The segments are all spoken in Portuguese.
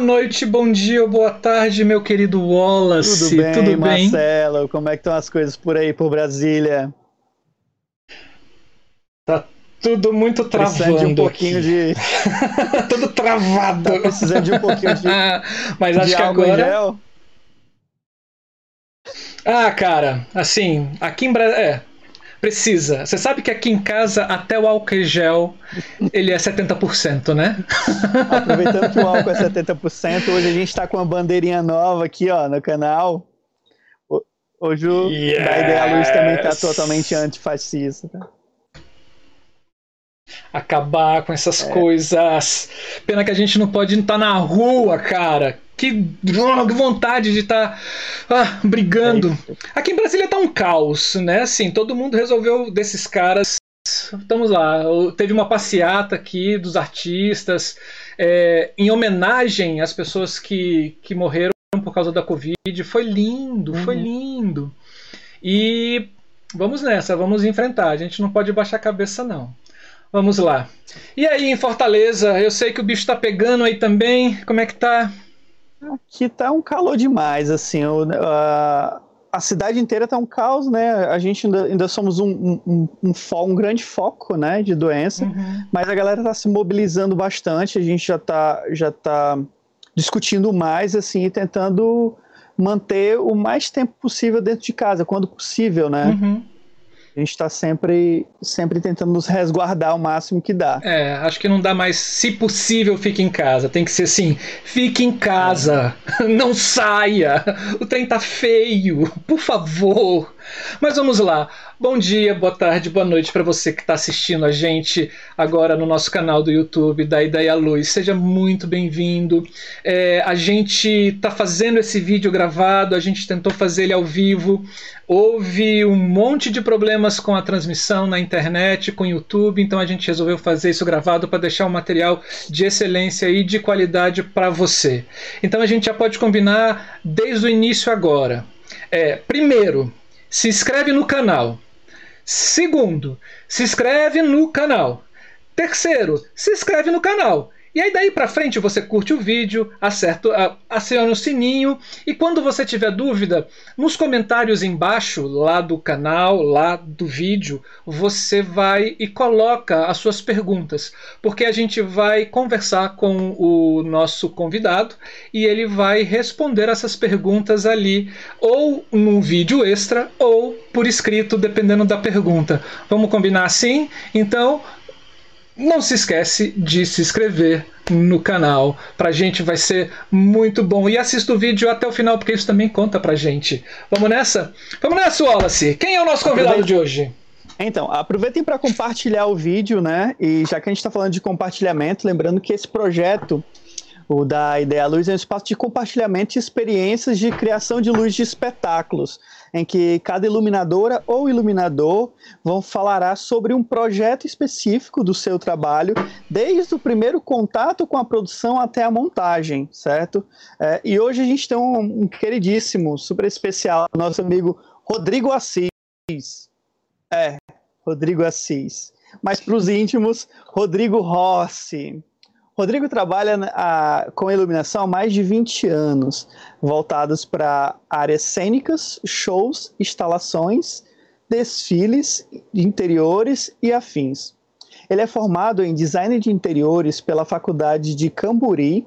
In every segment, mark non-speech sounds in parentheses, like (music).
noite, bom dia boa tarde, meu querido Wallace. Tudo bem, Tudo bem? Marcelo? Como é que estão as coisas por aí, por Brasília? Tá tudo muito travando. Precisando de um pouquinho de. (laughs) tudo travado. Tá precisando de um pouquinho de. (laughs) Mas acho que agora. Ah, cara, assim, aqui em Brasília. É, precisa. Você sabe que aqui em casa até o álcool gel ele é 70%, né? (laughs) Aproveitando que o álcool é 70%, hoje a gente está com uma bandeirinha nova aqui, ó, no canal. Hoje o yes. da Ideia Luz também está totalmente antifascista. Acabar com essas é. coisas. Pena que a gente não pode estar na rua, cara. Que vontade de estar ah, brigando. É Aqui em Brasília tá um caos, né? Assim, todo mundo resolveu desses caras. Estamos lá. Teve uma passeata aqui dos artistas é, em homenagem às pessoas que, que morreram por causa da Covid. Foi lindo, uhum. foi lindo. E vamos nessa, vamos enfrentar. A gente não pode baixar a cabeça, não. Vamos lá. E aí, em Fortaleza, eu sei que o bicho tá pegando aí também. Como é que tá? Aqui tá um calor demais, assim. A, a cidade inteira tá um caos, né? A gente ainda, ainda somos um, um, um, um, um grande foco, né, de doença. Uhum. Mas a galera tá se mobilizando bastante. A gente já tá, já tá discutindo mais, assim, e tentando manter o mais tempo possível dentro de casa, quando possível, né? Uhum. A gente está sempre, sempre tentando nos resguardar o máximo que dá. É, acho que não dá mais. Se possível, fique em casa. Tem que ser assim: fique em casa, é. (laughs) não saia. O trem tá feio, por favor. Mas vamos lá. Bom dia, boa tarde, boa noite para você que está assistindo a gente agora no nosso canal do YouTube da Ideia Luz. Seja muito bem-vindo. É, a gente está fazendo esse vídeo gravado, a gente tentou fazer ele ao vivo. Houve um monte de problemas com a transmissão na internet, com o YouTube, então a gente resolveu fazer isso gravado para deixar um material de excelência e de qualidade para você. Então a gente já pode combinar desde o início agora. É, primeiro, se inscreve no canal. Segundo, se inscreve no canal. Terceiro, se inscreve no canal. E aí daí para frente você curte o vídeo, acerta, aciona o sininho e quando você tiver dúvida, nos comentários embaixo lá do canal, lá do vídeo, você vai e coloca as suas perguntas, porque a gente vai conversar com o nosso convidado e ele vai responder essas perguntas ali ou num vídeo extra ou por escrito, dependendo da pergunta. Vamos combinar assim? Então, não se esquece de se inscrever no canal. Pra gente vai ser muito bom. E assista o vídeo até o final, porque isso também conta pra gente. Vamos nessa? Vamos nessa, Wallace! Quem é o nosso convidado de hoje? Então, aproveitem para compartilhar o vídeo, né? E já que a gente está falando de compartilhamento, lembrando que esse projeto, o da Ideia Luz, é um espaço de compartilhamento de experiências de criação de luz de espetáculos em que cada iluminadora ou iluminador vão falará sobre um projeto específico do seu trabalho, desde o primeiro contato com a produção até a montagem, certo? É, e hoje a gente tem um, um queridíssimo, super especial, nosso amigo Rodrigo Assis. É, Rodrigo Assis. Mas para os íntimos, Rodrigo Rossi. Rodrigo trabalha a, com iluminação há mais de 20 anos, voltados para áreas cênicas, shows, instalações, desfiles, interiores e afins. Ele é formado em design de interiores pela Faculdade de Camburi,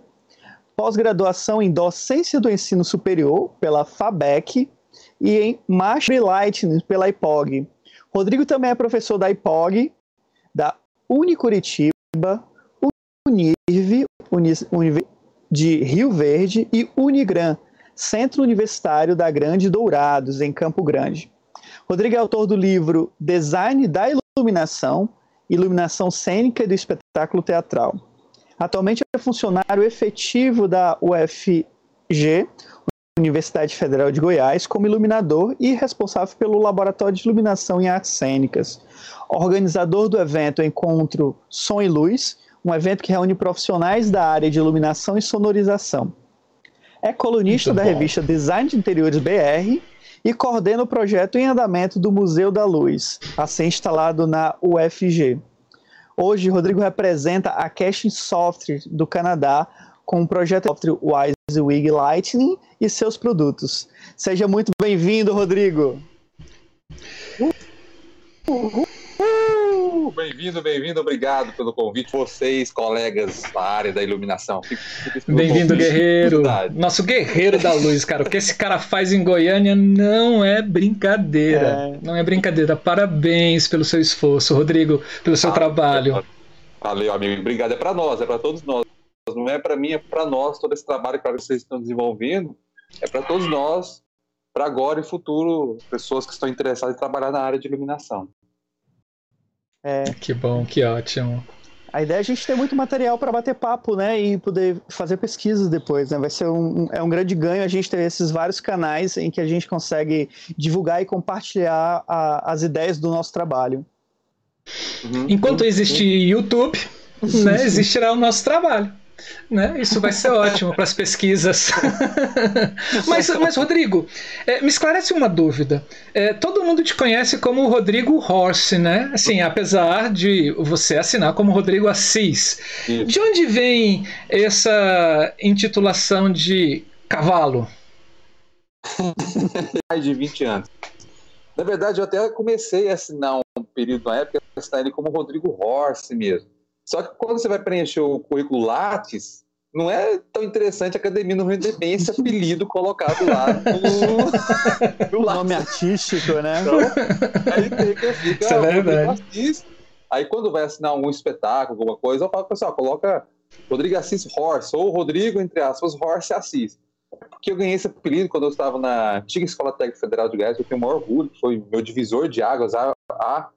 pós-graduação em docência do ensino superior pela FABEC e em Master Lighting pela IPOG. Rodrigo também é professor da IPOG, da Unicuritiba, Unirv de Rio Verde e Unigran, Centro Universitário da Grande Dourados, em Campo Grande. Rodrigo é autor do livro Design da Iluminação, Iluminação Cênica e do Espetáculo Teatral. Atualmente é funcionário efetivo da UFG, Universidade Federal de Goiás, como iluminador e responsável pelo Laboratório de Iluminação em Artes Cênicas. Organizador do evento Encontro Som e Luz, um evento que reúne profissionais da área de iluminação e sonorização. É colunista da revista Design de Interiores BR e coordena o projeto em andamento do Museu da Luz, a ser instalado na UFG. Hoje, Rodrigo representa a Casting Software do Canadá, com o projeto Wise Wig Lightning e seus produtos. Seja muito bem-vindo, Rodrigo. Uhul. Bem-vindo, bem-vindo, obrigado pelo convite. Vocês, colegas da área da iluminação. Bem-vindo, guerreiro. Nosso guerreiro da luz, cara. O que esse cara faz em Goiânia não é brincadeira. É. Não é brincadeira. Parabéns pelo seu esforço, Rodrigo, pelo seu ah, trabalho. Valeu, amigo. Obrigado. É para nós, é para todos nós. Não é para mim, é para nós. Todo esse trabalho que vocês estão desenvolvendo é para todos nós, para agora e futuro, pessoas que estão interessadas em trabalhar na área de iluminação. É. (laughs) Que bom, que ótimo. A ideia é a gente ter muito material para bater papo, né, e poder fazer pesquisas depois, né? Vai ser um, é um grande ganho a gente ter esses vários canais em que a gente consegue divulgar e compartilhar a, as ideias do nosso trabalho. Uhum. Enquanto existe YouTube, né, existirá o nosso trabalho. Né? Isso vai ser ótimo para as pesquisas. (laughs) mas, mas, Rodrigo, é, me esclarece uma dúvida. É, todo mundo te conhece como Rodrigo Horse, né? Assim, apesar de você assinar como Rodrigo Assis. De onde vem essa intitulação de cavalo? (laughs) Mais de 20 anos. Na verdade, eu até comecei a assinar um período na época, assinar ele como Rodrigo Horse mesmo. Só que quando você vai preencher o currículo Lattes, não é tão interessante a academia no Rio de Janeiro esse apelido colocado lá no, (laughs) no nome artístico, né? Então, aí tem que ficar Isso é verdade. Aí quando vai assinar algum espetáculo, alguma coisa, eu falo pessoal, coloca Rodrigo Assis Horse, ou Rodrigo, entre aspas, Horse Assis. Porque eu ganhei esse apelido quando eu estava na antiga Escola Técnica Federal de Gás, eu tenho o maior orgulho, foi meu divisor de águas, a, a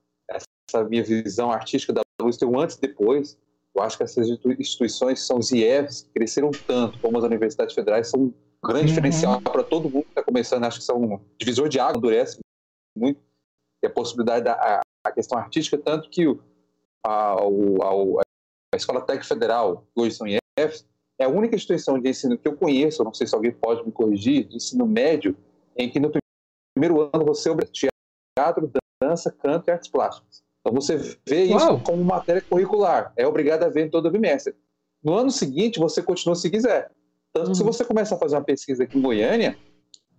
essa minha visão artística da luz tem um antes e depois. Eu acho que essas instituições são os IEFs, que cresceram tanto, como as universidades federais, são um grande uhum. diferencial para todo mundo que está começando. Acho que são um divisor de água, endurece muito e a possibilidade da a, a questão artística, tanto que o, a, a, a Escola Técnica Federal, que hoje são IEFs, é a única instituição de ensino que eu conheço, não sei se alguém pode me corrigir, de ensino médio, em que no primeiro ano você é teatro, dança, canto e artes plásticas. Então você vê isso como matéria curricular, é obrigado a ver em todo o bimestre. No ano seguinte, você continua se quiser. Tanto que se uhum. você começa a fazer uma pesquisa aqui em Goiânia,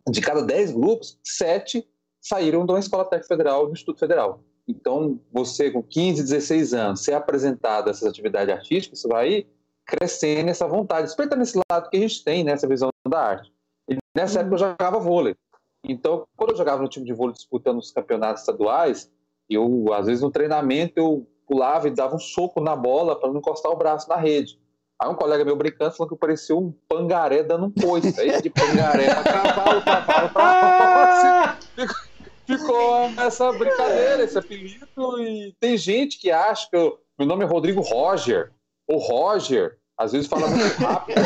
de cada 10 grupos, 7 saíram de uma escola técnica federal do Instituto Federal. Então, você com 15, 16 anos, ser apresentado a essas atividades artísticas, você vai crescendo essa vontade, despertando esse lado que a gente tem, nessa né, visão da arte. E nessa época eu jogava vôlei. Então, quando eu jogava no time de vôlei disputando os campeonatos estaduais, eu, às vezes, no treinamento, eu pulava e dava um soco na bola para não encostar o braço na rede. Aí um colega meu brincando falou que eu parecia um pangaré dando um coice. Aí de pangaré pra cavalo, cavalo, cavalo. (laughs) Ficou essa brincadeira, esse apelido. E tem gente que acha que eu, meu nome é Rodrigo Roger. O Roger, às vezes fala muito rápido.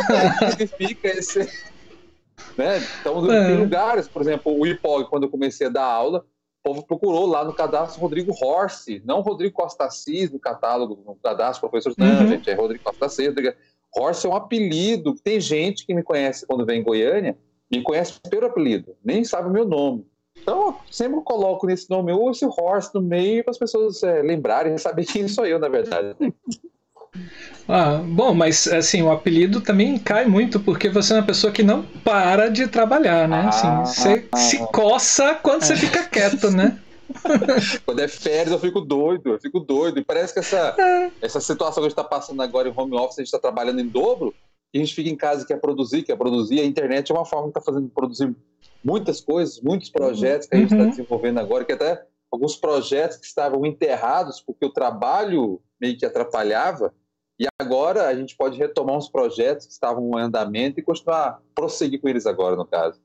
significa esse. Né? Então, é. tem lugares, por exemplo, o IPOG, quando eu comecei a dar aula, o povo procurou lá no cadastro Rodrigo Horse, não Rodrigo Costa Assis no catálogo, no cadastro professores. Não, uhum. gente, é Rodrigo Costa Assis. Rodrigo... Horse é um apelido. Tem gente que me conhece quando vem em Goiânia, me conhece pelo apelido, nem sabe o meu nome. Então, eu sempre coloco nesse nome ou esse Horse no meio para as pessoas é, lembrarem e saber quem sou eu, na verdade. (laughs) Ah, bom, mas assim, o apelido também cai muito porque você é uma pessoa que não para de trabalhar, né? Assim, ah, você se coça quando você fica quieto, né? (laughs) Quando é férias, eu fico doido, eu fico doido. E parece que essa, é. essa situação que a gente está passando agora em home office, a gente está trabalhando em dobro, e a gente fica em casa e quer produzir, quer produzir. A internet é uma forma que está fazendo produzir muitas coisas, muitos projetos que a gente está uhum. desenvolvendo agora, que até alguns projetos que estavam enterrados porque o trabalho meio que atrapalhava, e agora a gente pode retomar uns projetos que estavam em andamento e continuar, prosseguir com eles agora, no caso.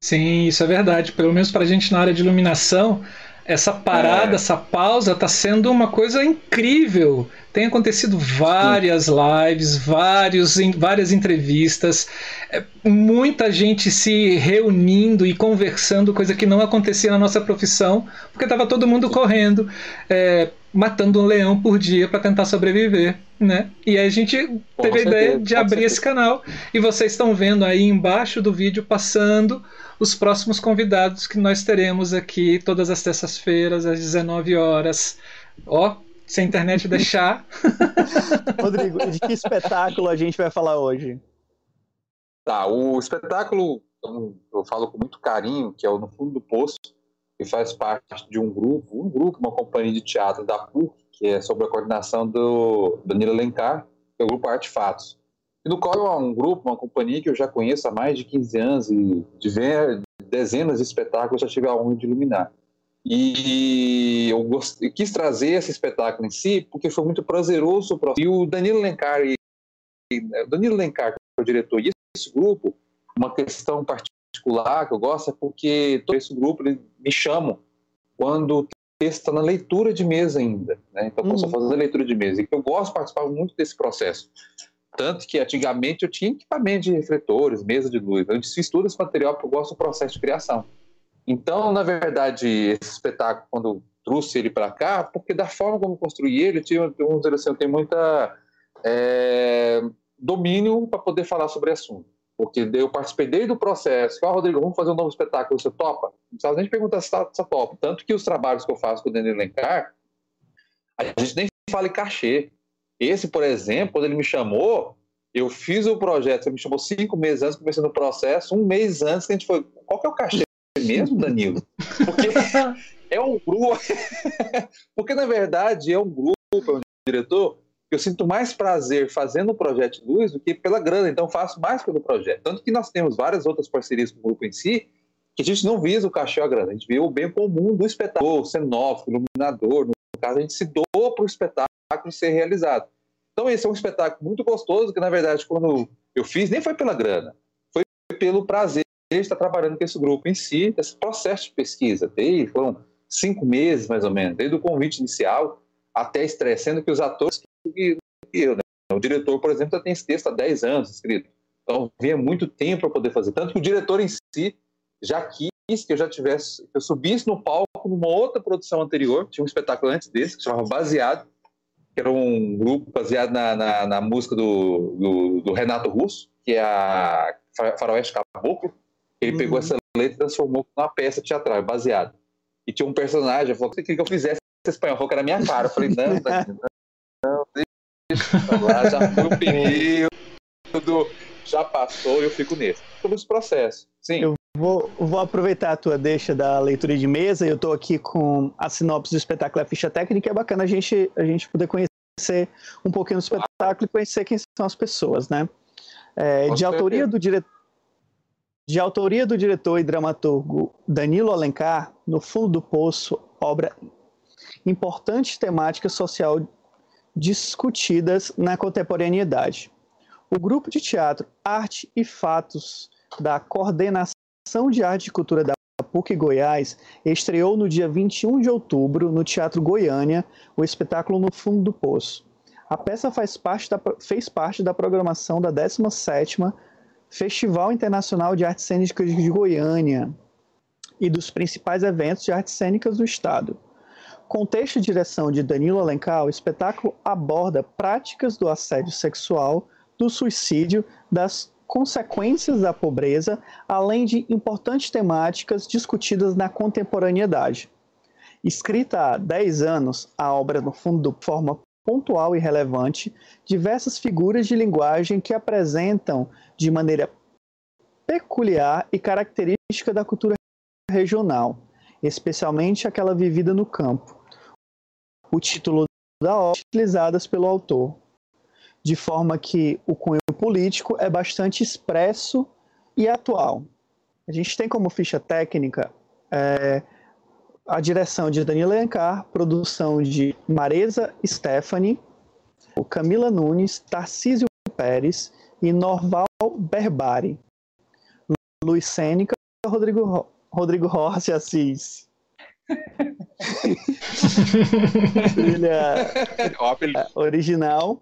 Sim, isso é verdade. Pelo menos para a gente na área de iluminação, essa parada, é. essa pausa está sendo uma coisa incrível. Tem acontecido várias lives, vários, várias entrevistas, é, muita gente se reunindo e conversando, coisa que não acontecia na nossa profissão, porque estava todo mundo correndo, é, matando um leão por dia para tentar sobreviver. Né? E aí a gente teve a ideia de abrir esse canal e vocês estão vendo aí embaixo do vídeo passando os próximos convidados que nós teremos aqui todas as terças-feiras às 19 horas. Ó, Se a internet deixar. (laughs) Rodrigo, de que espetáculo a gente vai falar hoje? Tá, o espetáculo, eu falo com muito carinho, que é o No Fundo do Poço, que faz parte de um grupo, um grupo, uma companhia de teatro da PUC, que é sob a coordenação do Danilo Alencar, que é o grupo Artefatos. E no qual é um grupo, uma companhia que eu já conheço há mais de 15 anos e de dezenas de espetáculos já tive a honra de iluminar. E eu, gost... eu, quis trazer esse espetáculo em si porque foi muito prazeroso. E o Danilo Lencar, e... Danilo Lencar, que é o diretor, e esse grupo, uma questão particular que eu gosto é porque todo esse grupo me chamam quando o texto está na leitura de mesa ainda. Né? Então, uhum. eu fazer leitura de mesa. E eu gosto de participar muito desse processo. Tanto que antigamente eu tinha equipamento de refletores, mesa de luz. Eu fiz todo esse material porque eu gosto do processo de criação. Então, na verdade, esse espetáculo, quando trouxe ele para cá, porque da forma como construí ele, tinha, vamos dizer assim, eu tenho muita é, domínio para poder falar sobre assunto. Porque eu participei desde o processo. Ah, Rodrigo, vamos fazer um novo espetáculo, você topa? Não precisa nem perguntar se está tá topa. Tanto que os trabalhos que eu faço com o Daniel Lencar, a gente nem fala em cachê. Esse, por exemplo, quando ele me chamou, eu fiz o projeto, ele me chamou cinco meses antes, comecei no processo, um mês antes que a gente foi. Qual que é o cachê mesmo, Danilo? Porque (laughs) é um grupo. (laughs) Porque, na verdade, é um grupo, é um diretor, eu sinto mais prazer fazendo o projeto luz do que pela grana, então faço mais pelo projeto. Tanto que nós temos várias outras parcerias com o grupo em si, que a gente não visa o cachê a grana, a gente vê o bem comum do espetáculo, cenógrafo, iluminador, no caso, a gente se doa para o espetáculo ser realizado. Então esse é um espetáculo muito gostoso, que na verdade quando eu fiz nem foi pela grana, foi pelo prazer de estar trabalhando com esse grupo em si, esse processo de pesquisa. Desde, foram cinco meses mais ou menos, desde o convite inicial até a estreia, sendo que os atores que eu, né? o diretor, por exemplo, já tem esse texto há 10 anos escrito. Então, vinha muito tempo para poder fazer. Tanto que o diretor em si já quis que eu já tivesse, que eu subisse no palco numa outra produção anterior, tinha um espetáculo antes desse, que chamava Baseado, que era um grupo baseado na, na, na música do, do, do, Renato Russo, que é a Faroeste Caboclo. Ele uhum. pegou essa letra e transformou numa peça teatral, baseado. E tinha um personagem, falou, você queria que eu fizesse espanhol? Falou que era minha cara. Eu falei, não, deixa lá, já foi o período, já passou e eu fico nesse. Sobre esse processo, sim. Eu Vou, vou, aproveitar a tua deixa da leitura de mesa. Eu estou aqui com a sinopse do espetáculo A Ficha Técnica. É bacana a gente, a gente poder conhecer um pouquinho do espetáculo e conhecer quem são as pessoas, né? É, de, autoria do dire... de autoria do diretor e dramaturgo Danilo Alencar, No Fundo do Poço, obra importante temática social discutidas na contemporaneidade. O grupo de teatro Arte e Fatos da Coordenação Ação de Arte e Cultura da PUC Goiás estreou no dia 21 de outubro no Teatro Goiânia o espetáculo No Fundo do Poço. A peça faz parte da, fez parte da programação da 17ª Festival Internacional de Artes Cênicas de Goiânia e dos principais eventos de artes cênicas do estado. Contexto e direção de Danilo Alencar, o espetáculo aborda práticas do assédio sexual, do suicídio, das consequências da pobreza, além de importantes temáticas discutidas na contemporaneidade. Escrita há 10 anos, a obra, no fundo, forma pontual e relevante, diversas figuras de linguagem que apresentam de maneira peculiar e característica da cultura regional, especialmente aquela vivida no campo. O título da obra utilizadas pelo autor de forma que o cunho político é bastante expresso e atual. A gente tem como ficha técnica é, a direção de Danilo Alencar, produção de Maresa Stephanie, Camila Nunes, Tarcísio Pérez e Norval Berbari. Luiz Sênica, Rodrigo, Rodrigo Rossi Assis. (laughs) Trilha original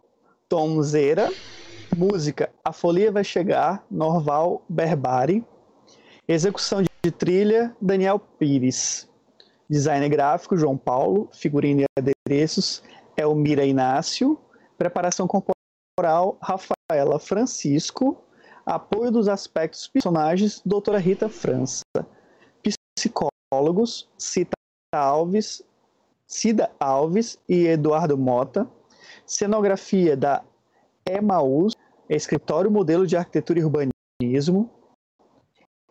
Tom Zera. Música A Folia Vai Chegar, Norval Berbari. Execução de trilha, Daniel Pires. Design gráfico, João Paulo. Figurino e adereços, Elmira Inácio. Preparação corporal, Rafaela Francisco. Apoio dos aspectos personagens, doutora Rita França. Psicólogos, Cita Alves, Cida Alves e Eduardo Mota. Cenografia da Emaús, Escritório Modelo de Arquitetura e Urbanismo.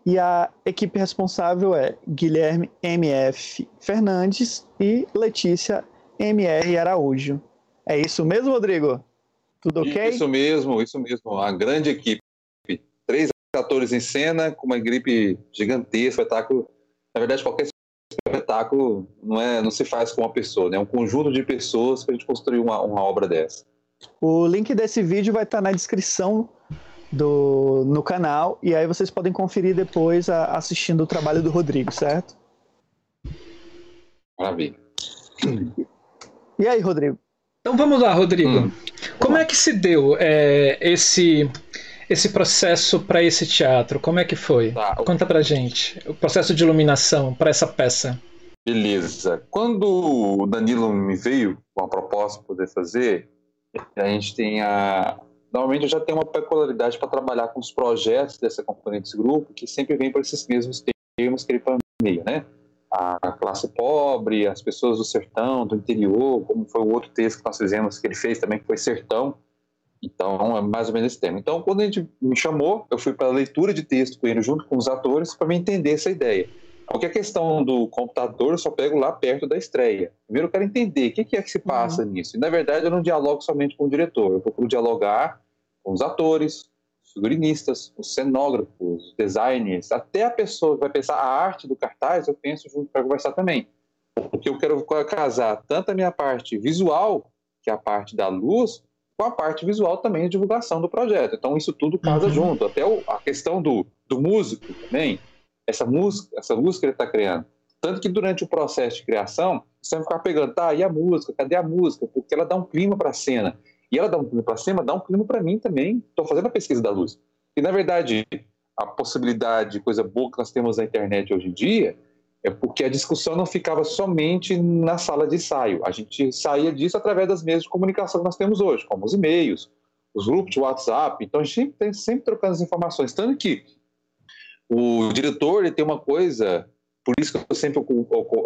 E a equipe responsável é Guilherme MF Fernandes e Letícia MR Araújo. É isso mesmo, Rodrigo? Tudo ok? Isso mesmo, isso mesmo. Uma grande equipe. Três atores em cena, com uma gripe gigantesca, espetáculo. Na verdade, qualquer espetáculo não, é, não se faz com uma pessoa, né? É um conjunto de pessoas para a gente construir uma, uma obra dessa. O link desse vídeo vai estar na descrição do, no canal e aí vocês podem conferir depois a, assistindo o trabalho do Rodrigo, certo? Maravilha. E aí, Rodrigo? Então vamos lá, Rodrigo. Hum. Como é que se deu é, esse esse processo para esse teatro? Como é que foi? Tá. Conta pra gente. O processo de iluminação para essa peça. Beleza. Quando o Danilo me veio com a proposta de poder fazer, a gente tem a. Normalmente eu já tenho uma peculiaridade para trabalhar com os projetos dessa companhia desse grupo, que sempre vem por esses mesmos termos que ele planeia, né? A classe pobre, as pessoas do sertão, do interior, como foi o outro texto que nós fizemos, que ele fez também, que foi Sertão, então, é mais ou menos esse tema. Então, quando a gente me chamou, eu fui para a leitura de texto com ele, junto com os atores, para me entender essa ideia. Porque a questão do computador eu só pego lá perto da estreia. Primeiro eu quero entender o que é que se passa uhum. nisso. E, na verdade, eu não dialogo somente com o diretor, eu procuro dialogar com os atores, os figurinistas, os cenógrafos, os designers, até a pessoa que vai pensar a arte do cartaz, eu penso junto para conversar também. Porque eu quero casar tanto a minha parte visual, que é a parte da luz, com a parte visual também de divulgação do projeto. Então isso tudo casa uhum. junto, até o, a questão do, do músico também, essa música, essa música que ele está criando. Tanto que durante o processo de criação, você vai ficar pegando, tá, e a música, cadê a música? Porque ela dá um clima para a cena. E ela dá um clima para cima, dá um clima para mim também. Estou fazendo a pesquisa da luz. E na verdade, a possibilidade de coisa boa que nós temos na internet hoje em dia é porque a discussão não ficava somente na sala de ensaio. A gente saía disso através das meios de comunicação que nós temos hoje, como os e-mails, os grupos de WhatsApp. Então a gente sempre, tem, sempre trocando as informações. Tanto que o diretor ele tem uma coisa, por isso que eu sempre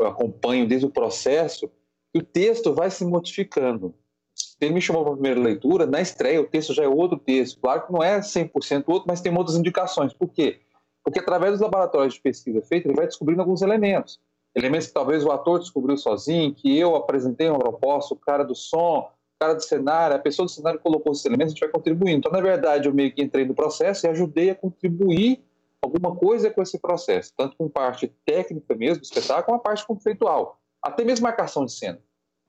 acompanho desde o processo, que o texto vai se modificando. Ele me chamou para a primeira leitura, na estreia o texto já é outro texto. Claro que não é 100% outro, mas tem outras indicações. Por quê? Porque através dos laboratórios de pesquisa feitos, ele vai descobrindo alguns elementos. Elementos que talvez o ator descobriu sozinho, que eu apresentei uma proposta, o cara do som, o cara do cenário, a pessoa do cenário colocou esses elementos, a gente vai contribuindo. Então, na verdade, eu meio que entrei no processo e ajudei a contribuir alguma coisa com esse processo, tanto com parte técnica mesmo do espetáculo, como a parte conceitual, até mesmo marcação de cena.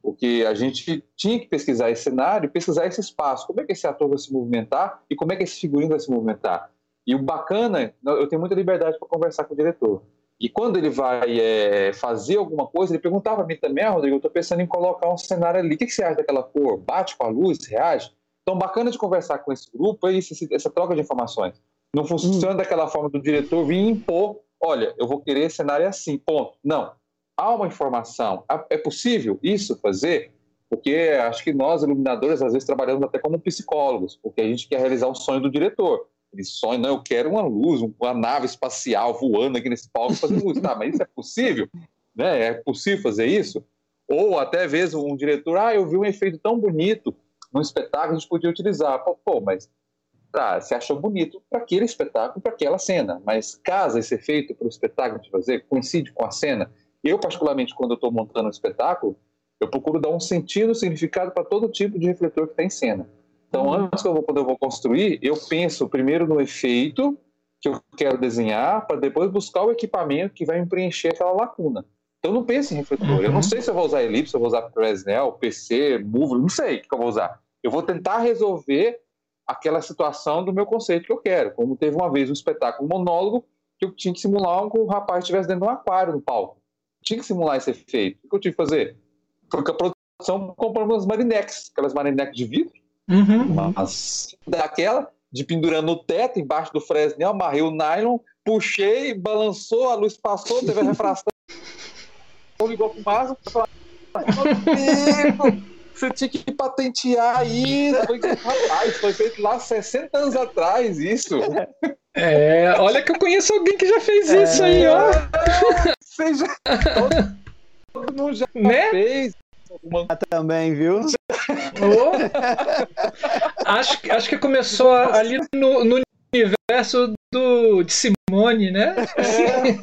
Porque a gente tinha que pesquisar esse cenário, pesquisar esse espaço, como é que esse ator vai se movimentar e como é que esse figurino vai se movimentar. E o bacana, eu tenho muita liberdade para conversar com o diretor. E quando ele vai é, fazer alguma coisa, ele perguntava para mim também, ah, Rodrigo, eu estou pensando em colocar um cenário ali. O que, que, você acha daquela cor? Bate com a luz? Reage? Então, bacana de conversar com esse grupo é isso, essa troca de informações. Não funciona hum. daquela forma do diretor vir impor, olha, eu vou querer cenário assim, ponto. Não. Há uma informação. É possível isso fazer? Porque acho que nós, iluminadores, às vezes trabalhamos até como psicólogos, porque a gente quer realizar o sonho do diretor. Ele sonha, não, eu quero uma luz, uma nave espacial voando aqui nesse palco fazendo luz. Tá, mas isso é possível? Né? É possível fazer isso? Ou até mesmo um diretor, ah, eu vi um efeito tão bonito no espetáculo, a gente podia utilizar. Pô mas tá, você achou bonito para aquele espetáculo, para aquela cena, mas casa esse efeito para o espetáculo de fazer, coincide com a cena. Eu, particularmente, quando eu estou montando um espetáculo, eu procuro dar um sentido, um significado para todo tipo de refletor que está em cena. Então, antes que eu vou, quando eu vou construir, eu penso primeiro no efeito que eu quero desenhar, para depois buscar o equipamento que vai me preencher aquela lacuna. Então, não pense em refletor. Uhum. Eu não uhum. sei se eu vou usar elipse, se eu vou usar Fresnel, PC, Move, não sei o que eu vou usar. Eu vou tentar resolver aquela situação do meu conceito que eu quero. Como teve uma vez um espetáculo monólogo que eu tinha que simular um que o rapaz estivesse dentro de um aquário no palco. Tinha que simular esse efeito. O que eu tive que fazer? Porque a produção comprou umas marinex, aquelas marinex de vidro, Uhum. Mas daquela, de pendurando no teto, embaixo do Fresnel, amarrei o nylon, puxei, balançou, a luz passou, teve a refração, (laughs) ligou com o vaso, você tinha que patentear isso. Foi, rapaz, foi feito lá 60 anos atrás, isso. É, olha que eu conheço alguém que já fez é, isso aí, ó. Seja. (laughs) Todo mundo já né? fez. Uma... Também, viu? Oh. acho, acho que começou ali no, no universo do, de Simone, né? É.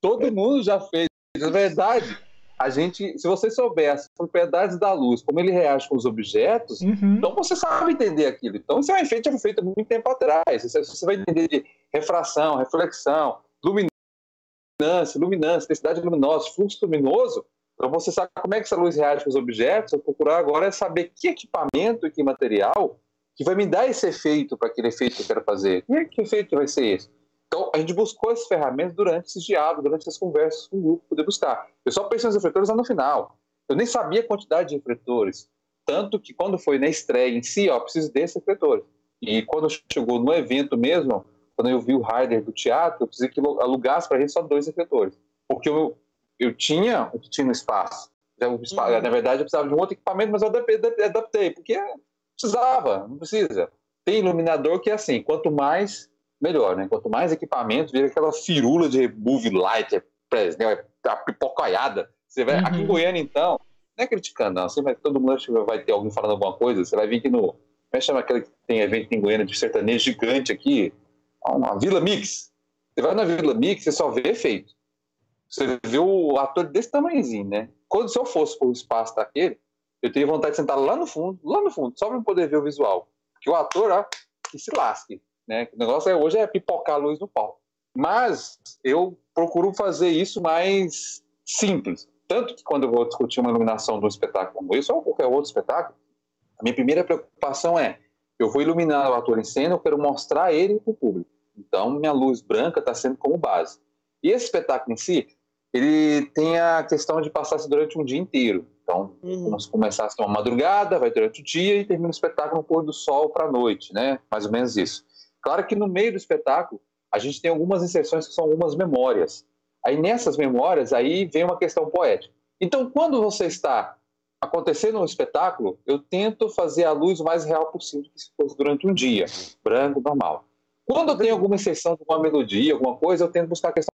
Todo mundo já fez. É verdade. A gente, se você souber as propriedades da luz, como ele reage com os objetos, uhum. então você sabe entender aquilo. Então, isso é um efeito que foi feito há muito tempo atrás. Você vai entender de refração, reflexão, luminância, luminância, intensidade luminosa, fluxo luminoso. Então, você sabe como é que essa luz reage com os objetos. Eu procurar agora é saber que equipamento e que material que vai me dar esse efeito para aquele efeito que eu quero fazer. E que efeito vai ser esse? Então, a gente buscou essas ferramentas durante esses diálogos, durante essas conversas com o grupo, poder buscar. Eu só pensei nos refletores lá no final. Eu nem sabia a quantidade de refletores. Tanto que quando foi na estreia em si, ó, preciso desses refletores. E quando chegou no evento mesmo, quando eu vi o rider do teatro, eu precisei que alugasse para a gente só dois refletores. Porque eu, eu tinha o que tinha no espaço. uhum. Na verdade, eu precisava de um outro equipamento, mas eu adaptei, porque precisava, não precisa. Tem iluminador que é assim, quanto mais melhor, né? Quanto mais equipamento, vira aquela firula de remove light, é, né? é a pipocaiada. Você vai, uhum. Aqui em uhum. Goiânia, então, não é criticando, não. Você vai, todo mundo vai ter alguém falando alguma coisa, você vai vir aqui no. Como é que chama aquele que tem evento em Goiânia de sertanejo gigante aqui? Uma Vila Mix. Você vai na Vila Mix, você só vê efeito. Você vê o ator desse tamanhozinho, né? Quando se eu fosse para o espaço daquele, eu teria vontade de sentar lá no fundo, lá no fundo, só para poder ver o visual. Porque o ator, ó, que se lasque. Né? O negócio é, hoje é pipocar a luz no palco. Mas eu procuro fazer isso mais simples. Tanto que quando eu vou discutir uma iluminação de um espetáculo como esse, ou qualquer outro espetáculo, a minha primeira preocupação é: eu vou iluminar o ator em cena, eu quero mostrar ele para o público. Então, minha luz branca está sendo como base. E esse espetáculo em si, ele tem a questão de passar-se durante um dia inteiro. Então, uhum. vamos começar uma madrugada, vai durante o dia e termina o espetáculo no pôr do sol para a noite, né? Mais ou menos isso. Claro que no meio do espetáculo a gente tem algumas inserções que são algumas memórias. Aí nessas memórias aí vem uma questão poética. Então quando você está acontecendo um espetáculo, eu tento fazer a luz o mais real possível que se fosse durante um dia, branco, normal. Quando eu tenho alguma inserção de uma melodia, alguma coisa, eu tento buscar a questão.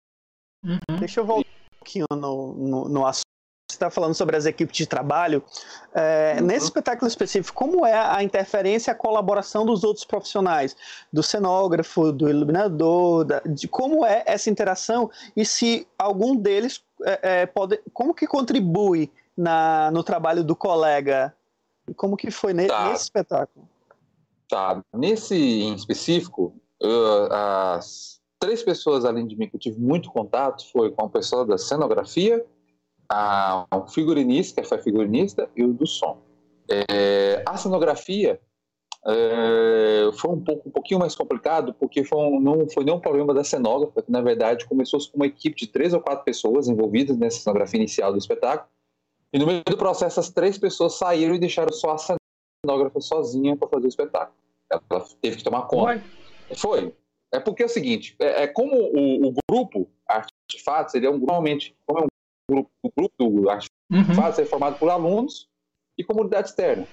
Uhum. Deixa eu voltar pouquinho no, no, no assunto você está falando sobre as equipes de trabalho. É, uhum. Nesse espetáculo específico, como é a interferência e a colaboração dos outros profissionais? Do cenógrafo, do iluminador, da, de como é essa interação e se algum deles é, é, pode. Como que contribui na, no trabalho do colega? Como que foi ne, tá. nesse espetáculo? Tá. Nesse em específico, uh, as três pessoas além de mim que eu tive muito contato foi com a pessoa da cenografia a, o figurinista, que foi figurinista, e o do som. É, a cenografia é, foi um, pouco, um pouquinho mais complicado, porque foi um, não foi nenhum problema da cenógrafa, que na verdade começou com uma equipe de três ou quatro pessoas envolvidas nessa cenografia inicial do espetáculo, e no meio do processo as três pessoas saíram e deixaram só a cenógrafa sozinha para fazer o espetáculo. Ela teve que tomar conta. Foi. É porque é o seguinte, é, é como o, o grupo Artefatos, ele é um normalmente, como é um grupo, o grupo do Arte uhum. É formado por alunos e comunidade externa.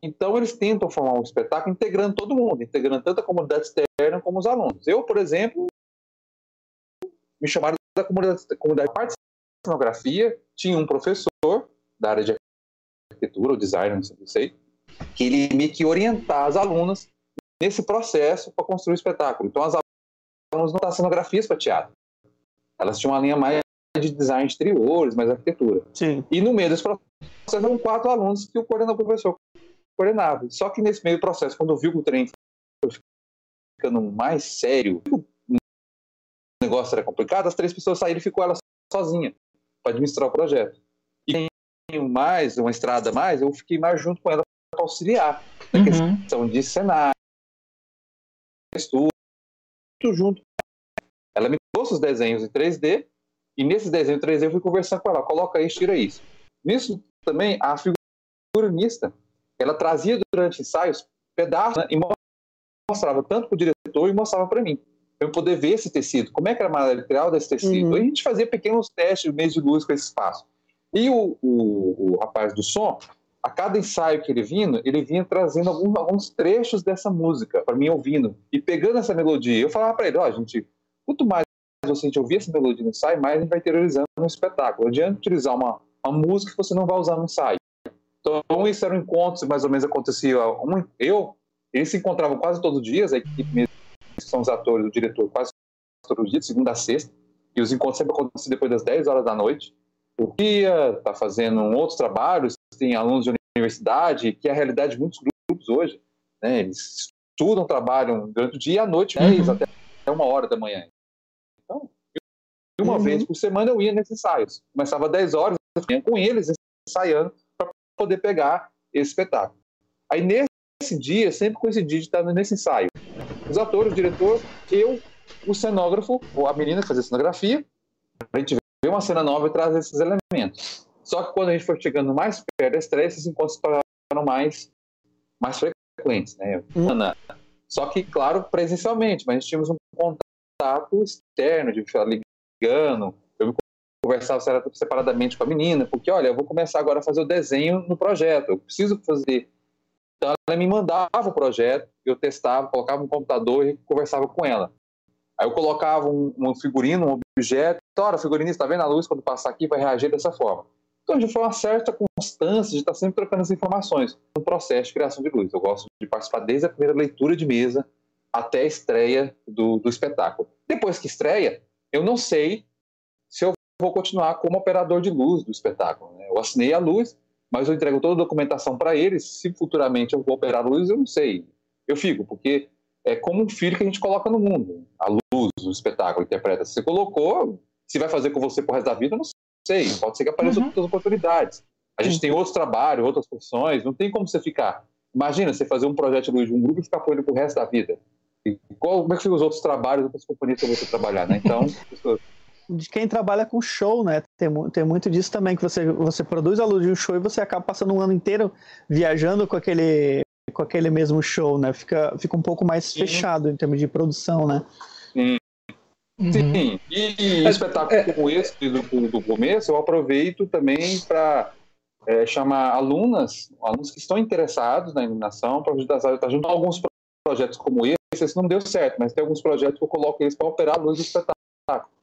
Então, eles tentam formar um espetáculo integrando todo mundo, integrando tanto a comunidade externa como os alunos. Eu, por exemplo, me chamaram da comunidade, da comunidade parte de cenografia, tinha um professor da área de arquitetura ou design, não sei, que ele me que orientar as alunas nesse processo para construir o espetáculo. Então, as alunas não estavam cenografias para teatro. Elas tinham uma linha mais de design de exteriores, mais arquitetura. Sim. E no meio desse processo eram quatro alunos que o coordenador professor coordenava. Só que nesse meio do processo, quando eu vi que o trem foi ficando mais sério, o negócio era complicado, as três pessoas saíram e ficou ela sozinha para administrar o projeto. E tem mais, uma estrada mais, eu fiquei mais junto com ela para auxiliar na uhum. questão de cenário, estudo, tudo junto. Ela me trouxe os desenhos em 3D e nesses desenhos 3D eu fui conversando com ela, coloca isso, tira isso. Nisso também, a figurinista, ela trazia durante ensaios pedaços né, e mostrava tanto para o diretor e mostrava para mim. Para eu poder ver esse tecido, como é que era a material desse tecido. Uhum. E a gente fazia pequenos testes mês de luz com esse espaço. E o, o, o, rapaz do som, a cada ensaio que ele vinha, ele vinha trazendo alguns, trechos dessa música para mim ouvindo e pegando essa melodia. Eu falava para ele: ó, oh, gente, quanto mais você ouvir essa melodia no ensaio, mais a gente vai interiorizando no espetáculo. Adianta utilizar uma, uma música que você não vai usar no ensaio. Então, isso era um encontro, mais ou menos acontecia. Um, eu, eles se encontravam quase todos os dias, a equipe mesmo, que são os atores, o diretor, quase todos os dias, segunda a sexta, e os encontros sempre aconteciam depois das 10 horas da noite. O dia está fazendo outros trabalhos, tem alunos de universidade, que é a realidade de muitos grupos hoje. Né? Eles estudam, trabalham durante o dia e à noite, uhum. até uma hora da manhã. Então, uma uhum. vez por semana eu ia nesses ensaios. Começava às 10 horas, eu ia com eles ensaiando para poder pegar esse espetáculo. Aí nesse dia, sempre coincidia de estar nesse ensaio. Os atores, o diretor, eu, o cenógrafo, ou a menina que fazia cenografia, a gente vê uma cena nova e traz esses elementos. Só que quando a gente foi chegando mais perto da estreia, esses encontros se mais, mais frequentes, né? Uhum. Só que, claro, presencialmente, mas tínhamos um contato externo, de ficar ligando, eu conversava separadamente com a menina, porque, olha, eu vou começar agora a fazer o desenho no projeto, eu preciso fazer. Então, ela me mandava o projeto, eu testava, colocava no computador e conversava com ela. Aí eu colocava um, um figurino, um objeto, olha, figurinista, está vendo a luz, quando passar aqui vai reagir dessa forma. Então, já foi uma certa constância de estar sempre trocando as informações no processo de criação de luz. Eu gosto de participar desde a primeira leitura de mesa até a estreia do, do espetáculo. Depois que estreia, eu não sei se eu vou continuar como operador de luz do espetáculo. Né? Eu assinei a luz, mas eu entrego toda a documentação para eles. Se futuramente eu vou operar a luz, eu não sei. Eu fico, porque é como um filho que a gente coloca no mundo. A luz, o espetáculo interpreta. Se você colocou, se vai fazer com você pro resto da vida, eu não sei, pode ser que apareçam uhum. outras oportunidades. A gente tem outros trabalhos, outras profissões, não tem como você ficar. Imagina você fazer um projeto de luz de um grupo e ficar com ele pro resto da vida. E qual, como é que ficam os outros trabalhos, outras companhias que você trabalhar, né? Então. (laughs) de quem trabalha com show, né? Tem, tem muito disso também, que você, você produz a luz de um show e você acaba passando um ano inteiro viajando com aquele, com aquele mesmo show, né? Fica, fica um pouco mais Sim. fechado em termos de produção, né? Sim. Uhum. Sim, e, e espetáculos é. como esse do, do começo, eu aproveito também para é, chamar alunas, alunos que estão interessados na iluminação, para ajudar a junto a alguns projetos como esse. Esse não deu certo, mas tem alguns projetos que eu coloco eles para operar a luz do espetáculo.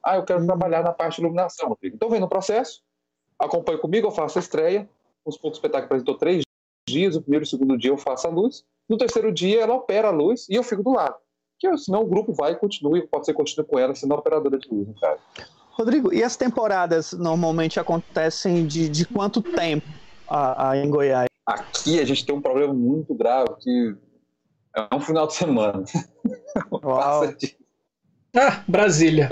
Ah, eu quero trabalhar na parte de iluminação. Então, vem no processo, acompanhe comigo, eu faço a estreia. Os poucos espetáculos apresentou três dias, o primeiro e o segundo dia eu faço a luz. No terceiro dia, ela opera a luz e eu fico do lado que senão o grupo vai e continue, pode ser continue com ela sendo operadora de luz, no caso. Rodrigo, e as temporadas normalmente acontecem de, de quanto tempo a, a, em Goiás? Aqui a gente tem um problema muito grave que é um final de semana. (laughs) Passa de... Ah, Brasília.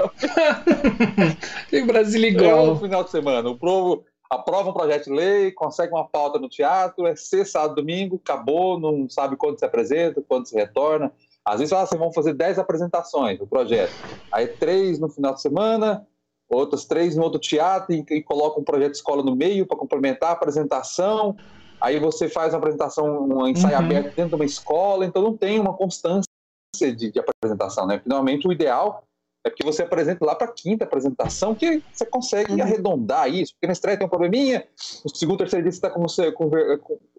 (laughs) tem Brasília igual. É um final de semana. O povo aprova um projeto de lei, consegue uma pauta no teatro, é sexta, sábado, domingo, acabou, não sabe quando se apresenta, quando se retorna. Às vezes, assim, vão fazer 10 apresentações do projeto. Aí, três no final de semana, outras três no outro teatro, e, e coloca um projeto de escola no meio para complementar a apresentação. Aí você faz uma apresentação, um ensaio uhum. aberto dentro de uma escola, então não tem uma constância de, de apresentação, né? Finalmente, o ideal é que você apresente lá para a quinta apresentação, que você consegue uhum. arredondar isso, porque na estreia tem um probleminha, no segundo, terceiro dia você está com você, com,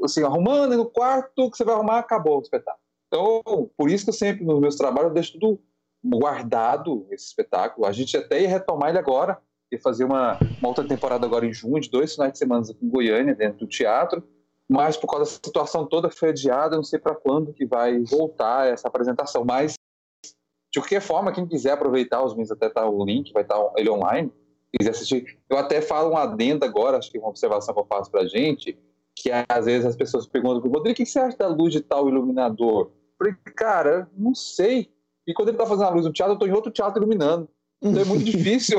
assim, arrumando, e no quarto que você vai arrumar, acabou o espetáculo. Então, por isso que eu sempre, nos meus trabalhos, deixo tudo guardado, esse espetáculo. A gente até ia retomar ele agora, ia fazer uma, uma outra temporada agora em junho, de dois finais de semana aqui em Goiânia, dentro do teatro, mas por causa da situação toda foi adiada, não sei para quando que vai voltar essa apresentação, mas de qualquer forma, quem quiser aproveitar, os meses até tá o link, vai estar tá ele online, quiser assistir. Eu até falo um adendo agora, acho que é uma observação que eu faço pra gente, que às vezes as pessoas perguntam Rodrigo, o que você acha da luz de tal iluminador? Falei, cara, não sei. E quando ele tá fazendo a luz no teatro, eu tô em outro teatro iluminando. Então é muito (laughs) difícil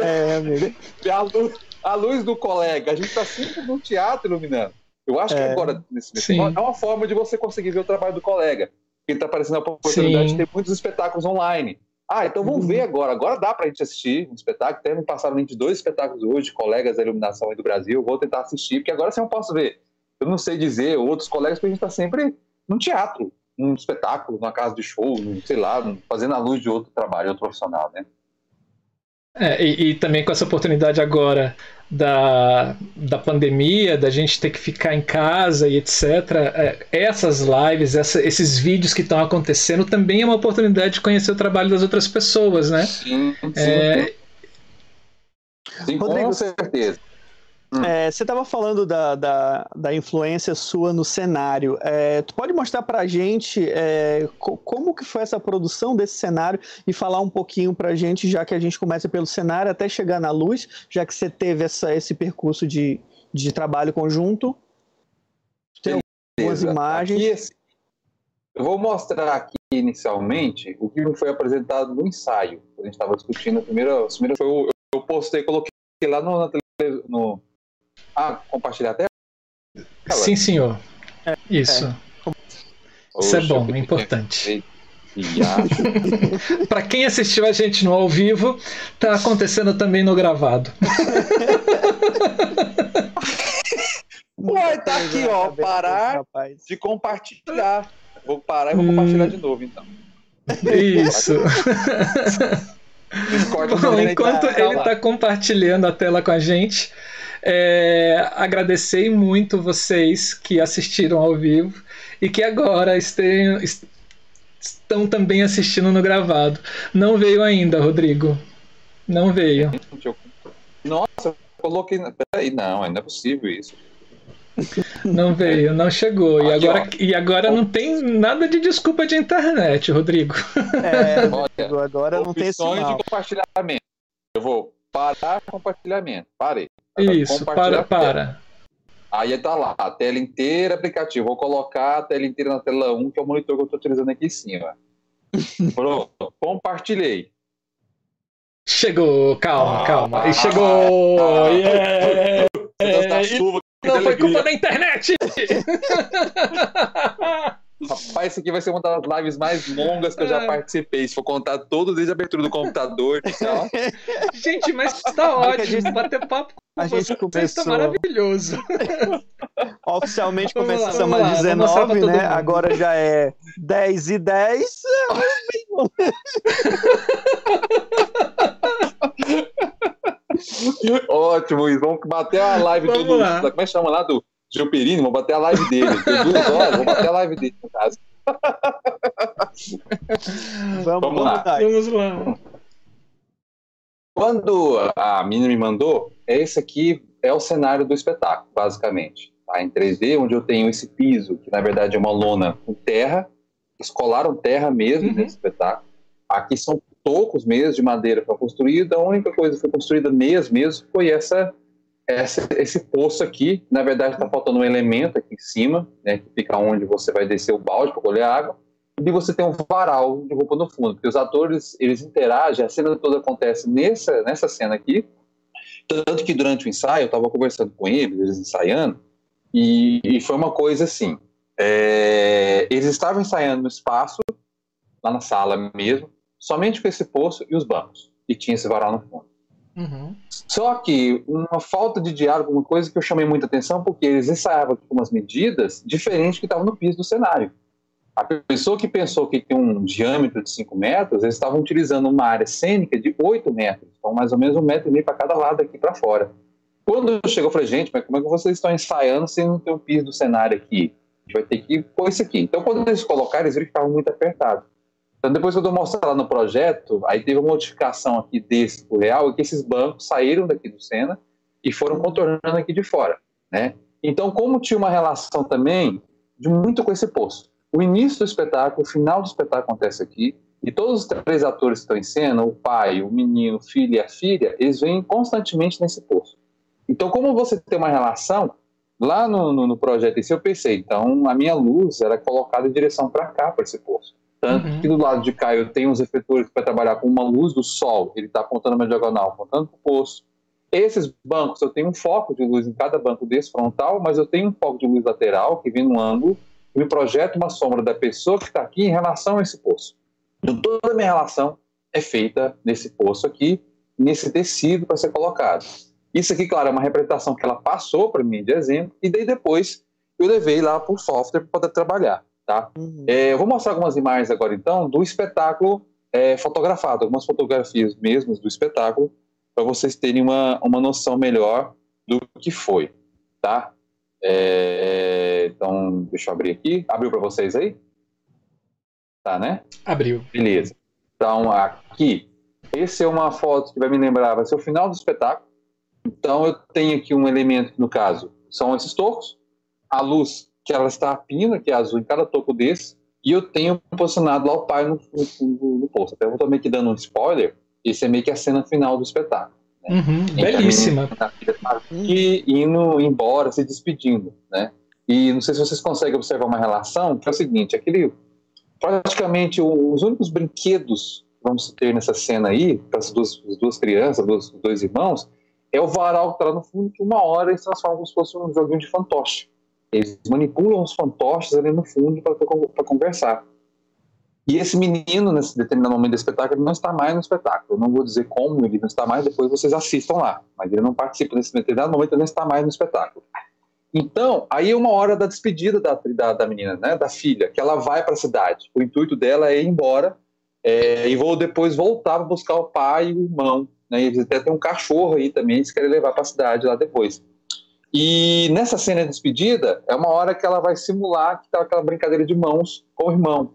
é, (laughs) amigo. a, luz, a luz do colega. A gente tá sempre no teatro iluminando. Eu acho é, que agora, nesse momento, é uma forma de você conseguir ver o trabalho do colega. Ele tá aparecendo a oportunidade sim. de ter muitos espetáculos online. Ah, então vamos uhum. ver agora. Agora dá pra gente assistir um espetáculo. Temos passado de dois espetáculos hoje, colegas da iluminação aí do Brasil. Vou tentar assistir, porque agora sim eu posso ver. Eu não sei dizer, outros colegas, porque a gente tá sempre no teatro num espetáculo, numa casa de show, sei lá, fazendo a luz de outro trabalho, outro profissional, né? É, e, e, também com essa oportunidade agora da, da pandemia, da gente ter que ficar em casa e etc. É, essas lives, essa, esses vídeos que estão acontecendo também é uma oportunidade de conhecer o trabalho das outras pessoas, né? Sim, sim. É, sim Rodrigo, com certeza. Hum. É, você estava falando da, da, da, influência sua no cenário. É, tu pode mostrar para a gente é, co como que foi essa produção desse cenário e falar um pouquinho para a gente, já que a gente começa pelo cenário até chegar na luz, já que você teve essa, esse percurso de, de trabalho conjunto. Tem algumas imagens. Assim, eu vou mostrar aqui inicialmente o que foi apresentado no ensaio. A gente estava discutindo a primeira, a primeira foi eu, eu postei, coloquei lá no, no ah, compartilhar a tela? Sim, senhor. É, Isso. É. Isso é bom, é importante. (laughs) Para quem assistiu a gente no ao vivo, tá acontecendo também no gravado. (laughs) Uai, tá aqui, ó. Parar de compartilhar. Vou parar e vou compartilhar hum. de novo, então. Isso. Bom, enquanto ele está compartilhando a tela com a gente, é, agradecer muito vocês que assistiram ao vivo e que agora estejam, estão também assistindo no gravado. Não veio ainda, Rodrigo. Não veio. Nossa, eu coloquei. Peraí, não, ainda é possível isso. Não veio, não chegou. E agora, e agora não tem nada de desculpa de internet, Rodrigo. É, (laughs) Olha, agora não tem sinal. de compartilhamento. Eu vou parar compartilhamento. Parei. Isso, para, para. Aí tá lá, a tela inteira, aplicativo. Vou colocar a tela inteira na tela 1, que é o monitor que eu estou utilizando aqui em cima. (laughs) Pronto, compartilhei. Chegou, calma, calma. E chegou! Ah, yeah! É, chuva, não foi culpa da internet! (laughs) Rapaz, isso aqui vai ser uma das lives mais longas que eu já é. participei. Se for contar todo desde a abertura do computador. (laughs) Então... gente, mas tá ótimo. Gente... Bater papo com a gente tá começou... tá maravilhoso. (laughs) Oficialmente começamos às 19, né? Agora já é 10 e 10. (laughs) Ótimo, vamos bater a live vamos do. Lá. Como é que chama lá do Gilperino? Vamos bater a live dele. Tem duas horas, vamos bater a live dele, no caso. (laughs) vamos, vamos, lá. Vamos lá. Quando a menina me mandou, esse aqui é o cenário do espetáculo, basicamente. Tá? Em 3D, onde eu tenho esse piso, que na verdade é uma lona com terra, escolaram terra mesmo uhum. nesse espetáculo. Aqui são tocos mesmo de madeira para construída. A única coisa que foi construída mesmo, mesmo foi essa, essa esse poço aqui. Na verdade, está faltando um elemento aqui em cima, né, que fica onde você vai descer o balde para colher água. E você tem um varal de roupa no fundo, porque os atores eles interagem, a cena toda acontece nessa, nessa cena aqui. Tanto que durante o ensaio eu estava conversando com eles, eles ensaiando, e, e foi uma coisa assim: é, eles estavam ensaiando no espaço, lá na sala mesmo, somente com esse poço e os bancos. E tinha esse varal no fundo. Uhum. Só que uma falta de diálogo, uma coisa que eu chamei muita atenção, porque eles ensaiavam com umas medidas diferentes que estavam no piso do cenário. A pessoa que pensou que tem um diâmetro de 5 metros, eles estavam utilizando uma área cênica de 8 metros, então mais ou menos um metro e meio para cada lado aqui para fora. Quando chegou, eu falei, gente, mas como é que vocês estão ensaiando sem não ter um piso do cenário aqui? A gente vai ter que pôr isso aqui. Então, quando eles colocaram, eles viram que estavam muito apertados. Então, depois que eu mostrar lá no projeto, aí teve uma modificação aqui desse pro real, que esses bancos saíram daqui do Sena e foram contornando aqui de fora, né? Então, como tinha uma relação também de muito com esse poço. O início do espetáculo, o final do espetáculo acontece aqui, e todos os três atores que estão em cena, o pai, o menino, o filho e a filha, eles vêm constantemente nesse poço. Então, como você tem uma relação, lá no, no, no projeto esse eu pensei, então a minha luz era colocada em direção para cá, para esse poço. Tanto uhum. que do lado de cá eu tenho os refletores para trabalhar com uma luz do sol, ele está apontando uma diagonal, apontando para o poço. Esses bancos, eu tenho um foco de luz em cada banco desse frontal, mas eu tenho um foco de luz lateral que vem no ângulo e me projeta uma sombra da pessoa que está aqui em relação a esse poço. Então, toda a minha relação é feita nesse poço aqui, nesse tecido para ser colocado. Isso aqui, claro, é uma representação que ela passou para mim de exemplo, e daí depois eu levei lá para o software para poder trabalhar. Tá? Uhum. É, eu vou mostrar algumas imagens agora, então, do espetáculo é, fotografado, algumas fotografias mesmas do espetáculo, para vocês terem uma, uma noção melhor do que foi, tá? É, então, deixa eu abrir aqui. Abriu para vocês aí? Tá, né? Abriu. Beleza. Então, aqui, esse é uma foto que vai me lembrar, vai ser o final do espetáculo. Então, eu tenho aqui um elemento, no caso, são esses tocos, a luz que ela está pina, que é azul em cada toco desse, e eu tenho posicionado lá o pai no, no, no posto. Até eu vou meio que dando um spoiler, esse é meio que a cena final do espetáculo. Né? Uhum, belíssima. E indo embora, se despedindo, né? E não sei se vocês conseguem observar uma relação, que é o seguinte, aquele praticamente os únicos brinquedos que vamos ter nessa cena aí, para as duas, as duas crianças, os dois irmãos, é o varal que está lá no fundo, que uma hora eles transformam como se fosse um joguinho de fantoche. Eles manipulam os fantoches ali no fundo para conversar. E esse menino, nesse determinado momento do espetáculo, ele não está mais no espetáculo. Eu não vou dizer como ele não está mais, depois vocês assistam lá. Mas ele não participa nesse determinado momento, ele não está mais no espetáculo. Então, aí é uma hora da despedida da, da, da menina, né, da filha, que ela vai para a cidade. O intuito dela é ir embora é, e vou depois voltar para buscar o pai e o irmão. Né, eles até tem um cachorro aí também, eles querem levar para a cidade lá depois. E nessa cena de despedida, é uma hora que ela vai simular que aquela brincadeira de mãos com o irmão,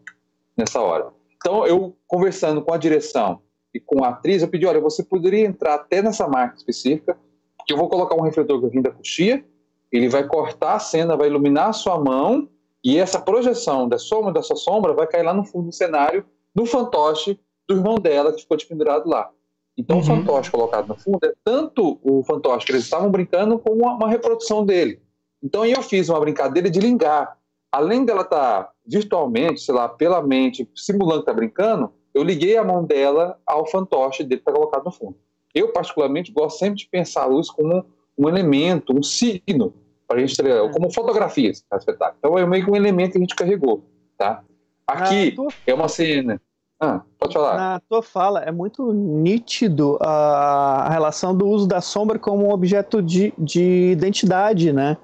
nessa hora. Então, eu conversando com a direção e com a atriz, eu pedi, olha, você poderia entrar até nessa marca específica, que eu vou colocar um refletor que vim da coxia, ele vai cortar a cena, vai iluminar a sua mão, e essa projeção da sombra da sua sombra vai cair lá no fundo do cenário, no fantoche do irmão dela, que ficou pendurado lá. Então, uhum. o fantoche colocado no fundo é tanto o fantoche que eles estavam brincando, como uma, uma reprodução dele. Então, eu fiz uma brincadeira de lingar. Além dela estar tá virtualmente, sei lá, pela mente, simulando que está brincando, eu liguei a mão dela ao fantoche dele que está colocado no fundo. Eu, particularmente, gosto sempre de pensar a luz como um elemento, um signo, para a gente ter, é. como fotografias para espetáculo. Então, é meio que um elemento que a gente carregou. Tá? Aqui ah, é uma cena ah, pode falar. Na tua fala é muito nítido a, relação do uso da sombra como um objeto de, de identidade, né?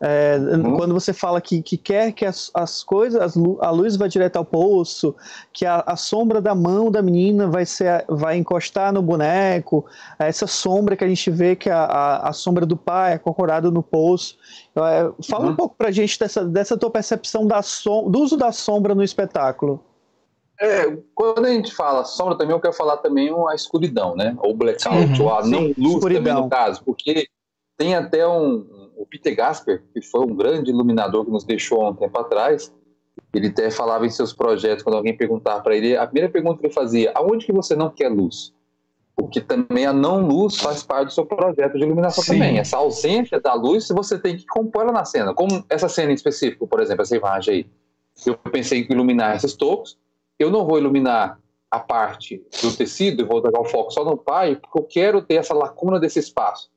É, uhum. Quando você fala que, que quer que as, as coisas, as, a luz vá direto ao poço, que a, a, sombra da mão da menina vai, ser, vai encostar no boneco, essa sombra que a gente vê que a, a, a sombra do pai é corcorado no poço. É, fala uhum. um pouco pra gente dessa, dessa tua percepção da som, do uso da sombra no espetáculo. É, quando a gente fala sombra também, eu quero falar também a escuridão, né? Ou blackout, uhum, ou a sim, não luz escuridão. também no caso, porque tem até um, o Peter Gasper, que foi um grande iluminador que nos deixou há um tempo atrás, ele até falava em seus projetos, quando alguém perguntava para ele, a primeira pergunta que ele fazia, aonde que você não quer luz? Porque também a não luz faz parte do seu projeto de iluminação Sim. também. Essa ausência da luz, você tem que compor ela na cena. Como essa cena em específico, por exemplo, essa imagem aí. Eu pensei em iluminar esses tocos, eu não vou iluminar a parte do tecido e vou jogar o foco só no pai, porque eu quero ter essa lacuna desse espaço.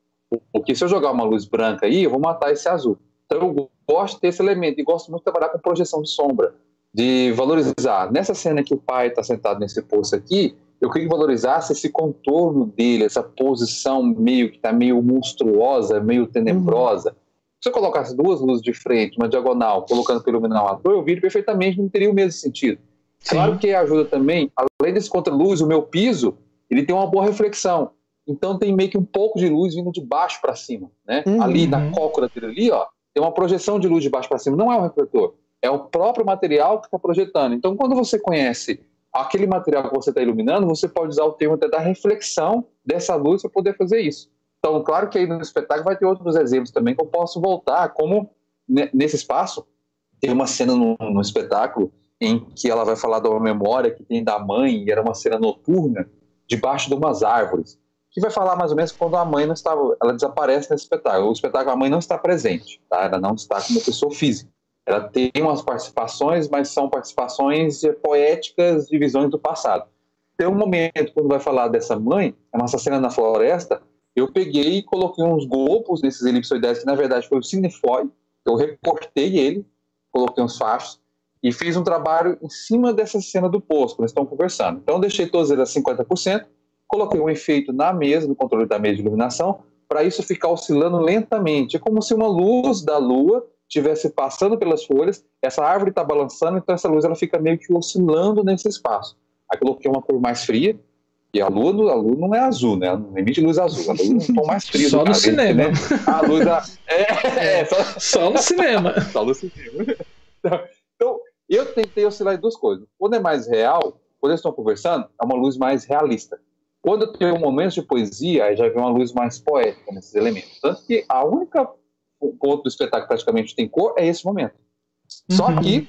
Porque se eu jogar uma luz branca aí, eu vou matar esse azul. Então eu gosto de ter esse elemento e gosto muito de trabalhar com projeção de sombra, de valorizar. Nessa cena que o pai está sentado nesse poço aqui, eu queria que valorizasse esse contorno dele, essa posição meio que está meio monstruosa, meio tenebrosa. Uhum. Se eu colocasse duas luzes de frente, uma diagonal, colocando para iluminar o ator, eu vi perfeitamente, não teria o mesmo sentido. Sim. Claro que ajuda também, além desse contra-luz, o meu piso, ele tem uma boa reflexão. Então tem meio que um pouco de luz vindo de baixo para cima, né? Uhum. Ali na cócora dele ali, ó, tem uma projeção de luz de baixo para cima. Não é um refletor, é o próprio material que está projetando. Então quando você conhece aquele material que você está iluminando, você pode usar o termo até da reflexão dessa luz para poder fazer isso. Então, claro que aí no espetáculo vai ter outros exemplos também que eu posso voltar, como nesse espaço tem uma cena no, no espetáculo em que ela vai falar da memória que tem da mãe, e era uma cena noturna, debaixo de umas árvores, que vai falar mais ou menos quando a mãe não estava, ela desaparece nesse espetáculo. O espetáculo, a mãe não está presente, tá? ela não está como pessoa física. Ela tem umas participações, mas são participações poéticas de visões do passado. Tem um momento, quando vai falar dessa mãe, é uma cena na floresta, eu peguei e coloquei uns golpes nesses elipsoidais, que na verdade foi o cinefoil, eu recortei ele, coloquei uns fachos, e fiz um trabalho em cima dessa cena do poço, quando eles estão conversando. Então, deixei todos eles a 50%, coloquei um efeito na mesa, no controle da mesa de iluminação, para isso ficar oscilando lentamente. É como se uma luz da lua estivesse passando pelas folhas, essa árvore está balançando, então essa luz ela fica meio que oscilando nesse espaço. Aí coloquei uma cor mais fria, E a lua, a lua não é azul, né? Não emite luz azul. A lua é um tom mais frio. Só no cinema. Né? A luz da... (laughs) é, é, só... só no cinema. (laughs) Só no cinema. Então, eu tentei oscilar em duas coisas. Quando é mais real, quando eles estão conversando, é uma luz mais realista. Quando tem um momento de poesia, aí já vem uma luz mais poética nesses elementos. Tanto que a única ponto do espetáculo praticamente tem cor é esse momento. Só uhum. que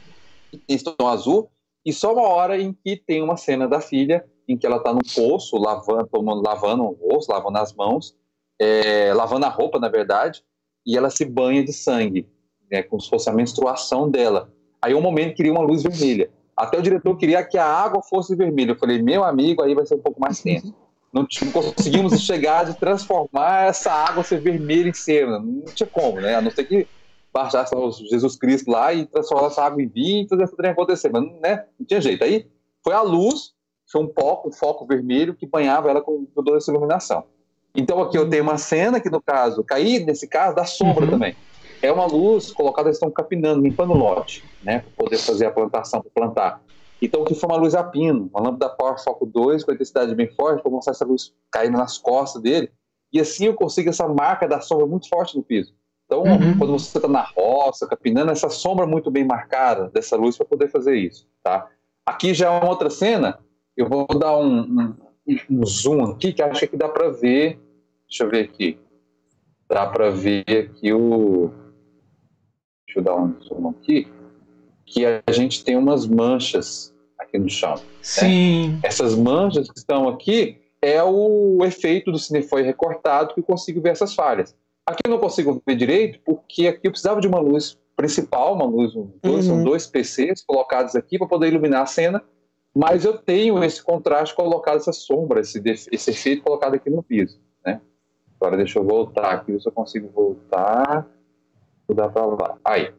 em tom azul e só uma hora em que tem uma cena da filha em que ela está no poço lavando, tomando, lavando o rosto, lavando as mãos, é, lavando a roupa na verdade, e ela se banha de sangue, né, como se fosse a menstruação dela. Aí um momento queria uma luz vermelha. Até o diretor queria que a água fosse vermelha. Eu falei, meu amigo, aí vai ser um pouco mais tenso. Não, não conseguimos chegar de transformar essa água ser vermelha em cena. Não tinha como, né? A não ser que baixasse Jesus Cristo lá e transformasse essa água em vinho e tudo isso acontecer. Mas né? não tinha jeito. Aí foi a luz, foi um foco, um foco vermelho que banhava ela com toda essa iluminação. Então aqui eu tenho uma cena que, no caso, cair, nesse caso, dá sombra uhum. também. É uma luz colocada, eles estão capinando, limpando o lote, né? Para poder fazer a plantação, para plantar. Então, que foi uma luz a pino, uma lâmpada Power Foco 2 com intensidade bem forte, para mostrar essa luz caindo nas costas dele. E assim eu consigo essa marca da sombra muito forte no piso. Então, uhum. quando você está na roça, capinando, essa sombra muito bem marcada dessa luz para poder fazer isso, tá? Aqui já é uma outra cena, eu vou dar um, um, um zoom aqui, que acho que dá para ver, deixa eu ver aqui, dá para ver aqui o, deixa eu dar um zoom aqui, que a gente tem umas manchas aqui no chão. Né? Sim. Né? Essas manchas que estão aqui é o efeito do cinefoil recortado que eu consigo ver essas falhas. Aqui eu não consigo ver direito porque aqui eu precisava de uma luz principal, uma luz, dois, uhum. são dois PCs colocados aqui para poder iluminar a cena, mas eu tenho esse contraste colocado, essa sombra, esse, esse efeito colocado aqui no piso, né? Agora deixa eu voltar aqui, se eu consigo voltar, dar para lá. Aí.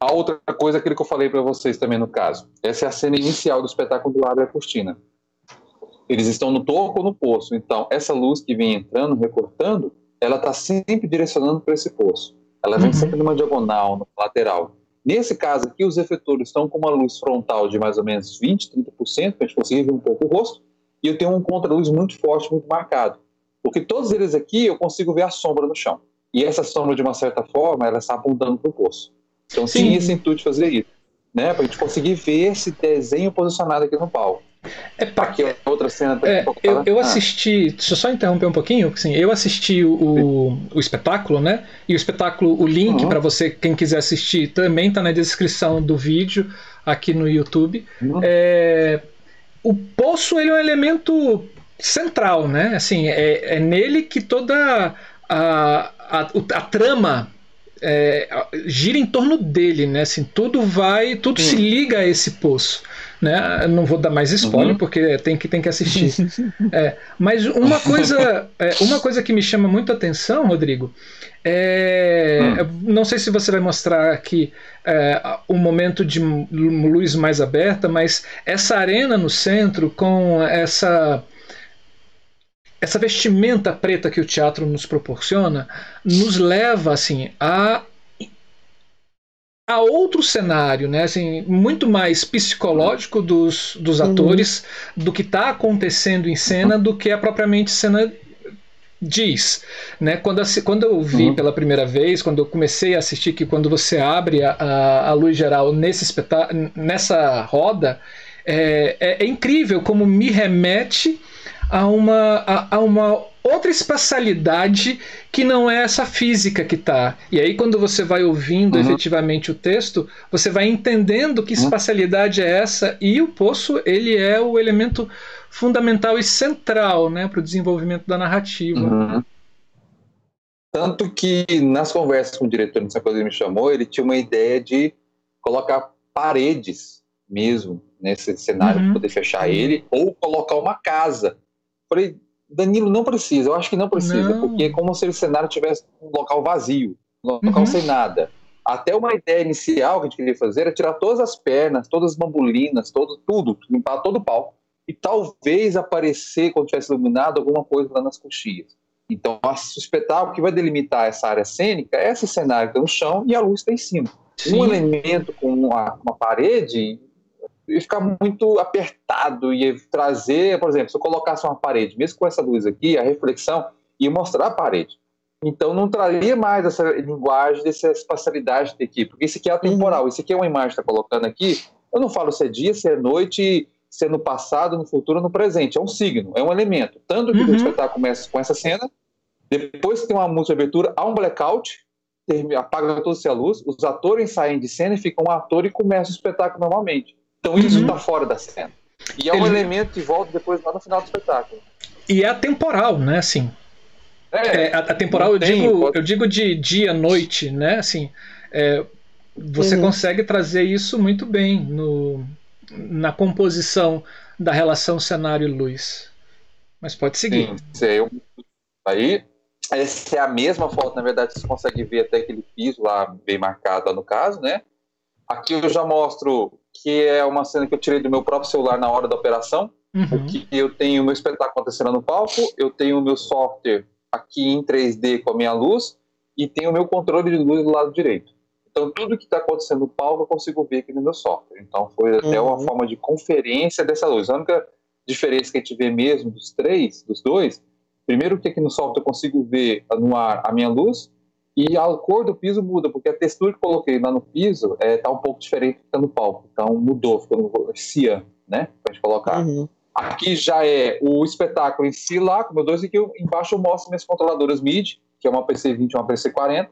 A outra coisa, aquilo que eu falei para vocês também no caso, essa é a cena inicial do espetáculo do Abre a Cortina. Eles estão no topo ou no poço, então essa luz que vem entrando, recortando, ela está sempre direcionando para esse poço. Ela vem uhum. sempre numa diagonal, no lateral. Nesse caso aqui, os efetores estão com uma luz frontal de mais ou menos 20, 30%, para a gente conseguir ver um pouco o rosto, e eu tenho um contra-luz muito forte, muito marcado. Porque todos eles aqui eu consigo ver a sombra no chão. E essa sombra, de uma certa forma, ela está apontando para o poço. Então Sim. tinha esse intuito de fazer isso, né? Para a gente conseguir ver esse desenho posicionado aqui no palco. É, pra... Aqui outra cena é, eu, eu ah. assisti, deixa eu só interromper um pouquinho, assim, eu assisti o, o espetáculo, né? E o espetáculo, o link uhum. para você, quem quiser assistir, também está na descrição do vídeo aqui no YouTube. Uhum. É, o poço ele é um elemento central, né? Assim, é, é nele que toda a, a, a trama é, gira em torno dele, né? Assim, tudo vai, tudo se liga a esse poço. Né? Não vou dar mais spoiler uhum. porque tem que, tem que assistir. é, mas uma (laughs) coisa, é, uma coisa que me chama muito a atenção, Rodrigo, é, hum. não sei se você vai mostrar aqui é, um momento de luz mais aberta, mas essa arena no centro com essa essa vestimenta preta que o teatro nos proporciona nos leva assim a a outro cenário, né? Assim, muito mais psicológico dos, dos uhum. atores uhum. do que está acontecendo em cena do que a propriamente cena diz, né? Quando, quando eu vi uhum. pela primeira vez, quando eu comecei a assistir que quando você abre a, a, a luz geral nesse nessa roda, é, é, é incrível como me remete a uma, a, a uma outra espacialidade que não é essa física que está. E aí, quando você vai ouvindo uhum. efetivamente o texto, você vai entendendo que uhum. espacialidade é essa, e o poço ele é o elemento fundamental e central né, para o desenvolvimento da narrativa. Uhum. Tanto que nas conversas com o diretor, nessa coisa ele me chamou, ele tinha uma ideia de colocar paredes mesmo nesse cenário para uhum. poder fechar ele, ou colocar uma casa Danilo, não precisa, eu acho que não precisa, não. porque é como se o cenário tivesse um local vazio, um local uhum. sem nada. Até uma ideia inicial que a gente queria fazer era tirar todas as pernas, todas as bambulinas, todo, tudo, limpar todo o palco, e talvez aparecer, quando tivesse iluminado, alguma coisa lá nas coxias. Então, o espetáculo que vai delimitar essa área cênica é esse cenário que está no chão e a luz está em cima. Sim. Um elemento com uma, uma parede ia ficar muito apertado, ia trazer, por exemplo, se eu colocasse uma parede, mesmo com essa luz aqui, a reflexão ia mostrar a parede. Então não traria mais essa linguagem, dessa espacialidade de aqui, porque isso aqui é atemporal, uhum. isso aqui é uma imagem que está colocando aqui, eu não falo se é dia, se é noite, se é no passado, no futuro, no presente, é um signo, é um elemento. Tanto que uhum. o espetáculo começa com essa cena, depois que tem uma música de abertura, há um blackout, apaga toda a luz, os atores saem de cena e ficam um ator e começa o espetáculo normalmente. Então uhum. isso está fora da cena. E é um Ele... elemento que volta depois lá no final do espetáculo. E é atemporal, né? Assim, é, é, atemporal eu digo, pode... eu digo de dia, noite, né? Assim, é, você uhum. consegue trazer isso muito bem no, na composição da relação cenário e luz. Mas pode seguir. Sim, eu, aí essa é a mesma foto, na verdade, você consegue ver até aquele piso lá bem marcado no caso, né? Aqui eu já mostro que é uma cena que eu tirei do meu próprio celular na hora da operação. Uhum. Que eu tenho o meu espetáculo acontecendo no palco, eu tenho o meu software aqui em 3D com a minha luz e tenho o meu controle de luz do lado direito. Então tudo que está acontecendo no palco eu consigo ver aqui no meu software. Então foi até uhum. uma forma de conferência dessa luz. A única diferença que a gente vê mesmo dos três, dos dois, primeiro que aqui no software eu consigo ver no ar a minha luz e a cor do piso muda, porque a textura que coloquei lá no piso é, tá um pouco diferente do que no palco. Então mudou, ficou no cian, né? Para gente colocar. Uhum. Aqui já é o espetáculo em si lá, como eu dou aqui, embaixo eu mostro minhas controladoras MIDI, que é uma PC20 e uma PC40,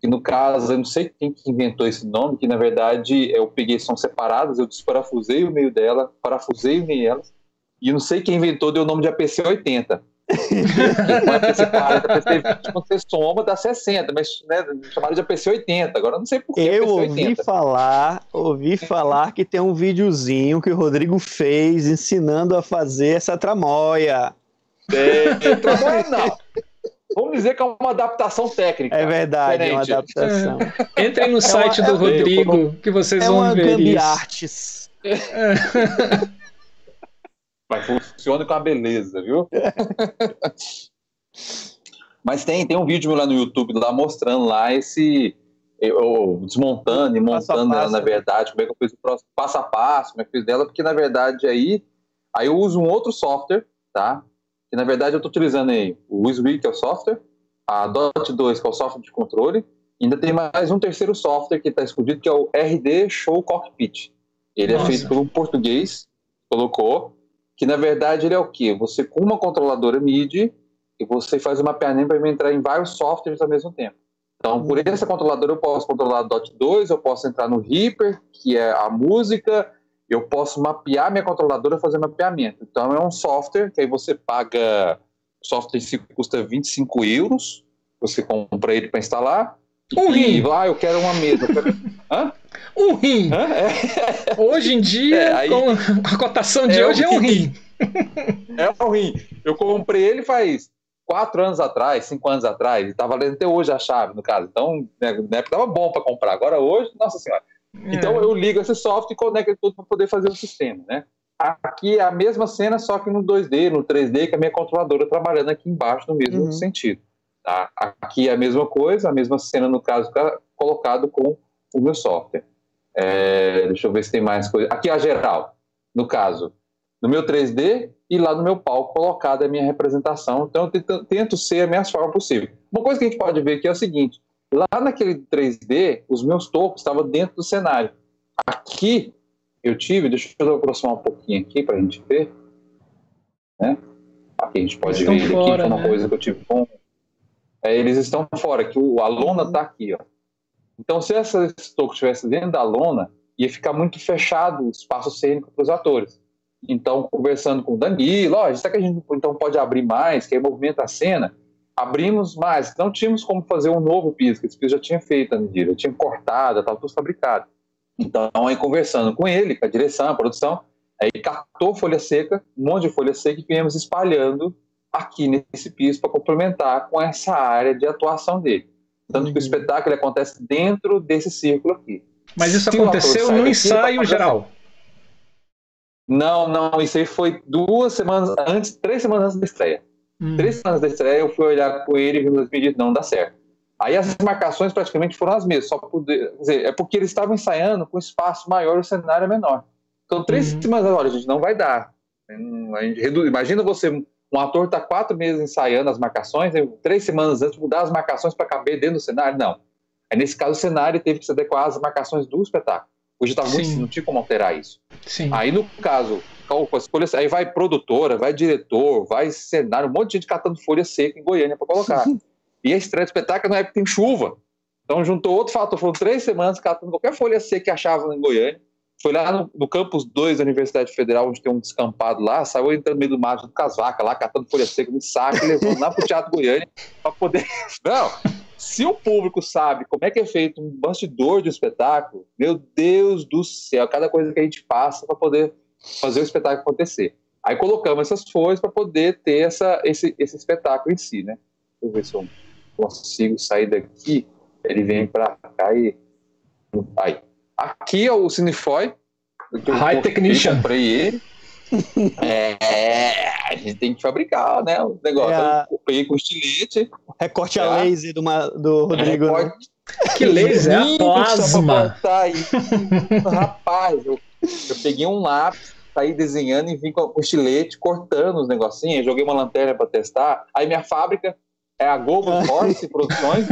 que no caso, eu não sei quem que inventou esse nome, que na verdade eu peguei, são separadas, eu desparafusei o meio dela, parafusei o meio delas, e não sei quem inventou, deu o nome de APC80 apc 40, APC20, você soma, dá 60, mas né, chamaram de APC 80. Agora não sei por que. Eu ouvi falar, ouvi falar que tem um videozinho que o Rodrigo fez ensinando a fazer essa tramóia. É, (laughs) tramóia não. Vamos dizer que é uma adaptação técnica. É verdade, diferente. é uma adaptação. É. Entrem no site é uma, do é Rodrigo que vocês é vão ver isso. Artes. É. (laughs) Mas funciona com a beleza, viu? (laughs) Mas tem, tem um vídeo lá no YouTube lá mostrando lá esse. Eu, desmontando e montando ela, na verdade, como é que eu fiz o próximo passo a passo, como é que eu fiz dela, porque na verdade aí, aí eu uso um outro software, tá? Que na verdade eu estou utilizando aí o WizWig, que é o software, a Dot 2, que é o software de controle, e ainda tem mais um terceiro software que está escondido, que é o RD Show Cockpit. Ele Nossa. é feito por um português, colocou, que na verdade ele é o quê? Você com uma controladora MIDI e você faz o mapeamento para entrar em vários softwares ao mesmo tempo. Então, por uhum. essa controladora eu posso controlar Dot 2, eu posso entrar no Reaper, que é a música, eu posso mapear minha controladora e fazer mapeamento. Então, é um software que aí você paga, o software em si custa 25 euros, você compra ele para instalar, um rim. Ah, eu quero uma mesa. Quero... (laughs) Hã? Um rim. É. Hoje em dia, é, aí... com a cotação de é hoje, é um rim. É um rim. Eu comprei ele faz quatro anos atrás, cinco anos atrás, e tá valendo até hoje a chave, no caso. Então, né, na época tava bom para comprar. Agora hoje, nossa senhora. É. Então eu ligo esse software e conecto tudo para poder fazer o sistema, né? Aqui é a mesma cena, só que no 2D, no 3D, que a minha controladora trabalhando aqui embaixo no mesmo uhum. sentido. Tá? Aqui é a mesma coisa, a mesma cena, no caso, colocado com o meu software. É, deixa eu ver se tem mais coisa. Aqui é a geral, no caso, no meu 3D e lá no meu palco colocada a minha representação. Então eu tento ser a melhor forma possível. Uma coisa que a gente pode ver aqui é o seguinte: lá naquele 3D, os meus tocos estavam dentro do cenário. Aqui eu tive, deixa eu aproximar um pouquinho aqui para a gente ver. Né? Aqui a gente pode ver ele aqui, foi uma né? coisa que eu tive com é, eles estão fora, que o, a lona está aqui. Ó. Então, se essa estoque estivesse dentro da lona, ia ficar muito fechado o espaço cênico para os atores. Então, conversando com o Danilo, ó, será que a gente então pode abrir mais, que aí movimenta a cena? Abrimos mais. Não tínhamos como fazer um novo piso, que esse piso já tinha feito a medida, tinha cortado, estava tudo fabricado. Então, aí conversando com ele, com a direção, a produção, aí catou folha seca, um monte de folha seca e viemos espalhando aqui nesse piso para complementar com essa área de atuação dele. Tanto que o uhum. espetáculo acontece dentro desse círculo aqui. Mas isso Se aconteceu no ensaio geral? Não, não, isso aí foi duas semanas antes, três semanas antes da estreia. Hum. Três semanas da estreia eu fui olhar com ele e vimos os não dá certo. Aí as marcações praticamente foram as mesmas, só poder, dizer, é porque eles estavam ensaiando com espaço maior e o cenário é menor. Então, três uhum. semanas, olha, a gente não vai dar. Reduz, imagina você, um ator está quatro meses ensaiando as marcações, três semanas antes mudar as marcações para caber dentro do cenário? Não. Aí, nesse caso, o cenário teve que se adequar às marcações do espetáculo. Hoje estava muito, não tinha como alterar isso. Sim. Aí, no caso, escolha, aí vai produtora, vai diretor, vai cenário, um monte de gente catando folha seca em Goiânia para colocar. (laughs) e a estreia do espetáculo na época tem chuva. Então juntou outro fator, foram três semanas catando qualquer folha seca que achavam em Goiânia. Foi lá no, no campus 2 da Universidade Federal, onde tem um descampado lá, saiu entrando no meio do mato com as vacas lá, catando folha seca no saco, levando lá pro Teatro Goiânia para poder. (laughs) Não! Se o público sabe como é que é feito um bastidor de espetáculo, meu Deus do céu, cada coisa que a gente passa para poder fazer o espetáculo acontecer. Aí colocamos essas folhas para poder ter essa, esse, esse espetáculo em si, né? Deixa eu ver se eu consigo sair daqui. Ele vem para cá e. Aí. Aqui é o Cinefoy. High Technician. comprei ele. (laughs) é, a gente tem que fabricar, né? O negócio. É Eu peguei com estilete. Recorte a laser do, do Rodrigo. Né? Que laser? É a plasma. (laughs) Rapaz, eu, eu peguei um lápis, saí desenhando e vim com o estilete, cortando os negocinhos. Joguei uma lanterna para testar. Aí minha fábrica é a Globo Force (laughs) Produções.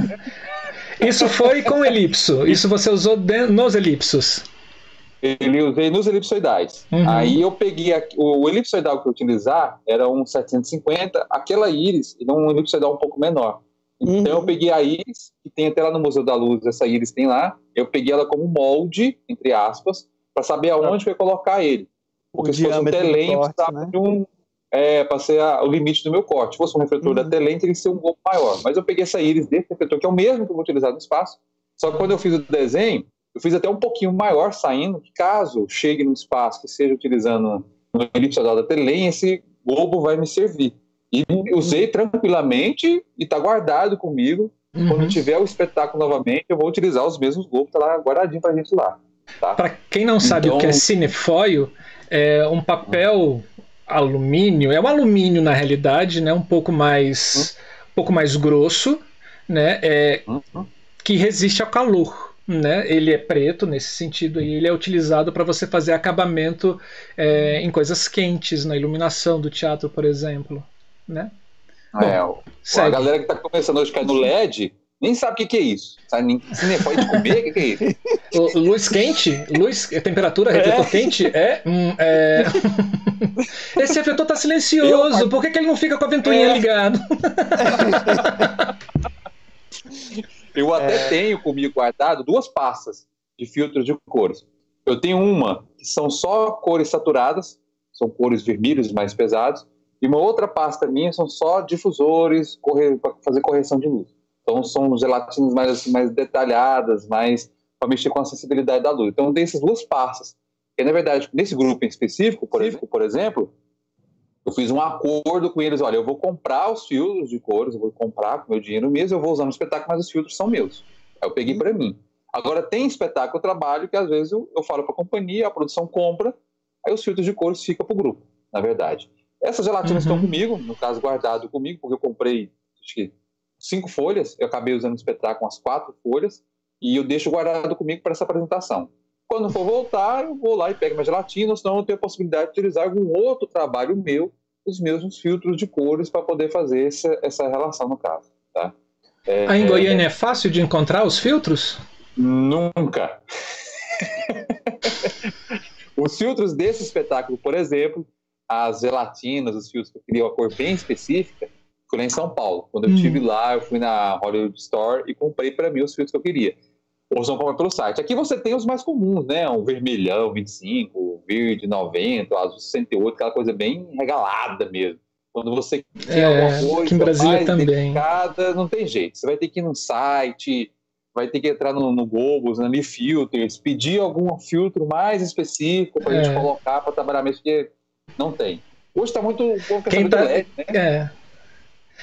Isso foi com elipso. Isso você usou nos elipsos. Ele usei nos elipsoidais. Uhum. Aí eu peguei o elipsoidal que eu utilizar era um 750, aquela íris era um elipsoidal um pouco menor. Então uhum. eu peguei a íris, que tem até lá no Museu da Luz, essa íris tem lá. Eu peguei ela como molde, entre aspas, para saber aonde que eu ia colocar ele. Porque o se fosse um telém, precisava né? de um, é, para ser a, o limite do meu corte. Se fosse um refletor uhum. da Telém, teria que ser um pouco maior. Mas eu peguei essa íris desse refletor, que é o mesmo que eu vou utilizar no espaço. Só que quando eu fiz o desenho, eu fiz até um pouquinho maior saindo, que caso chegue no espaço que seja utilizando no elipsoidal da Telém, esse globo vai me servir. E usei tranquilamente e está guardado comigo. Uhum. Quando tiver o espetáculo novamente, eu vou utilizar os mesmos globos, tá lá guardadinho pra gente lá. Tá? Para quem não sabe então... o que é então cinefoil, é um papel alumínio, é um alumínio na realidade, né, um pouco mais, um pouco mais grosso, né, é, que resiste ao calor. Né? Ele é preto nesse sentido e ele é utilizado para você fazer acabamento é, em coisas quentes, na iluminação do teatro, por exemplo. Né? É, Bom, a galera que está começando a cair no LED nem sabe o que, que é isso. Sabe, nem, nem pode comer, o que, que é isso? (laughs) O, luz quente, luz, temperatura, refletor é. quente, é, hum, é... (laughs) Esse refletor tá silencioso, eu, por que, que ele não fica com a ventoinha é. ligado? (laughs) eu até é. tenho comigo guardado duas pastas de filtros de cores. Eu tenho uma que são só cores saturadas, são cores vermelhas mais pesados, e uma outra pasta minha são só difusores para fazer correção de luz. Então são gelatinas mais, assim, mais detalhadas, mais para mexer com a sensibilidade da luz. Então tem essas duas pastas. E na verdade, nesse grupo em específico, por, exemplo, por exemplo, eu fiz um acordo com eles, olha, eu vou comprar os filtros de cores, eu vou comprar com meu dinheiro mesmo, eu vou usar no espetáculo, mas os filtros são meus. Aí eu peguei para mim. Agora tem espetáculo, trabalho que às vezes eu, eu falo para a companhia, a produção compra, aí os filtros de cores ficam para o grupo, na verdade. Essas gelatinas uhum. estão comigo, no caso guardado comigo, porque eu comprei acho que cinco folhas, eu acabei usando no espetáculo as quatro folhas, e eu deixo guardado comigo para essa apresentação. Quando for voltar, eu vou lá e pego minha gelatina, senão eu tenho a possibilidade de utilizar algum outro trabalho meu, os mesmos filtros de cores, para poder fazer essa, essa relação no caso. Tá? É, Aí em Goiânia é, é fácil de encontrar os filtros? Nunca. (laughs) os filtros desse espetáculo, por exemplo, as gelatinas, os filtros que eu queria uma cor bem específica, fui lá em São Paulo. Quando eu hum. estive lá, eu fui na Hollywood Store e comprei para mim os filtros que eu queria. Ou são compra pelo site. Aqui você tem os mais comuns, né? Um vermelhão 25, verde 90, o azul 68, aquela coisa bem regalada mesmo. Quando você quer é, alguma coisa em Brasília mais também. delicada, não tem jeito. Você vai ter que ir num site, vai ter que entrar no, no Gobos, na Mi Filters, pedir algum filtro mais específico para a é. gente colocar para trabalhar mesmo, porque não tem. Hoje está muito. Quem tá, LED, né? É.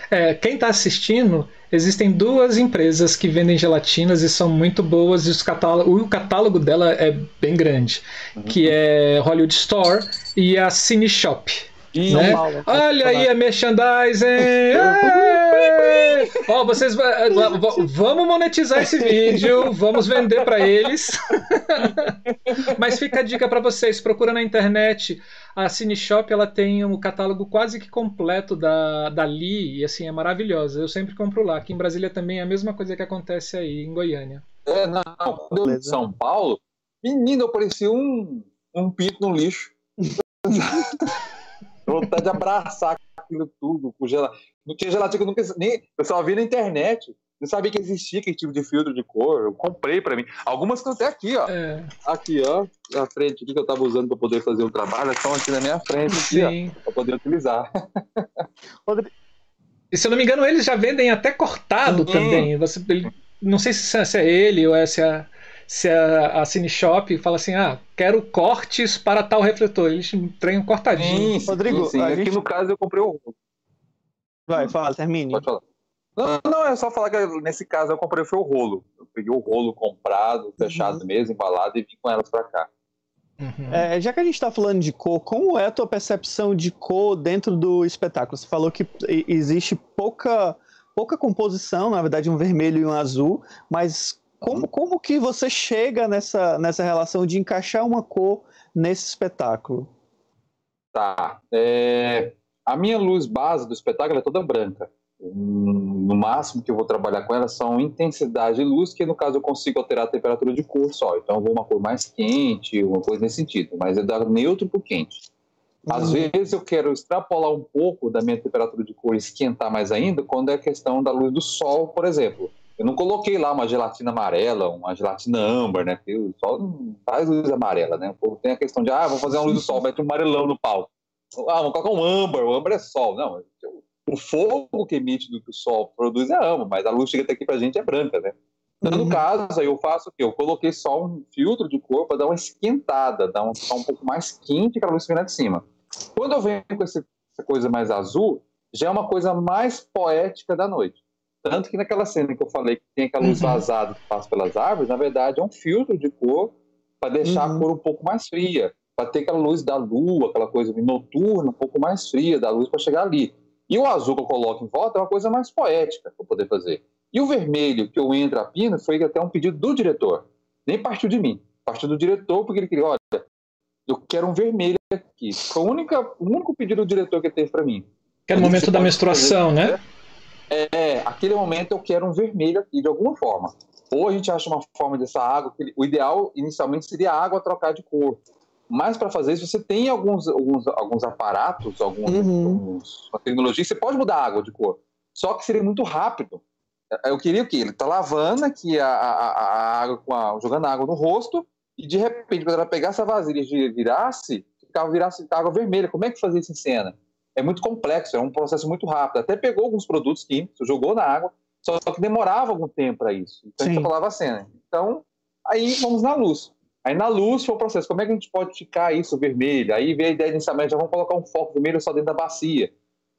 É, quem está assistindo, existem duas empresas que vendem gelatinas e são muito boas e catálogo, o catálogo dela é bem grande, uhum. que é Hollywood Store e a Cine Shop. né? Olha aí a merchandising! Ó, oh, vocês vamos monetizar esse vídeo, vamos vender para eles. (laughs) Mas fica a dica para vocês, procura na internet. A Cineshop, ela tem um catálogo quase que completo da da Lee e assim é maravilhosa. Eu sempre compro lá. Aqui em Brasília também é a mesma coisa que acontece aí em Goiânia. É, não, quando eu em São Paulo, menino, eu parecia um um pinto no lixo. (laughs) vontade de abraçar aquilo tudo, com gelatina. Não tinha gelatina que eu nunca. Nem, eu só vi na internet. Não sabia que existia aquele tipo de filtro de cor. Eu comprei para mim. Algumas estão até aqui, ó. É. Aqui, ó. Na frente, que eu tava usando para poder fazer o trabalho, estão aqui na minha frente, aqui, para poder utilizar. (laughs) e se eu não me engano, eles já vendem até cortado também. Você, não sei se é ele ou é se é se a, a Cine Shop fala assim, ah, quero cortes para tal refletor. Eles treinam cortadinho. Sim, Rodrigo, sim, aqui gente... no caso eu comprei o. Vai, fala, termine. Pode falar. Não, não, é só falar que nesse caso eu comprei foi o rolo. Eu peguei o rolo comprado, fechado uhum. mesmo, embalado e vim com elas para cá. Uhum. É, já que a gente está falando de cor, como é a tua percepção de cor dentro do espetáculo? Você falou que existe pouca, pouca composição, na verdade um vermelho e um azul, mas como, como que você chega nessa, nessa relação de encaixar uma cor nesse espetáculo? Tá. É, a minha luz base do espetáculo é toda branca. No máximo que eu vou trabalhar com ela são intensidade de luz, que no caso eu consigo alterar a temperatura de cor só. Então eu vou uma cor mais quente, uma coisa nesse sentido. Mas é dar neutro para quente. Às uhum. vezes eu quero extrapolar um pouco da minha temperatura de cor e esquentar mais ainda quando é a questão da luz do sol, por exemplo. Eu não coloquei lá uma gelatina amarela, uma gelatina âmbar, né? Porque o sol não faz luz amarela, né? O povo tem a questão de, ah, vou fazer uma luz do sol, mete um amarelão no palco. Ah, vamos colocar um âmbar, o âmbar é sol. Não, o fogo que emite do que o sol produz é âmbar, mas a luz chega até aqui pra gente é branca, né? Então, no uhum. caso, aí eu faço o quê? Eu coloquei só um filtro de cor para dar uma esquentada, dar um, um pouco mais quente que a luz que vem lá de cima. Quando eu venho com esse, essa coisa mais azul, já é uma coisa mais poética da noite. Tanto que naquela cena que eu falei que tem aquela luz uhum. vazada que passa pelas árvores, na verdade é um filtro de cor para deixar uhum. a cor um pouco mais fria, para ter aquela luz da lua, aquela coisa noturna, um pouco mais fria da luz para chegar ali. E o azul que eu coloco em volta é uma coisa mais poética para poder fazer. E o vermelho que eu entro a pino foi até um pedido do diretor. Nem partiu de mim, partiu do diretor porque ele queria, olha, eu quero um vermelho aqui. Foi o único, o único pedido do diretor que ele teve para mim. Que é no momento da menstruação, fazer, né? É, aquele momento eu quero um vermelho aqui, de alguma forma. Ou a gente acha uma forma dessa água, que o ideal inicialmente seria a água trocar de cor. Mas para fazer isso, você tem alguns, alguns, alguns aparatos, alguns, uhum. alguns tecnologia, você pode mudar a água de cor. Só que seria muito rápido. Eu queria o quê? Ele tá lavando aqui a, a, a água, a, jogando água no rosto, e de repente, quando ela pegasse a vasilha e virasse, ficava virasse água vermelha. Como é que fazia isso em cena? É muito complexo, é um processo muito rápido. Até pegou alguns produtos químicos, jogou na água, só que demorava algum tempo para isso. Então Sim. a gente falava a cena. Então, aí vamos na luz. Aí na luz foi o processo. Como é que a gente pode ficar isso vermelho? Aí veio a ideia inicialmente, já vamos colocar um foco vermelho só dentro da bacia.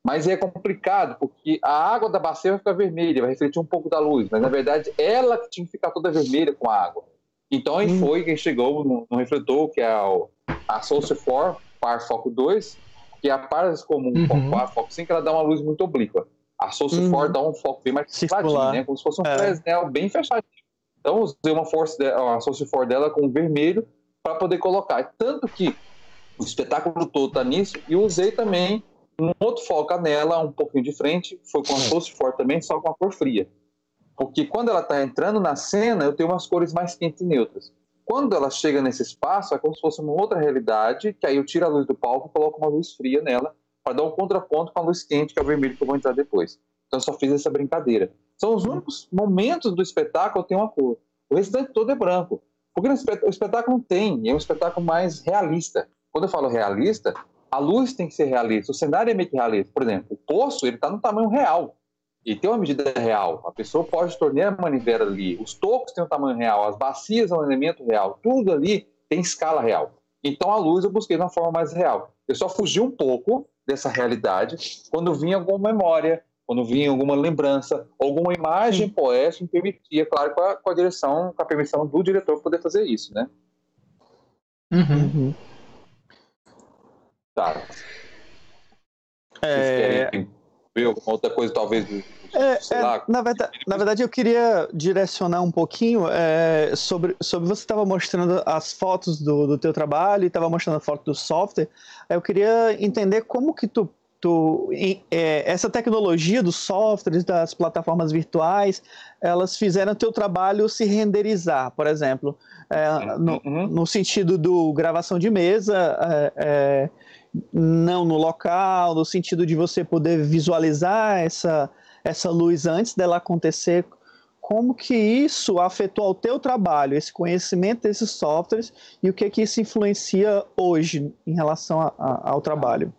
Mas é complicado, porque a água da bacia vai ficar vermelha, vai refletir um pouco da luz, mas na verdade ela que tinha que ficar toda vermelha com a água. Então aí hum. foi quem chegou no, no refletor, que é o, a Source 4 Par Foco 2, que a Paras comum uhum. com a Foco 5 ela dá uma luz muito oblíqua. A Source uhum. 4 dá um foco bem mais fechadinho, né? Como se fosse um é. Fresnel bem fechadinho. Então usei uma force de, a Source 4 dela com vermelho para poder colocar. Tanto que o espetáculo todo tá nisso e usei também um outro foco nela, um pouquinho de frente, foi com a Source 4 também, só com a cor fria. Porque quando ela está entrando na cena, eu tenho umas cores mais quentes e neutras. Quando ela chega nesse espaço, é como se fosse uma outra realidade, que aí eu tiro a luz do palco e coloco uma luz fria nela, para dar um contraponto com a luz quente, que é o vermelho que eu vou entrar depois. Então eu só fiz essa brincadeira. São os únicos momentos do espetáculo que tem uma cor. O restante todo é branco. Porque o espetáculo não tem, é um espetáculo mais realista. Quando eu falo realista, a luz tem que ser realista, o cenário é meio que realista. Por exemplo, o poço ele está no tamanho real e tem uma medida real. A pessoa pode tornear a manivela ali, os tocos têm um tamanho real, as bacias são um elemento real, tudo ali tem escala real. Então a luz eu busquei de uma forma mais real. Eu só fugi um pouco dessa realidade quando vinha alguma memória, quando vinha alguma lembrança, alguma imagem poética me permitia, claro, com a, com a, direção, com a permissão do diretor poder fazer isso, né? Uhum. Tá. É... ver outra coisa, talvez, é, é, lá, na, verdade, na verdade, eu queria direcionar um pouquinho é, sobre, sobre você estava mostrando as fotos do, do teu trabalho e estava mostrando a foto do software. Eu queria entender como que tu, tu é, essa tecnologia dos softwares, das plataformas virtuais, elas fizeram o teu trabalho se renderizar, por exemplo, é, no, uhum. no, sentido do gravação de mesa, é, é, não no local, no sentido de você poder visualizar essa essa luz antes dela acontecer, como que isso afetou o teu trabalho, esse conhecimento desses softwares e o que que isso influencia hoje em relação a, a, ao trabalho?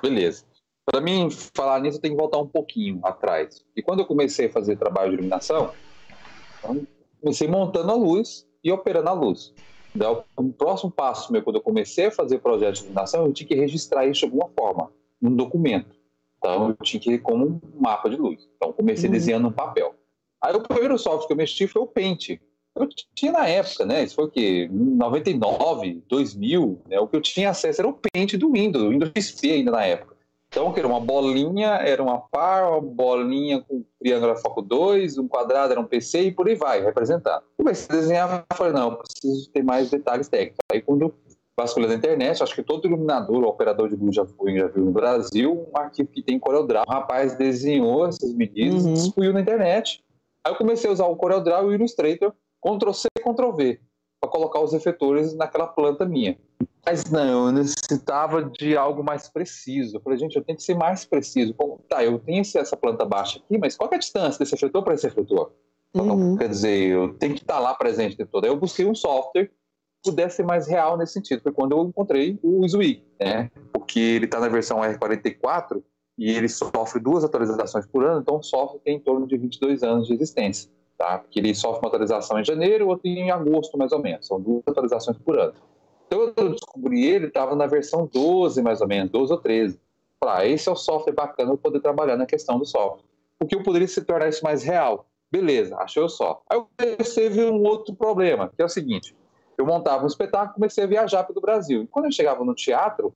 Beleza. Para mim, falar nisso, eu tenho que voltar um pouquinho atrás. E quando eu comecei a fazer trabalho de iluminação, comecei montando a luz e operando a luz. Então, o próximo passo meu, quando eu comecei a fazer projeto de iluminação, eu tinha que registrar isso de alguma forma, num documento. Então eu tinha que ir como um mapa de luz. Então comecei uhum. desenhando um papel. Aí o primeiro software que eu mexi foi o Paint. Eu tinha na época, né? Isso foi o quê? 99, 2000, né? O que eu tinha acesso era o Paint do Windows, o Windows XP ainda na época. Então, que era uma bolinha, era uma par, uma bolinha com triângulo era foco 2, um quadrado era um PC e por aí vai, representar. Comecei a desenhar, falei, não, preciso ter mais detalhes técnicos. Aí quando vasculha da internet, acho que todo iluminador, operador de luz já foi, já viu no Brasil, um arquivo que tem CorelDRAW. O rapaz desenhou essas medidas uhum. e distribuiu na internet. Aí eu comecei a usar o CorelDRAW e o Illustrator, Ctrl-C, Ctrl-V, para colocar os efetores naquela planta minha. Mas não, eu necessitava de algo mais preciso. Eu falei, gente, eu tenho que ser mais preciso. Como, tá, eu tenho essa planta baixa aqui, mas qual é a distância desse efetor para esse efetor? Uhum. Quer dizer, eu tenho que estar tá lá presente o tempo todo. Aí eu busquei um software pudesse ser mais real nesse sentido. Foi quando eu encontrei o Zwig, né? Porque ele está na versão R44 e ele sofre duas atualizações por ano, então o software tem em torno de 22 anos de existência, tá? Porque ele sofre uma atualização em janeiro, outra em agosto, mais ou menos. São duas atualizações por ano. Então eu descobri ele, estava na versão 12, mais ou menos, 12 ou 13. Falei, ah, esse é o software bacana para poder trabalhar na questão do software. Porque eu poderia se tornar isso mais real. Beleza, achei o software. Aí eu percebi um outro problema, que é o seguinte, eu montava um espetáculo comecei a viajar pelo Brasil. E quando eu chegava no teatro,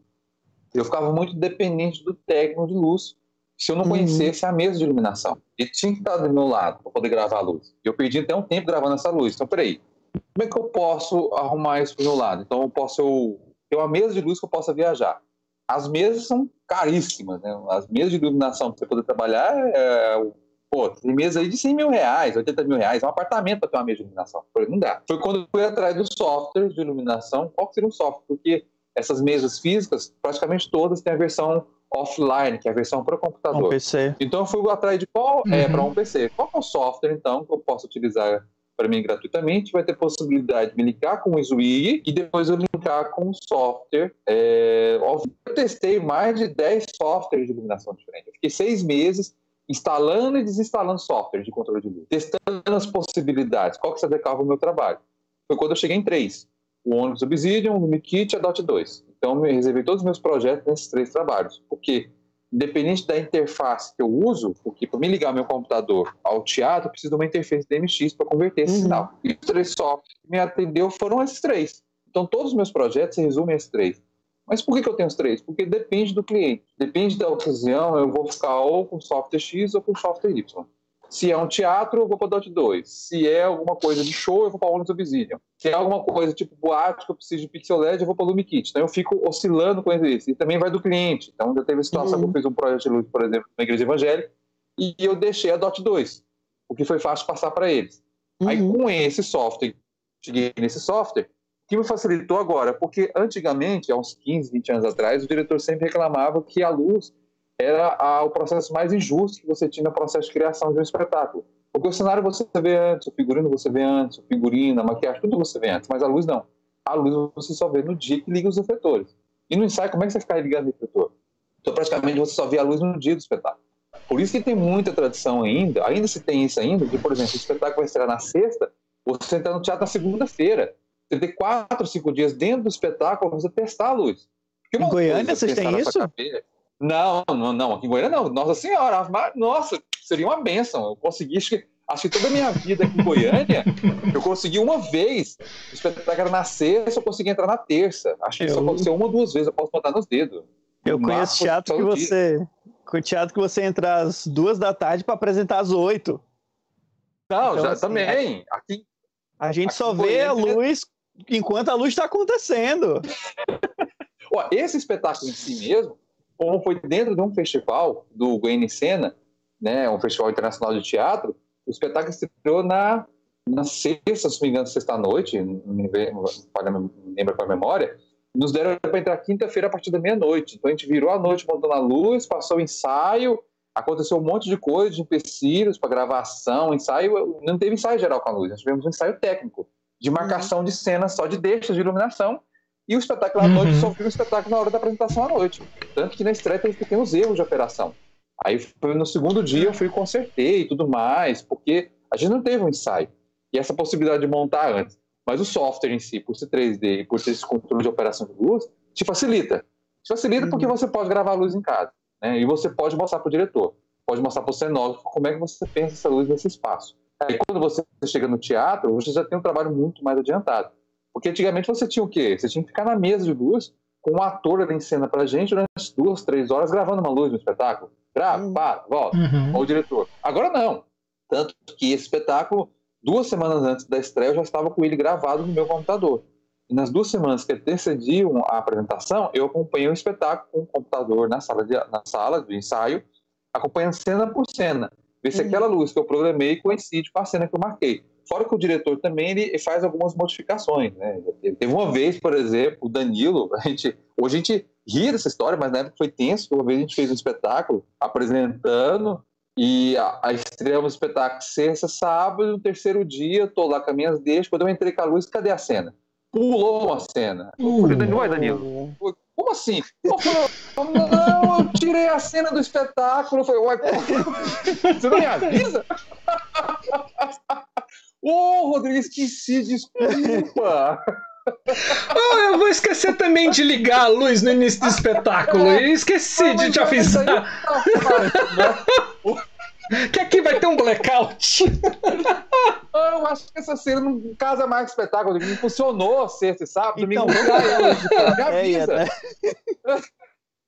eu ficava muito dependente do técnico de luz se eu não uhum. conhecesse uhum. a mesa de iluminação. Ele tinha que estar do meu lado para poder gravar a luz. Eu perdi até um tempo gravando essa luz. Então, peraí, como é que eu posso arrumar isso do meu lado? Então, eu posso eu, ter uma mesa de luz que eu possa viajar. As mesas são caríssimas, né? As mesas de iluminação para você poder trabalhar é, Pô, tem mesa aí de 100 mil reais, 80 mil reais, é um apartamento para ter uma mesa de iluminação. Não dá. Foi quando eu fui atrás dos softwares de iluminação, qual que seria um software? Porque essas mesas físicas, praticamente todas têm a versão offline, que é a versão para computador. Um PC. Então eu fui atrás de qual é, uhum. é para um PC. Qual é o software, então, que eu posso utilizar para mim gratuitamente? Vai ter possibilidade de me linkar com o Zwig e depois eu linkar com o software. É... Eu testei mais de 10 softwares de iluminação diferentes. Eu fiquei seis meses instalando e desinstalando software de controle de luz, testando as possibilidades. Qual que se adequava ao meu trabalho? Foi quando eu cheguei em três. O Onyx Obsidian, o Lumikit e a Dot 2. Então, eu reservei todos os meus projetos nesses três trabalhos. Porque, independente da interface que eu uso, porque para me ligar meu computador ao teatro, eu preciso de uma interface DMX para converter esse uhum. sinal. E os três softwares que me atendeu foram esses três. Então, todos os meus projetos se resumem a esses três. Mas por que, que eu tenho os três? Porque depende do cliente. Depende da ocasião, eu vou ficar ou com software X ou com software Y. Se é um teatro, eu vou para Dot 2. Se é alguma coisa de show, eu vou para o Obsidian. Se é alguma coisa tipo boate, que eu preciso de Pixel LED, eu vou para o LumiKit. Então eu fico oscilando com isso. E também vai do cliente. Então já teve a situação uhum. que eu fiz um projeto de luz, por exemplo, na igreja evangélica, e eu deixei a Dot 2, o que foi fácil passar para eles. Uhum. Aí com esse software, cheguei nesse software, que me facilitou agora, porque antigamente, há uns 15, 20 anos atrás, o diretor sempre reclamava que a luz era a, o processo mais injusto que você tinha no processo de criação de um espetáculo. Porque o cenário você vê antes, o figurino você vê antes, o figurino, a maquiagem, tudo você vê antes, mas a luz não. A luz você só vê no dia que liga os refletores. E no ensaio, como é que você fica ligando o refletor? Então, praticamente, você só vê a luz no dia do espetáculo. Por isso que tem muita tradição ainda, ainda se tem isso ainda, de, por exemplo, o espetáculo vai estrear na sexta, você entra no teatro na segunda-feira. Você tem quatro, cinco dias dentro do espetáculo para você testar a luz. Em Goiânia vocês têm isso? Não, não, não. Aqui em Goiânia não. Nossa Senhora, nossa, seria uma benção. Eu consegui, acho que, acho que toda a minha vida aqui em Goiânia, eu consegui uma vez. O espetáculo era na sexta, eu consegui entrar na terça. Acho que eu... isso aconteceu uma ou duas vezes, eu posso botar nos dedos. Eu conheço teatro que você o teatro que você entra às duas da tarde para apresentar às oito. Não, então, já assim, também. Aqui, a gente aqui só vê a luz enquanto a luz está acontecendo. (laughs) Ó, esse espetáculo em si mesmo, como foi dentro de um festival do Goiânia Cena, né, um festival internacional de teatro, o espetáculo estreou na, na sexta, se não me engano, sexta-noite, não me lembro para a memória, nos deram para entrar quinta-feira a partir da meia-noite. Então a gente virou a noite montando a luz, passou o ensaio, aconteceu um monte de coisa, de empecilhos para gravação, ensaio. Não teve ensaio geral com a luz, nós tivemos um ensaio técnico de marcação uhum. de cenas só de deixas de iluminação. E o espetáculo à uhum. noite só viu o espetáculo na hora da apresentação à noite. Tanto que na estreia teve pequenos erros de operação. Aí foi no segundo dia eu fui consertei e tudo mais, porque a gente não teve um ensaio. E essa possibilidade de montar antes. Mas o software em si, por ser 3D e por ter esse controle de operação de luz, te facilita. Te facilita uhum. porque você pode gravar a luz em casa. Né? E você pode mostrar para o diretor, pode mostrar para o cenógrafo como é que você pensa essa luz nesse espaço. Aí quando você chega no teatro, você já tem um trabalho muito mais adiantado. Porque antigamente você tinha o quê? Você tinha que ficar na mesa de luz com um ator ali em cena pra gente durante duas, três horas gravando uma luz no espetáculo. Grava, uhum. para, volta. Uhum. Ou o diretor. Agora não. Tanto que esse espetáculo duas semanas antes da estreia, eu já estava com ele gravado no meu computador. E nas duas semanas que antecediam a apresentação, eu acompanhei o espetáculo com o computador na sala de, na sala de ensaio, acompanhando cena por cena. Ver se uhum. aquela luz que eu programei coincide com a cena que eu marquei. Fora que o diretor também ele faz algumas modificações. Né? Teve uma vez, por exemplo, o Danilo, (laughs) a gente, hoje a gente ri dessa história, mas na época foi tenso. Uma vez a gente fez um espetáculo apresentando e a, a estreamos o espetáculo sexta, sábado, no terceiro dia, tô lá com as minhas deixas, quando eu entrei com a luz, cadê a cena? Pulou uma cena. Uh, eu falei, uai, Danilo, como assim? Eu falei, não, eu tirei a cena do espetáculo. Eu falei, uai, (laughs) você não me avisa? (laughs) Ô, oh, Rodrigo, esqueci, desculpa. Oh, (laughs) eu vou esquecer também de ligar a luz no início do espetáculo. Eu esqueci de te avisar. que aqui vai ter um blackout. Eu acho que essa cena não casa mais com o espetáculo. Não funcionou sexta e sábado, então, domingo. (laughs) Me avisa. É, né? (laughs)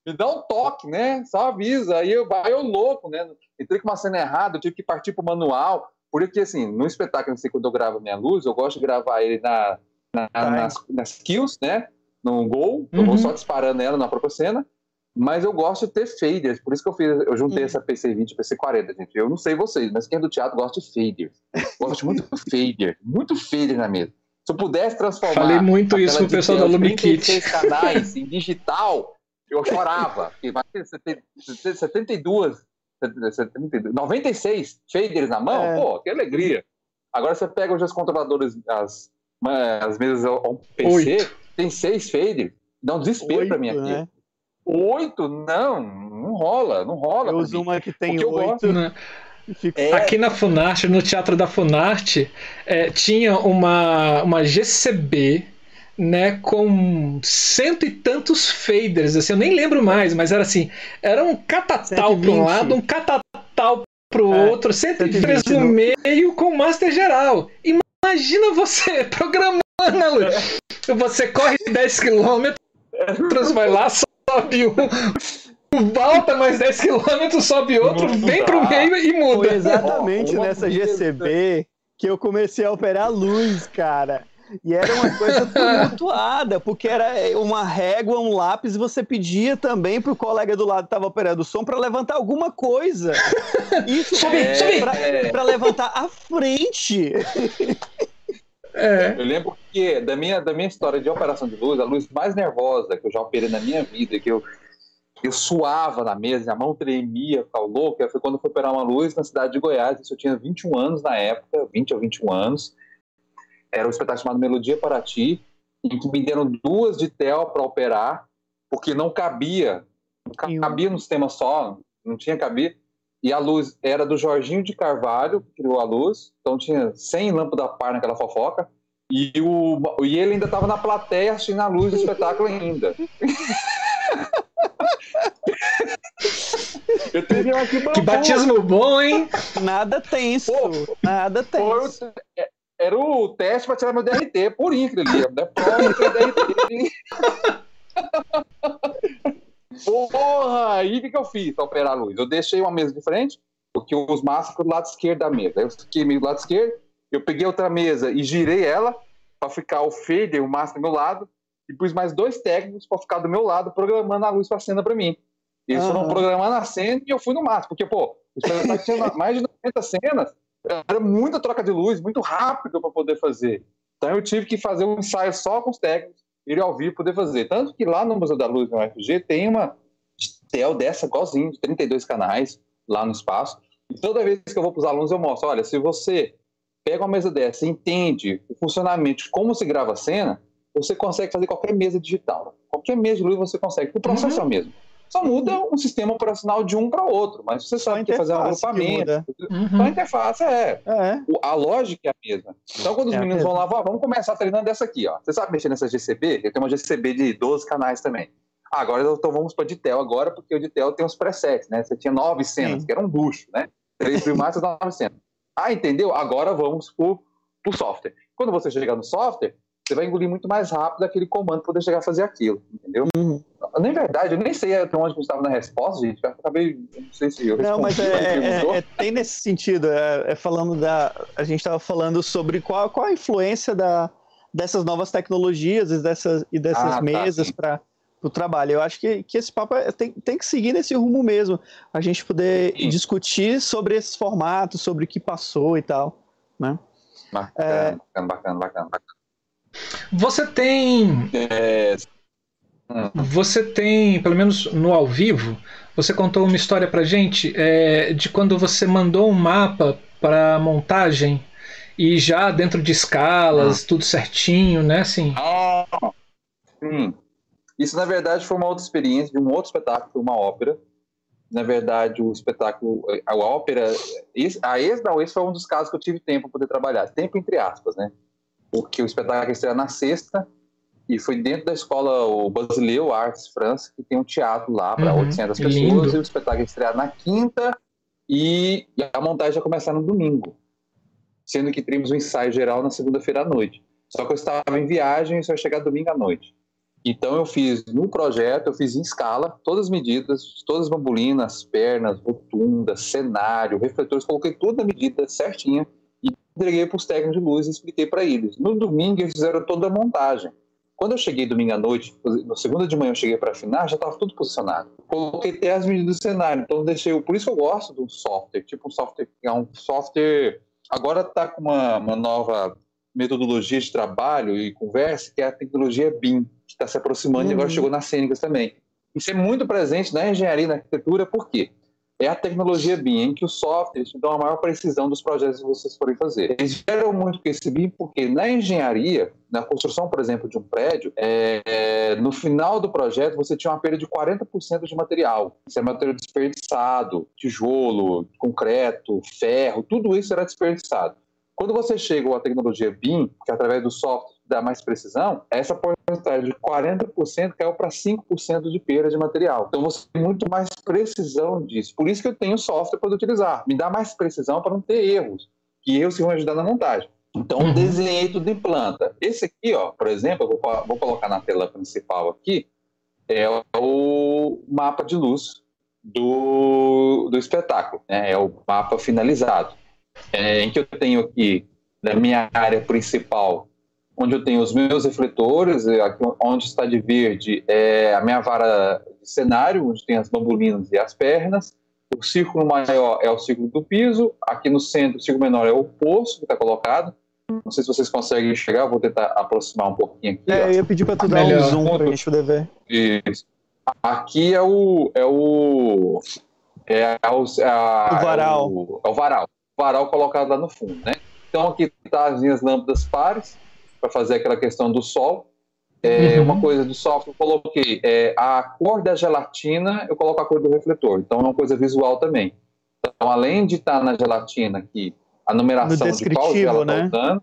Me dá um toque, né? Só avisa. Aí eu, aí eu louco, né? Entrei com uma cena errada, eu tive que partir pro manual. Porque, assim, no espetáculo, assim, quando eu gravo minha luz, eu gosto de gravar ele na, na, nas, nas kills, né? No gol, eu vou uhum. só disparando ela na própria cena. Mas eu gosto de ter faders, por isso que eu fiz, eu juntei uhum. essa PC20 e PC40, gente. Eu não sei vocês, mas quem é do teatro gosta de faders. Gosto muito de fader, muito fader na mesa. Se eu pudesse transformar. Falei muito isso com o pessoal da LumiKit. canais em digital, eu chorava. 72, 72, 96 faders na mão, é. pô, que alegria. Agora você pega hoje os controladores, as as mesas ao PC, Oito. tem seis faders. Dá um desespero Oito, pra mim aqui. Né? Oito? Não, não rola, não rola. Eu uso uma que tem oito. Gosto... Né? É... Aqui na Funarte, no Teatro da Funarte, é, tinha uma, uma GCB né, com cento e tantos faders, assim, eu nem lembro mais, mas era assim, era um catatal para um lado, um catatal para o é, outro, 103 no meio com master geral. E Imagina você (laughs) programando a luz. Você corre 10 km, (laughs) vai lá, sobe um, volta mais 10 km, sobe outro, vem pro meio e muda. Foi exatamente nessa GCB que eu comecei a operar luz, cara. E era uma coisa tumultuada, porque era uma régua, um lápis, e você pedia também pro colega do lado que estava operando o som para levantar alguma coisa. Isso é, para levantar a frente. É. Eu lembro que da minha, da minha história de operação de luz, a luz mais nervosa que eu já operei na minha vida, que eu, eu suava na mesa, a mão tremia, ficava louca, foi quando eu fui operar uma luz na cidade de Goiás. Isso eu tinha 21 anos na época, 20 ou 21 anos. Era um espetáculo chamado Melodia para Ti, em que me deram duas de TEL para operar, porque não cabia, não cabia no sistema só, não tinha cabia. E a luz era do Jorginho de Carvalho, que criou a luz. Então tinha 100 lâmpadas par naquela fofoca. E, o, e ele ainda estava na plateia assistindo a luz do espetáculo ainda. Eu teria aqui Que batismo bom, hein? Nada tenso. Pô, nada tenso. É, era o teste para tirar meu DRT, por incrível. Né? DRT. porra! Aí o que, que eu fiz para operar a luz? Eu deixei uma mesa de frente, porque os maços do lado esquerdo da mesa. Eu fiquei meio do lado esquerdo, eu peguei outra mesa e girei ela para ficar o fader, o massa do meu lado, e pus mais dois técnicos para ficar do meu lado, programando a luz para a cena para mim. Eles uhum. foram programando a cena e eu fui no máximo, porque, pô, tinha (laughs) mais de 90 cenas, era muita troca de luz, muito rápido para poder fazer. Então eu tive que fazer um ensaio só com os técnicos, ir ao vivo poder fazer. Tanto que lá no Museu da Luz, no UFG, tem uma tel dessa igualzinho, de 32 canais lá no espaço. E toda vez que eu vou para os alunos, eu mostro: olha, se você pega uma mesa dessa e entende o funcionamento, como se grava a cena, você consegue fazer qualquer mesa digital. Qualquer mesa de luz você consegue. O processo uhum. é o mesmo. Só muda um sistema operacional de um para outro, mas você sabe que fazer um agrupamento. Uhum. Só a interface é. é. A lógica é a mesma. Então, quando os é meninos vão lá, vamos começar treinando dessa aqui. Ó. Você sabe mexer nessa GCB? Eu tenho uma GCB de 12 canais também. Ah, agora então vamos para Ditel agora, porque o Ditel tem os presets, né? Você tinha nove cenas, Sim. que era um luxo, né? Três primários, nove cenas. Ah, entendeu? Agora vamos para o software. Quando você chegar no software, você vai engolir muito mais rápido aquele comando para poder chegar a fazer aquilo, entendeu? Uhum. Nem verdade, eu nem sei até onde estava na resposta, gente. Eu acabei, não sei se eu Não, mas é, é, é, tem nesse sentido. É, é, falando da, a gente estava falando sobre qual, qual a influência da, dessas novas tecnologias e dessas, e dessas ah, tá, mesas tá, para o trabalho. Eu acho que, que esse papo é, tem, tem que seguir nesse rumo mesmo. A gente poder sim. discutir sobre esses formatos, sobre o que passou e tal, né? Bacana, é, bacana, bacana, bacana, bacana. Você tem. É... Você tem, pelo menos no ao vivo, você contou uma história pra gente é, de quando você mandou um mapa para montagem e já dentro de escalas, ah. tudo certinho, né? Assim. Ah, sim. Isso, na verdade, foi uma outra experiência de um outro espetáculo, uma ópera. Na verdade, o espetáculo, a ópera, a ex, não, esse foi um dos casos que eu tive tempo para poder trabalhar. Tempo entre aspas, né? Porque o espetáculo estreia na sexta e foi dentro da escola o Basileu Arts França, que tem um teatro lá para uhum, 800 pessoas, lindo. e o espetáculo estreia na quinta e, e a montagem já começa no domingo, sendo que teríamos um ensaio geral na segunda-feira à noite. Só que eu estava em viagem e só ia chegar domingo à noite. Então eu fiz no projeto, eu fiz em escala, todas as medidas, todas as bambolinas, pernas, rotundas, cenário, refletores, coloquei tudo na medida certinha entreguei para os técnicos de luz e expliquei para eles. No domingo, eles fizeram toda a montagem. Quando eu cheguei domingo à noite, na segunda de manhã eu cheguei para afinar, já estava tudo posicionado. Coloquei até as medidas do cenário, então deixei. Por isso eu gosto do software, tipo um software, é um software. Agora está com uma, uma nova metodologia de trabalho e conversa, que é a tecnologia BIM, que está se aproximando uhum. e agora uhum. chegou nas cênicas também. Isso é muito presente na engenharia e na arquitetura, por quê? É a tecnologia BIM, em que os softwares te dão a maior precisão dos projetos que vocês forem fazer. Eles geram muito com esse BIM porque na engenharia, na construção, por exemplo, de um prédio, é, é, no final do projeto você tinha uma perda de 40% de material. Isso é material desperdiçado, tijolo, concreto, ferro, tudo isso era desperdiçado. Quando você chega à tecnologia BIM, que é através do software dá mais precisão, essa porcentagem de 40% caiu para 5% de perda de material. Então você tem muito mais precisão disso. Por isso que eu tenho software para utilizar. Me dá mais precisão para não ter erros, que erros que vão ajudar na montagem. Então, uhum. desenhei tudo em planta. Esse aqui, ó, por exemplo, eu vou, vou colocar na tela principal aqui, é o mapa de luz do, do espetáculo, né? é o mapa finalizado, é, em que eu tenho aqui, na minha área principal, onde eu tenho os meus refletores, aqui onde está de verde é a minha vara de cenário, onde tem as bambolinas e as pernas. O círculo maior é o círculo do piso. Aqui no centro, o círculo menor é o poço que está colocado. Não sei se vocês conseguem enxergar, vou tentar aproximar um pouquinho aqui. É, ó. eu ia pedir para tu dar um zoom para a gente poder ver. Isso. Aqui é o. É o. É, o, é a, o varal. É o, é o varal. O varal colocado lá no fundo, né? Então aqui tá as minhas lâmpadas pares para fazer aquela questão do sol. É, uhum. Uma coisa do software eu coloquei é, a cor da gelatina, eu coloco a cor do refletor. Então é uma coisa visual também. Então, além de estar tá na gelatina aqui, a numeração de qual gel está né? usando,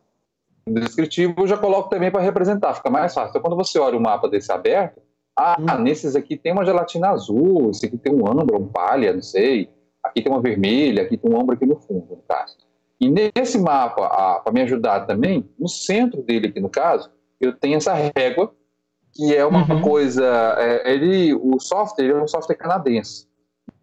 no descritivo eu já coloco também para representar, fica mais fácil. Então, quando você olha o mapa desse aberto, ah, hum. nesses aqui tem uma gelatina azul, esse aqui tem um âmbar, um palha, não sei. Aqui tem uma vermelha, aqui tem um âmbar aqui no fundo, no caso. E nesse mapa, para me ajudar também, no centro dele aqui no caso, eu tenho essa régua que é uma uhum. coisa. É, ele, o software ele é um software canadense.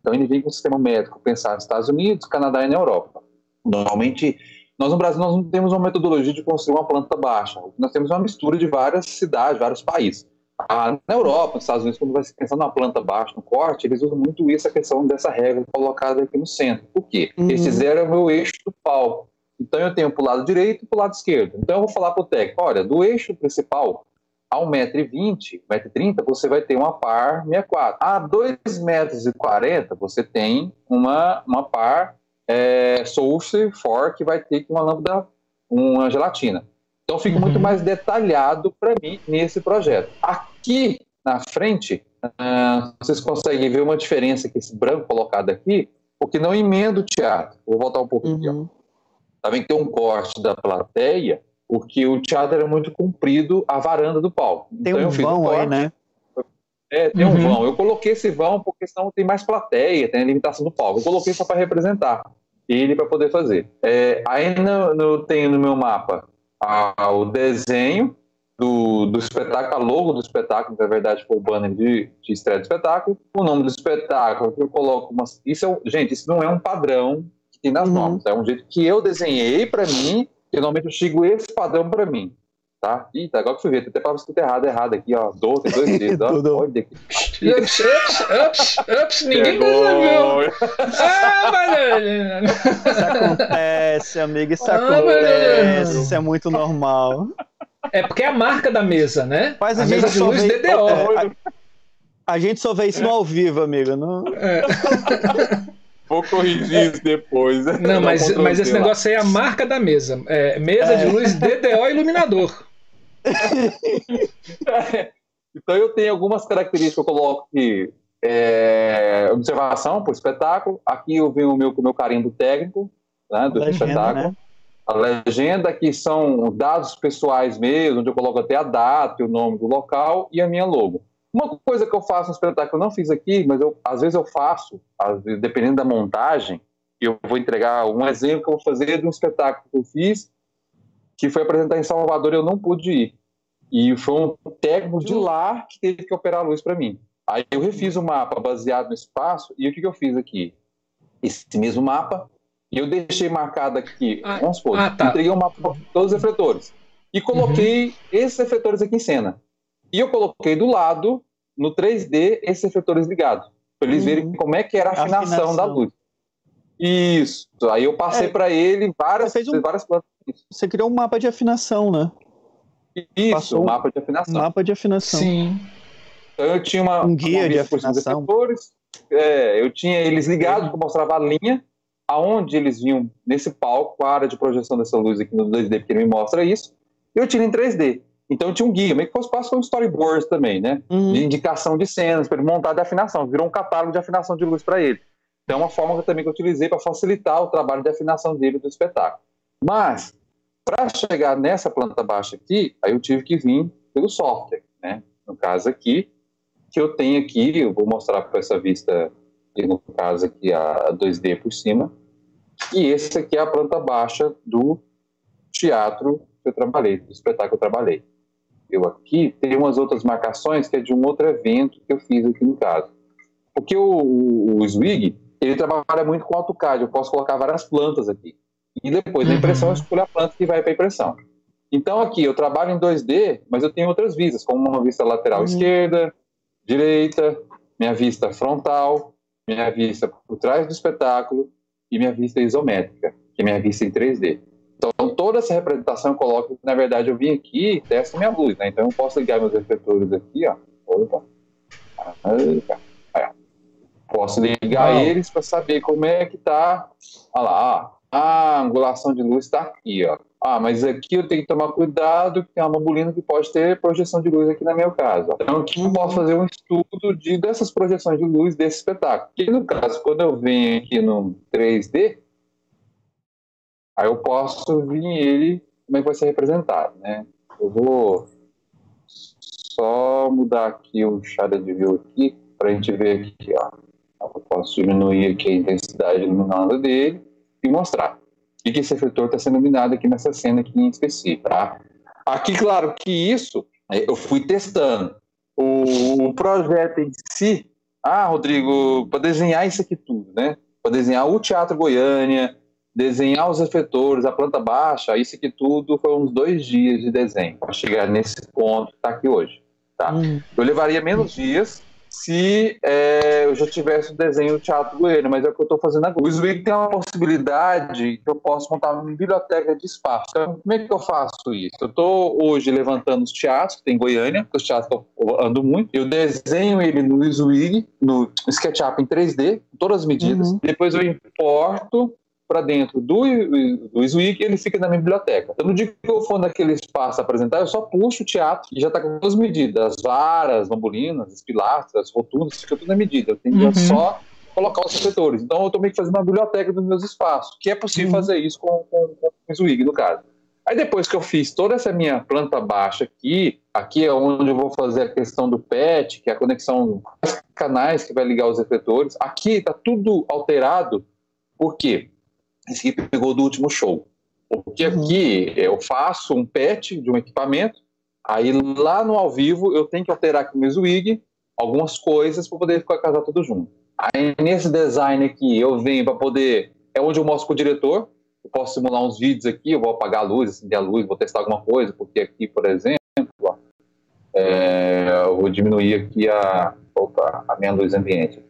Então ele vem com o sistema médico pensado nos Estados Unidos, Canadá e na Europa. Normalmente, nós no Brasil nós não temos uma metodologia de construir uma planta baixa. Nós temos uma mistura de várias cidades, vários países. Ah, na Europa, nos Estados Unidos, quando vai pensar numa planta baixa, no corte, eles usam muito isso, a questão dessa regra colocada aqui no centro. Por quê? Uhum. Esse zero é o meu eixo do palco. Então eu tenho para o lado direito e para o lado esquerdo. Então eu vou falar para o técnico, olha, do eixo principal a 1,20m, 1,30m, você vai ter uma par 64. A 2,40 metros você tem uma, uma par é, Source for, que vai ter uma lâmpada, uma gelatina. Então fica uhum. muito mais detalhado para mim nesse projeto. Aqui na frente, uh, vocês conseguem ver uma diferença que esse branco colocado aqui, porque não emenda o teatro. Vou voltar um pouquinho uhum. Tá vendo que tem um corte da plateia, porque o teatro era muito comprido, a varanda do palco. Tem então, um vão aí, né? É, tem uhum. um vão. Eu coloquei esse vão porque senão tem mais plateia, tem a limitação do palco. Eu coloquei só para representar ele para poder fazer. É, aí no, no, tem no meu mapa a, o desenho do, do espetáculo, a logo do espetáculo, que na verdade foi o banner de, de estreia do espetáculo, o nome do espetáculo, que eu coloco umas. Isso é, gente, isso não é um padrão que tem nas uhum. normas, é um jeito que eu desenhei para mim, e normalmente eu sigo esse padrão para mim. Tá? Eita, agora que eu vi, tem até para escrito errado, errado aqui, ó. Do, tem dois dedos, (laughs) ó. Olha aqui. Ups, ups, ups, ups, ninguém percebeu. Ah, mas... Isso acontece, amigo, isso ah, acontece, isso é muito normal. É porque é a marca da mesa, né? Faz a, a mesa de luz vê... DDO. É, a, a, gente só vê isso no ao vivo, amigo. Não... É. Vou corrigir isso depois. Não, mas, mas esse negócio aí é a marca da mesa. É, mesa é. de luz DDO iluminador. (laughs) então eu tenho algumas características que eu coloco aqui. É, observação por espetáculo. Aqui eu venho o meu, com o meu carinho do técnico, né, do legenda, espetáculo. Né? A legenda, que são dados pessoais mesmo, onde eu coloco até a data o nome do local e a minha logo. Uma coisa que eu faço no espetáculo, eu não fiz aqui, mas eu, às vezes eu faço, vezes, dependendo da montagem, eu vou entregar um exemplo que eu vou fazer de um espetáculo que eu fiz, que foi apresentar em Salvador e eu não pude ir. E foi um técnico de lá que teve que operar a luz para mim. Aí eu refiz o mapa baseado no espaço, e o que, que eu fiz aqui? Esse mesmo mapa, e eu deixei marcado aqui, ah, vamos supor, ah, tá. entreguei um mapa para todos os refletores. E coloquei uhum. esses refletores aqui em cena. E eu coloquei do lado, no 3D, esses refletores ligados. Para eles uhum. verem como é que era a afinação, afinação. da luz. Isso. Aí eu passei é. para ele várias, um... várias plantas. Você criou um mapa de afinação, né? Isso, Passou um mapa de afinação. Mapa de afinação. Sim. Então eu tinha uma. Um guia uma de afinação. É, eu tinha eles ligados, que mostrava a linha, aonde eles vinham nesse palco, a área de projeção dessa luz aqui no 2D, porque ele me mostra isso. Eu tinha em 3D. Então tinha um guia, meio que fosse quase um storyboard também, né? Uhum. De indicação de cenas, para ele montar de afinação. Virou um catálogo de afinação de luz para ele. Então é uma forma que eu também que eu utilizei para facilitar o trabalho de afinação dele do espetáculo. Mas, para chegar nessa planta baixa aqui, aí eu tive que vir pelo software, né? No caso aqui, que eu tenho aqui, eu vou mostrar para essa vista, no caso aqui a 2D por cima, e esse aqui é a planta baixa do teatro que eu trabalhei, do espetáculo que eu trabalhei eu aqui, tem umas outras marcações que é de um outro evento que eu fiz aqui no caso. Porque o, o, o Swig, ele trabalha muito com AutoCAD, eu posso colocar várias plantas aqui. E depois da impressão eu uhum. escolho a planta que vai para a impressão. Então aqui eu trabalho em 2D, mas eu tenho outras vistas, como uma vista lateral uhum. esquerda, direita, minha vista frontal, minha vista por trás do espetáculo e minha vista isométrica, que é minha vista em 3D. Então, toda essa representação eu coloco que, na verdade, eu vim aqui e testo minha luz, né? Então, eu posso ligar meus refletores aqui, ó. Opa. Posso ligar ah. eles para saber como é que tá. Olha lá, ó. A angulação de luz está aqui, ó. Ah, mas aqui eu tenho que tomar cuidado, que tem uma bobulina que pode ter projeção de luz aqui na meu caso. Então, aqui eu posso fazer um estudo de, dessas projeções de luz desse espetáculo. E no caso, quando eu venho aqui no 3D, Aí eu posso vir ele, como é que vai ser representado, né? Eu vou só mudar aqui o shadow de view aqui, para a gente ver aqui, ó. Eu posso diminuir aqui a intensidade iluminada dele e mostrar. E que esse refletor está sendo iluminado aqui nessa cena aqui em específico, tá? Aqui, claro que isso é, eu fui testando. o, projeto em si, ah, Rodrigo, para desenhar isso aqui tudo, né? Para desenhar o Teatro Goiânia, desenhar os efetores, a planta baixa, isso aqui tudo foi uns dois dias de desenho para chegar nesse ponto que está aqui hoje. Tá? Hum. Eu levaria menos dias se é, eu já tivesse o desenho do Teatro Goiânia, mas é o que eu estou fazendo agora. O Swing tem uma possibilidade que eu posso montar uma biblioteca de espaço. Então, como é que eu faço isso? Eu estou hoje levantando os teatros que tem em Goiânia, os teatros eu ando muito. Eu desenho ele no Swing, no SketchUp em 3D, todas as medidas. Uhum. Depois eu importo para dentro do, do Swig ele fica na minha biblioteca. Então, no dia que eu for naquele espaço apresentar, eu só puxo o teatro e já está com as medidas. As varas, bambulinas, as pilastras, as rotundas, fica tudo na medida. Eu tenho uhum. só colocar os setores. Então, eu estou meio que fazendo uma biblioteca dos meus espaços, que é possível uhum. fazer isso com, com, com o Swig, no caso. Aí depois que eu fiz toda essa minha planta baixa aqui, aqui é onde eu vou fazer a questão do PET, que é a conexão dos canais que vai ligar os efetores. Aqui está tudo alterado, por quê? Esse aqui pegou do último show. Porque uhum. aqui eu faço um patch de um equipamento, aí lá no ao vivo eu tenho que alterar aqui o meu swig, algumas coisas para poder ficar casar tudo junto. Aí nesse design aqui eu venho para poder, é onde eu mostro com o diretor, eu posso simular uns vídeos aqui, eu vou apagar a luz, acender a luz, vou testar alguma coisa, porque aqui, por exemplo, ó, é, eu vou diminuir aqui a, opa, a minha luz ambiente. Aqui.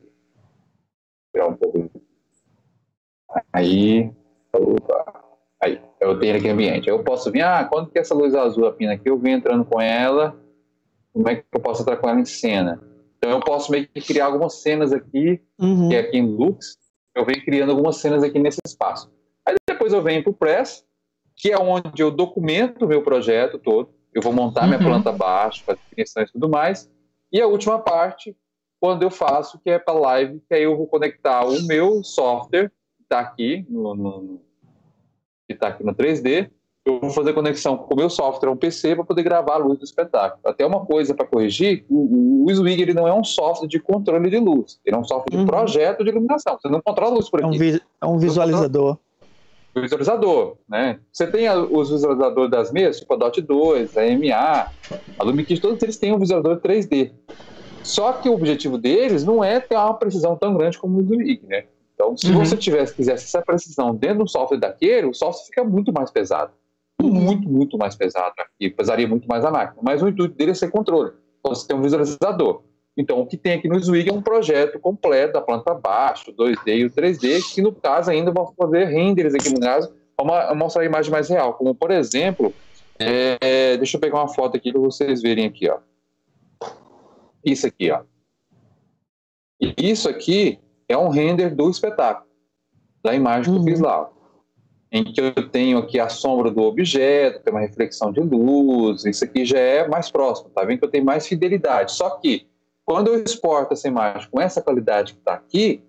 Vou um pouco Aí, opa, aí, eu tenho aqui ambiente. Eu posso vir, ah, quando que essa luz azul apina aqui, eu venho entrando com ela, como é que eu posso entrar com ela em cena? Então eu posso meio que criar algumas cenas aqui, uhum. que é aqui em Lux, eu venho criando algumas cenas aqui nesse espaço. Aí depois eu venho para o Press, que é onde eu documento o meu projeto todo, eu vou montar uhum. minha planta abaixo, fazer definições e tudo mais. E a última parte, quando eu faço, que é para live, que aí eu vou conectar o meu software está aqui no, no que está aqui no 3D, eu vou fazer conexão com o meu software, um PC, para poder gravar a luz do espetáculo. Até uma coisa para corrigir, o, o Swig ele não é um software de controle de luz, ele é um software de uhum. projeto de iluminação. Você não controla a luz por aqui. É um, vi é um visualizador. Visualizador, né? Você tem a, os visualizadores das mesas, tipo a DOT 2, a MA, a Lumikit, todos eles têm um visualizador 3D. Só que o objetivo deles não é ter uma precisão tão grande como o Swig, né? Então, se uhum. você tivesse, quisesse essa precisão dentro do software daquele, o software fica muito mais pesado. Muito, muito mais pesado. E pesaria muito mais a máquina. Mas o intuito dele é ser controle. Então, você tem um visualizador. Então, o que tem aqui no Zwig é um projeto completo da planta abaixo, 2D e o 3D, que no caso ainda vão fazer renders aqui no caso, para mostrar a imagem mais real. Como, por exemplo, é, deixa eu pegar uma foto aqui para vocês verem aqui, ó. Isso aqui, ó. Isso aqui é um render do espetáculo, da imagem uhum. que eu fiz uhum. lá. Em que eu tenho aqui a sombra do objeto, tem uma reflexão de luz, isso aqui já é mais próximo, tá vendo que eu tenho mais fidelidade. Só que, quando eu exporto essa imagem com essa qualidade que está aqui,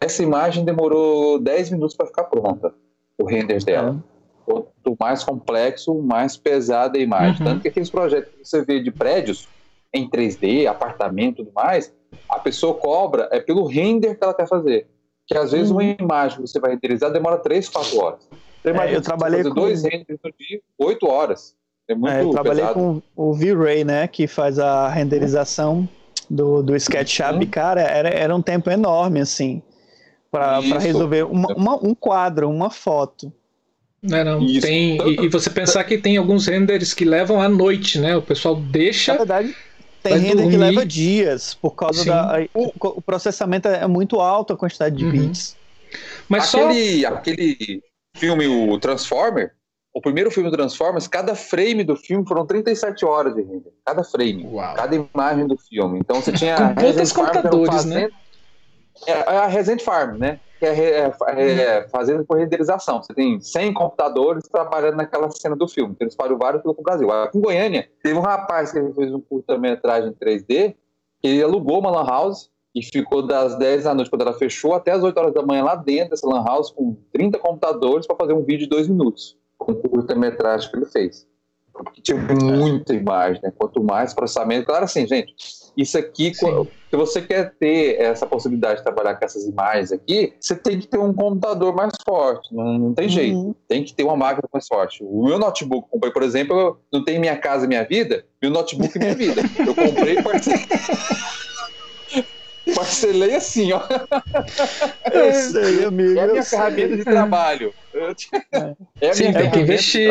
essa imagem demorou 10 minutos para ficar pronta, o render dela. Uhum. Quanto mais complexo, mais pesada a imagem. Uhum. Tanto que aqueles projetos que você vê de prédios em 3D, apartamento e tudo mais, a pessoa cobra é pelo render que ela quer fazer. Que às vezes uma uhum. imagem que você vai renderizar demora 3, 4 horas. Você é, eu trabalhei com... dois renders no dia, 8 horas. É muito é, eu trabalhei pesado. com o V-Ray, né, que faz a renderização do, do SketchUp. Uhum. Cara, era, era um tempo enorme, assim, para resolver uma, uma, um quadro, uma foto. Não, não. Tem, e, e, você pensar que tem alguns renders que levam à noite, né? O pessoal deixa. Na verdade, tem render dormir. que leva dias, por causa Sim. da. O, o, processamento é muito alto a quantidade de uhum. bits. Mas aquele, só... aquele filme, o Transformer, o primeiro filme do Transformers, cada frame do filme foram 37 horas de render. Cada frame. Uau. Cada imagem do filme. Então você tinha. Com quantos computadores, né? É, é a Resident Farm, né? Que é, é, é fazendo por renderização. Você tem 100 computadores trabalhando naquela cena do filme. Eles espalham vários pelo Brasil. Aqui em Goiânia, teve um rapaz que fez um curta-metragem 3D, que ele alugou uma lan house e ficou das 10 da noite, quando ela fechou, até as 8 horas da manhã lá dentro dessa lan house, com 30 computadores, para fazer um vídeo de 2 minutos. Com um curta-metragem que ele fez. porque tinha muita imagem, né? Quanto mais processamento, claro assim, gente, isso aqui, se você quer ter essa possibilidade de trabalhar com essas imagens aqui, você tem que ter um computador mais forte, não, não tem jeito, uhum. tem que ter uma máquina mais forte. O meu notebook, comprei, por exemplo, não tem Minha Casa Minha Vida, meu notebook é Minha Vida. Eu comprei e parcelei. (laughs) parcelei assim, ó. Eu sei, amigo. É a minha ferramenta de trabalho. É, é a Sim, minha tem que investir.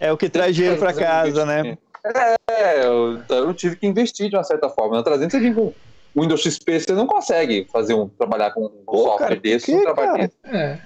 É o que traz dinheiro para casa, né? É, eu, eu, tive que investir de uma certa forma. Na 300 o Windows XP você não consegue fazer um trabalhar com um Pô, software cara, desse, que, um trabalho É.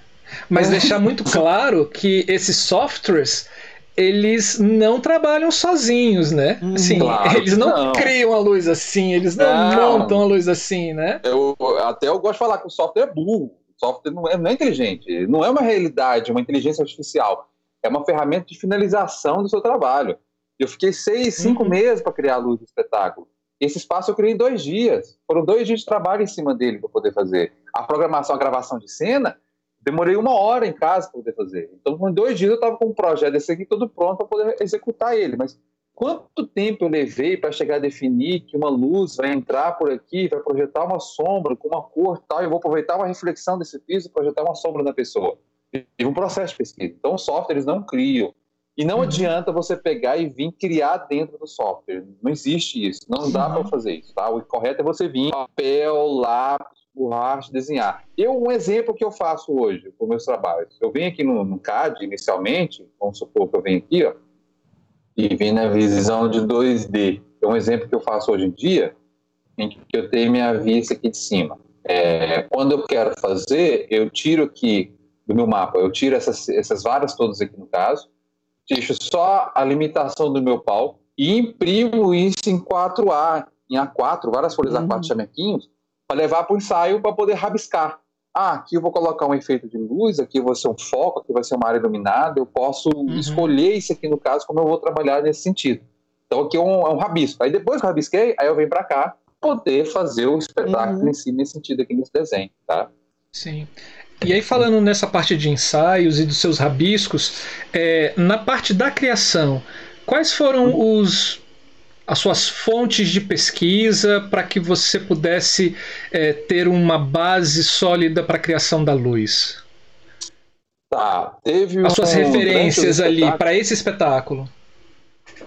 Mas deixar muito claro que esses softwares eles não trabalham sozinhos, né? Hum, assim, claro eles não, não, criam a luz assim, eles não, não, montam a luz assim, né? Eu, até eu gosto de falar que o software é burro. O software não é, não é inteligente, não é uma realidade, uma inteligência artificial. É uma ferramenta de finalização do seu trabalho. Eu fiquei seis, cinco uhum. meses para criar a luz do espetáculo. Esse espaço eu criei em dois dias. Foram dois dias de trabalho em cima dele para poder fazer. A programação, a gravação de cena, demorei uma hora em casa para poder fazer. Então, em dois dias eu estava com um projeto desse aqui todo pronto para poder executar ele. Mas quanto tempo eu levei para chegar a definir que uma luz vai entrar por aqui, vai projetar uma sombra com uma cor tal, e eu vou aproveitar uma reflexão desse piso e projetar uma sombra na pessoa. Tive um processo de pesquisa. Então, os softwares não criam. E não uhum. adianta você pegar e vir criar dentro do software. Não existe isso. Não dá para fazer isso. Tá? O correto é você vir papel, lápis, borracha, desenhar. Eu, um exemplo que eu faço hoje com meus trabalhos. Eu venho aqui no, no CAD inicialmente, vamos supor que eu venho aqui, ó, e vim na visão de 2D. É um exemplo que eu faço hoje em dia, em que eu tenho minha vista aqui de cima. É, quando eu quero fazer, eu tiro aqui do meu mapa, eu tiro essas, essas varas todas aqui no caso, deixo só a limitação do meu pau e imprimo isso em 4A, em A4, várias folhas uhum. A4 chamequinhos, para levar para o ensaio para poder rabiscar. Ah, aqui eu vou colocar um efeito de luz, aqui vai ser um foco, aqui vai ser uma área iluminada, eu posso uhum. escolher isso aqui no caso, como eu vou trabalhar nesse sentido. Então aqui é um, é um rabisco. Aí depois que eu rabisquei, aí eu venho para cá poder fazer o espetáculo uhum. em si nesse sentido aqui nesse desenho, tá? Sim. E aí, falando nessa parte de ensaios e dos seus rabiscos, é, na parte da criação, quais foram os, as suas fontes de pesquisa para que você pudesse é, ter uma base sólida para a criação da luz? Tá, teve As suas um referências ali para esse espetáculo.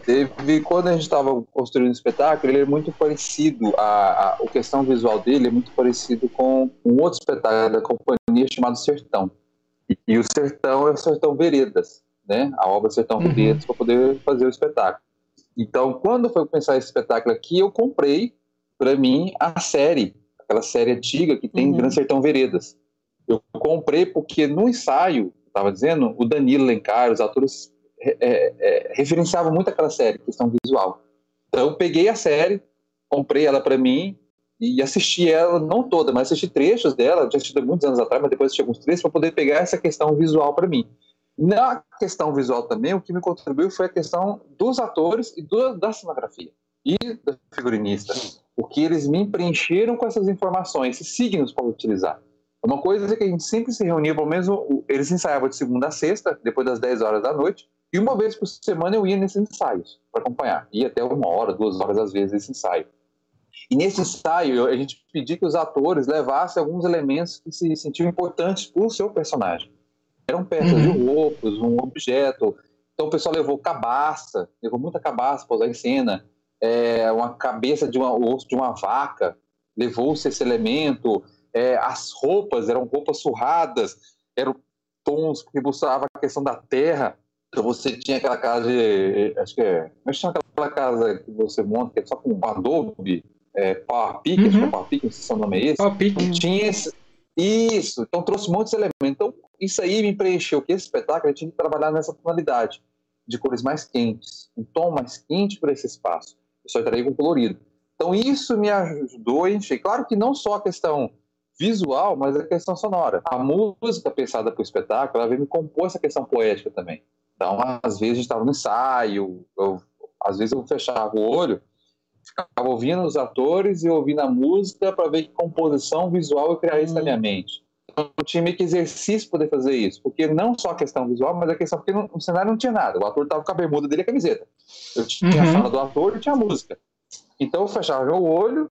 Teve, quando a gente estava construindo o espetáculo, ele é muito parecido, a, a, a questão visual dele é muito parecido com um outro espetáculo da companhia chamado Sertão. E, e o Sertão é o Sertão Veredas, né? A obra Sertão uhum. Veredas para poder fazer o espetáculo. Então, quando foi pensar esse espetáculo aqui, eu comprei para mim a série, aquela série antiga que tem uhum. Grande Sertão Veredas. Eu comprei porque no ensaio, estava dizendo, o Danilo Lencar, os atores é, é, referenciava muito aquela série, questão visual. Então eu peguei a série, comprei ela para mim e assisti ela, não toda, mas assisti trechos dela, já assisti muitos anos atrás, mas depois assisti alguns trechos para poder pegar essa questão visual para mim. Na questão visual também, o que me contribuiu foi a questão dos atores e do, da cenografia e da figurinista, porque eles me preencheram com essas informações, esses signos para utilizar. Uma coisa é que a gente sempre se reunia, pelo menos eles ensaiavam de segunda a sexta, depois das 10 horas da noite, e uma vez por semana eu ia nesses ensaios para acompanhar. Ia até uma hora, duas horas às vezes esse ensaio. E nesse ensaio a gente pedia que os atores levassem alguns elementos que se sentiam importantes para o seu personagem. Eram peças uhum. de roupas, um objeto. Então o pessoal levou cabaça, levou muita cabaça para usar em cena, é, uma cabeça de uma, osso de uma vaca, levou-se esse elemento. É, as roupas eram roupas surradas, eram tons que buscava a questão da terra. Então você tinha aquela casa de. Acho que é. Mas tinha aquela casa que você monta, que é só com adobe, é, power pick, uhum. acho que é uhum. não sei se é o nome é esse. Power pick. Tinha esse, isso, então trouxe muitos elementos. Então, isso aí me preencheu, que esse espetáculo eu tinha que trabalhar nessa tonalidade, de cores mais quentes, um tom mais quente para esse espaço. Eu só entrei com colorido. Então, isso me ajudou a encher. Claro que não só a questão visual, mas a questão sonora. A música pensada para o espetáculo, ela veio me compor essa questão poética também. Então, às vezes a gente estava no ensaio, eu, às vezes eu fechava o olho, ficava ouvindo os atores e ouvindo a música para ver que composição visual eu criaria isso na minha mente. tinha meio que exercício poder fazer isso, porque não só a questão visual, mas a questão porque no, no cenário não tinha nada. O ator estava com a bermuda dele e a camiseta. Eu tinha uhum. a fala do ator e tinha a música. Então eu fechava meu olho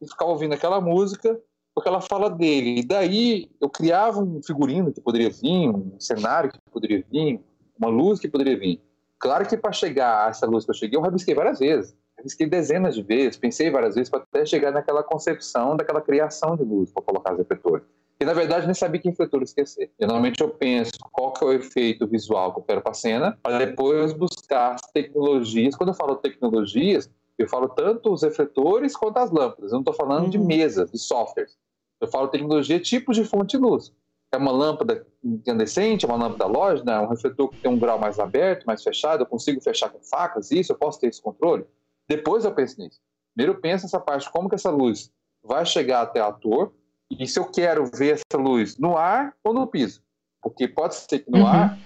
e ficava ouvindo aquela música porque ela fala dele. E daí eu criava um figurino que poderia vir, um cenário que poderia vir, uma luz que poderia vir. Claro que para chegar a essa luz que eu cheguei, eu rabisquei várias vezes. Rabisquei dezenas de vezes, pensei várias vezes para até chegar naquela concepção daquela criação de luz para colocar os refletores. E na verdade nem sabia que refletor esquecer. Geralmente eu penso qual que é o efeito visual que eu quero para a cena, para depois buscar as tecnologias. Quando eu falo tecnologias, eu falo tanto os refletores quanto as lâmpadas. Eu não estou falando uhum. de mesas, de softwares. Eu falo tecnologia tipos de fonte de luz. É uma lâmpada incandescente, é uma lâmpada lógica, é um refletor que tem um grau mais aberto, mais fechado, eu consigo fechar com facas, isso, eu posso ter esse controle. Depois eu penso nisso. Primeiro eu penso nessa parte, como que essa luz vai chegar até o ator, e se eu quero ver essa luz no ar ou no piso. Porque pode ser que no uhum. ar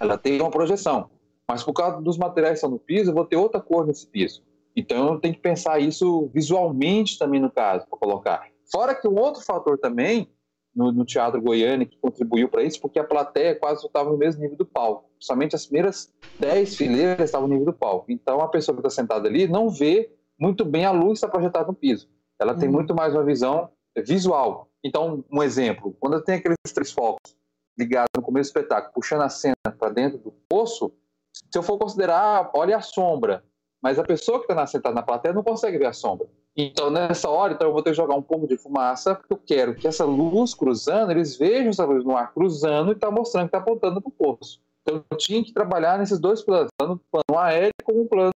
ela tenha uma projeção, mas por causa dos materiais que estão no piso, eu vou ter outra cor nesse piso. Então eu tenho que pensar isso visualmente também no caso, para colocar. Fora que um outro fator também, no, no Teatro Goiânia, que contribuiu para isso, porque a plateia quase estava no mesmo nível do palco. Somente as primeiras 10 fileiras estavam no nível do palco. Então a pessoa que está sentada ali não vê muito bem a luz que está projetada no piso. Ela tem uhum. muito mais uma visão visual. Então, um exemplo, quando tenho aqueles três focos ligados no começo do espetáculo, puxando a cena para dentro do poço, se eu for considerar, olha a sombra, mas a pessoa que está sentada na plateia não consegue ver a sombra. Então, nessa hora, então, eu vou ter que jogar um pouco de fumaça, porque eu quero que essa luz cruzando, eles vejam essa luz no ar cruzando e está mostrando que está apontando para o poço. Então, eu tinha que trabalhar nesses dois planos, tanto o plano aéreo como o plano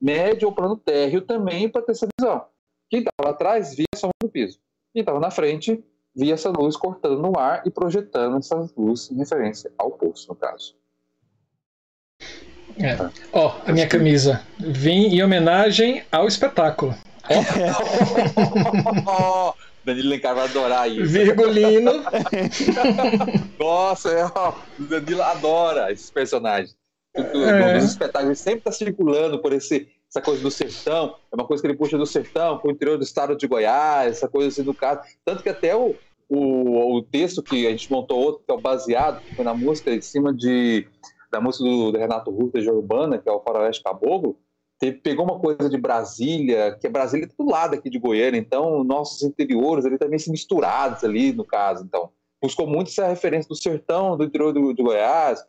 médio ou plano térreo também, para ter essa visão. Quem estava atrás via a sombra do piso. Quem estava na frente via essa luz cortando no ar e projetando essa luz em referência ao poço, no caso. É. Ó, oh, a minha camisa. Vim em homenagem ao espetáculo. oh, (laughs) Danilo Lencar vai adorar isso. Virgulino. (laughs) Nossa, é, ó, o Danilo adora esses personagens. É. Os espetáculos sempre está circulando por esse, essa coisa do sertão. É uma coisa que ele puxa do sertão para o interior do estado de Goiás, essa coisa assim do caso. Tanto que até o, o, o texto que a gente montou outro, que é o baseado, foi na música em cima de da música do, do Renato Russo de Urbana, que é o Faroeste Caboclo, teve, pegou uma coisa de Brasília, que é Brasília do lado aqui de Goiânia, então nossos interiores ali também se misturados ali, no caso, então. Buscou muito essa referência do sertão, do interior do, de Goiás,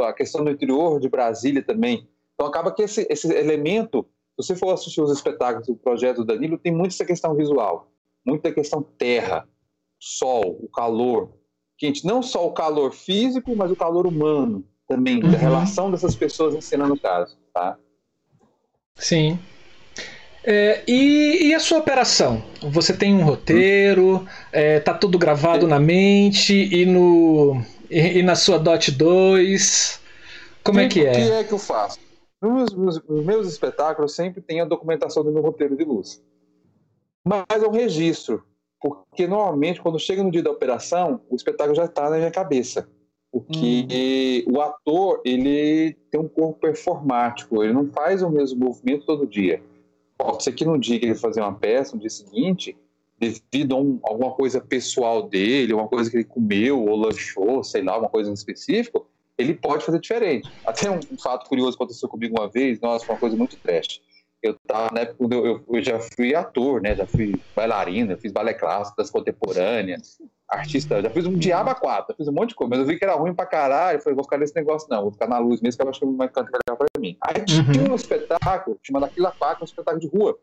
a questão do interior de Brasília também. Então acaba que esse, esse elemento, se você for assistir os espetáculos do projeto do Danilo, tem muito essa questão visual, muita questão terra, sol, o calor. Gente, não só o calor físico, mas o calor humano também, uhum. da relação dessas pessoas ensinando o caso, tá? Sim. É, e, e, a sua operação? Você tem um roteiro, é, tá tudo gravado na mente e, no, e, e, na sua DOT 2? Como é que é? O que é que eu faço? Nos, nos, nos meus espetáculos sempre tem a documentação do meu roteiro de luz. Mas é um registro, porque normalmente quando chega no dia da operação, o espetáculo já está na minha cabeça. Porque hum. o ator, ele tem um corpo performático, ele não faz o mesmo movimento todo dia. Pode ser que no dia que ele fazer uma peça, no dia seguinte, devido a um, alguma coisa pessoal dele, uma coisa que ele comeu ou lanchou, sei lá, uma coisa em específico, ele pode fazer diferente. Até um, um fato curioso aconteceu comigo uma vez, nossa, foi uma coisa muito trash. Eu tava, época, eu, eu, já fui ator, né, já fui bailarina, fiz balé clássico, das contemporâneas, artista, já fiz um diabo a quatro, já fiz um monte de coisa, mas eu vi que era ruim pra caralho, eu falei, vou ficar nesse negócio não, vou ficar na luz mesmo, que eu acho que mais canto melhor pra mim. Aí tinha um espetáculo, chamado Aquila Paca, um espetáculo de rua,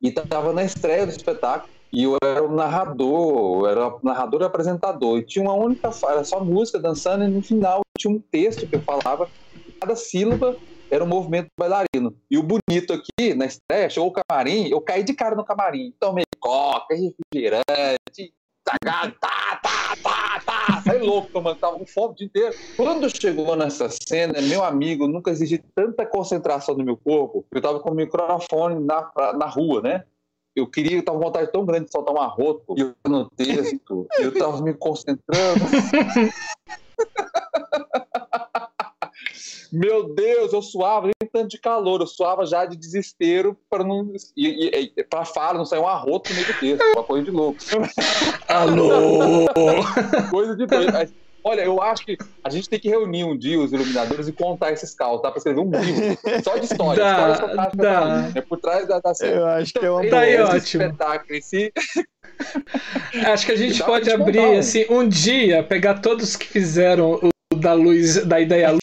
e tava na estreia do espetáculo, e eu era o narrador, eu era o narrador e apresentador, e tinha uma única, era só música dançando, e no final tinha um texto que eu falava, cada sílaba era um movimento bailarino. E o bonito aqui, na estreia, chegou o camarim, eu caí de cara no camarim, tomei coca, refrigerante, tá, tá, tá, tá, tá, louco, tomando, tava com fome o dia inteiro. Quando chegou nessa cena, meu amigo, nunca exigi tanta concentração no meu corpo, eu tava com o microfone na, na rua, né? Eu queria, eu tava com vontade tão grande de soltar um arroto e eu no texto, eu tava me concentrando. (laughs) Meu Deus, eu suava nem tanto de calor, eu suava já de desespero para não. E, e, e para fala, não sair um arroto no meio do texto, uma coisa de louco. (laughs) Alô! (laughs) coisa de doido. Olha, eu acho que a gente tem que reunir um dia os iluminadores e contar esses caos, tá? Pra escrever um livro só de história. Dá, história dá. É por trás da, da série. Eu acho que é uma Daí, esse ótimo. espetáculo em si. (laughs) Acho que a gente Dá pra pode abrir, um. assim, um dia, pegar todos que fizeram o da luz, da ideia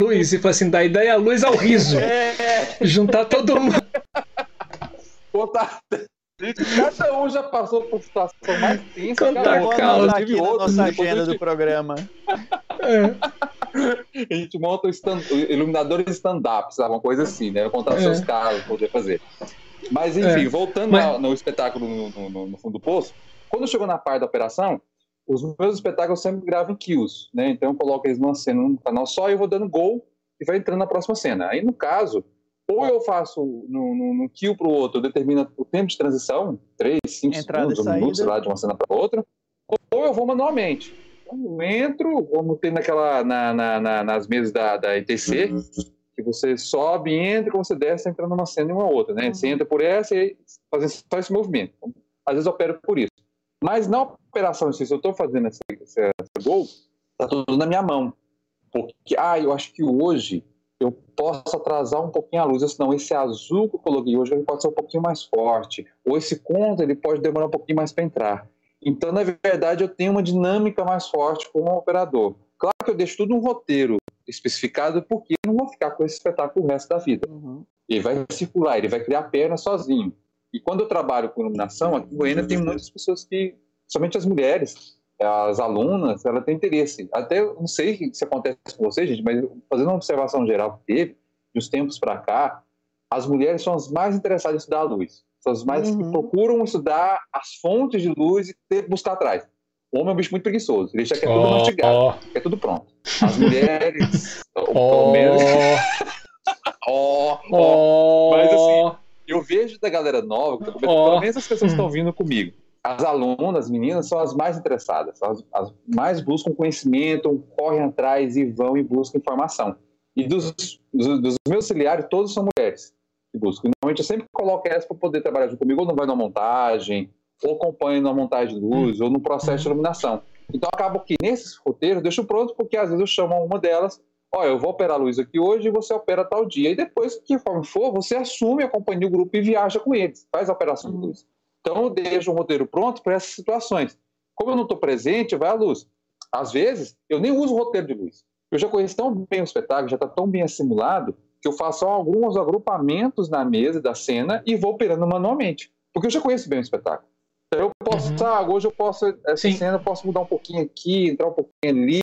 luz, e falar assim, da ideia à luz ao riso. (laughs) É, Juntar todo mundo. Cada um já passou por situação mais tensa. Contar aqui na outros, nossa agenda gente- do programa. É. A gente monta o stand, iluminadores stand-up, sabe? Uma coisa assim, né? Contar É. seus casos, poder fazer. Mas, enfim, É. voltando Mas- ao- no espetáculo no- no- no fundo do poço, quando chegou na parte da operação, os meus espetáculos sempre gravo em kills, né? Então eu coloco eles numa cena num canal só e eu vou dando gol e vai entrando na próxima cena. Aí, no caso, ou eu faço no, no, no kill pro outro, determina o tempo de transição, 3, 5 Entrada segundos, um minuto, sei lá, de uma cena para outra, ou eu vou manualmente. Então, eu entro, como tem naquela, na, na- na- nas mesas da, da ITC, que você sobe, entra, quando você desce, entra numa cena e uma outra, né? Você entra por essa e faz só esse movimento. Então, às vezes eu opero por isso. Mas na operação, se eu estou fazendo esse, gol, tá tudo na minha mão. Porque, ah, eu acho que hoje eu posso atrasar um pouquinho a luz, ou senão esse azul que eu coloquei hoje ele pode ser um pouquinho mais forte, ou esse contra ele pode demorar um pouquinho mais para entrar. Então, na verdade, eu tenho uma dinâmica mais forte como operador. Claro que eu deixo tudo um roteiro especificado, porque eu não vou ficar com esse espetáculo o resto da vida. Uhum. Ele vai circular, ele vai criar perna sozinho. E quando eu trabalho com iluminação, aqui em Goiânia tem muitas pessoas que, somente as mulheres, as alunas, ela tem interesse. Até não sei se acontece com vocês, gente, mas fazendo uma observação geral que teve, de uns tempos para cá, as mulheres são as mais interessadas em estudar a luz. São as mais Uhum. que procuram estudar as fontes de luz e ter, buscar atrás. O homem é um bicho muito preguiçoso, ele já quer tudo Ó, mastigado, ó, quer tudo pronto. As mulheres, (laughs) pelo menos, (laughs) ó, ó, ó. Mas, assim, eu vejo da galera nova, que tá começando, Ó. pelo menos as pessoas que estão vindo comigo. As alunas, as meninas, são as mais interessadas, as, as mais buscam conhecimento, correm atrás e vão e buscam informação. E dos, dos, dos meus auxiliares, todos são mulheres que buscam. Normalmente eu sempre coloco elas para poder trabalhar junto comigo, ou não vai na montagem, ou acompanha na montagem de luz, ou no processo de iluminação. Então acaba que nesses roteiros deixo pronto, porque às vezes eu chamo uma delas, olha, eu vou operar a luz aqui hoje e você opera tal dia. E depois, que forma for, você assume, acompanha o grupo e viaja com eles, faz a operação de luz. Então eu deixo um roteiro pronto para essas situações. Como eu não estou presente, vai à luz. Às vezes, eu nem uso roteiro de luz. Eu já conheço tão bem o espetáculo, já está tão bem assimilado, que eu faço alguns agrupamentos na mesa da cena e vou operando manualmente. Porque eu já conheço bem o espetáculo. Então eu posso, Uhum. ah, hoje eu posso, essa Sim. cena eu posso mudar um pouquinho aqui, entrar um pouquinho ali,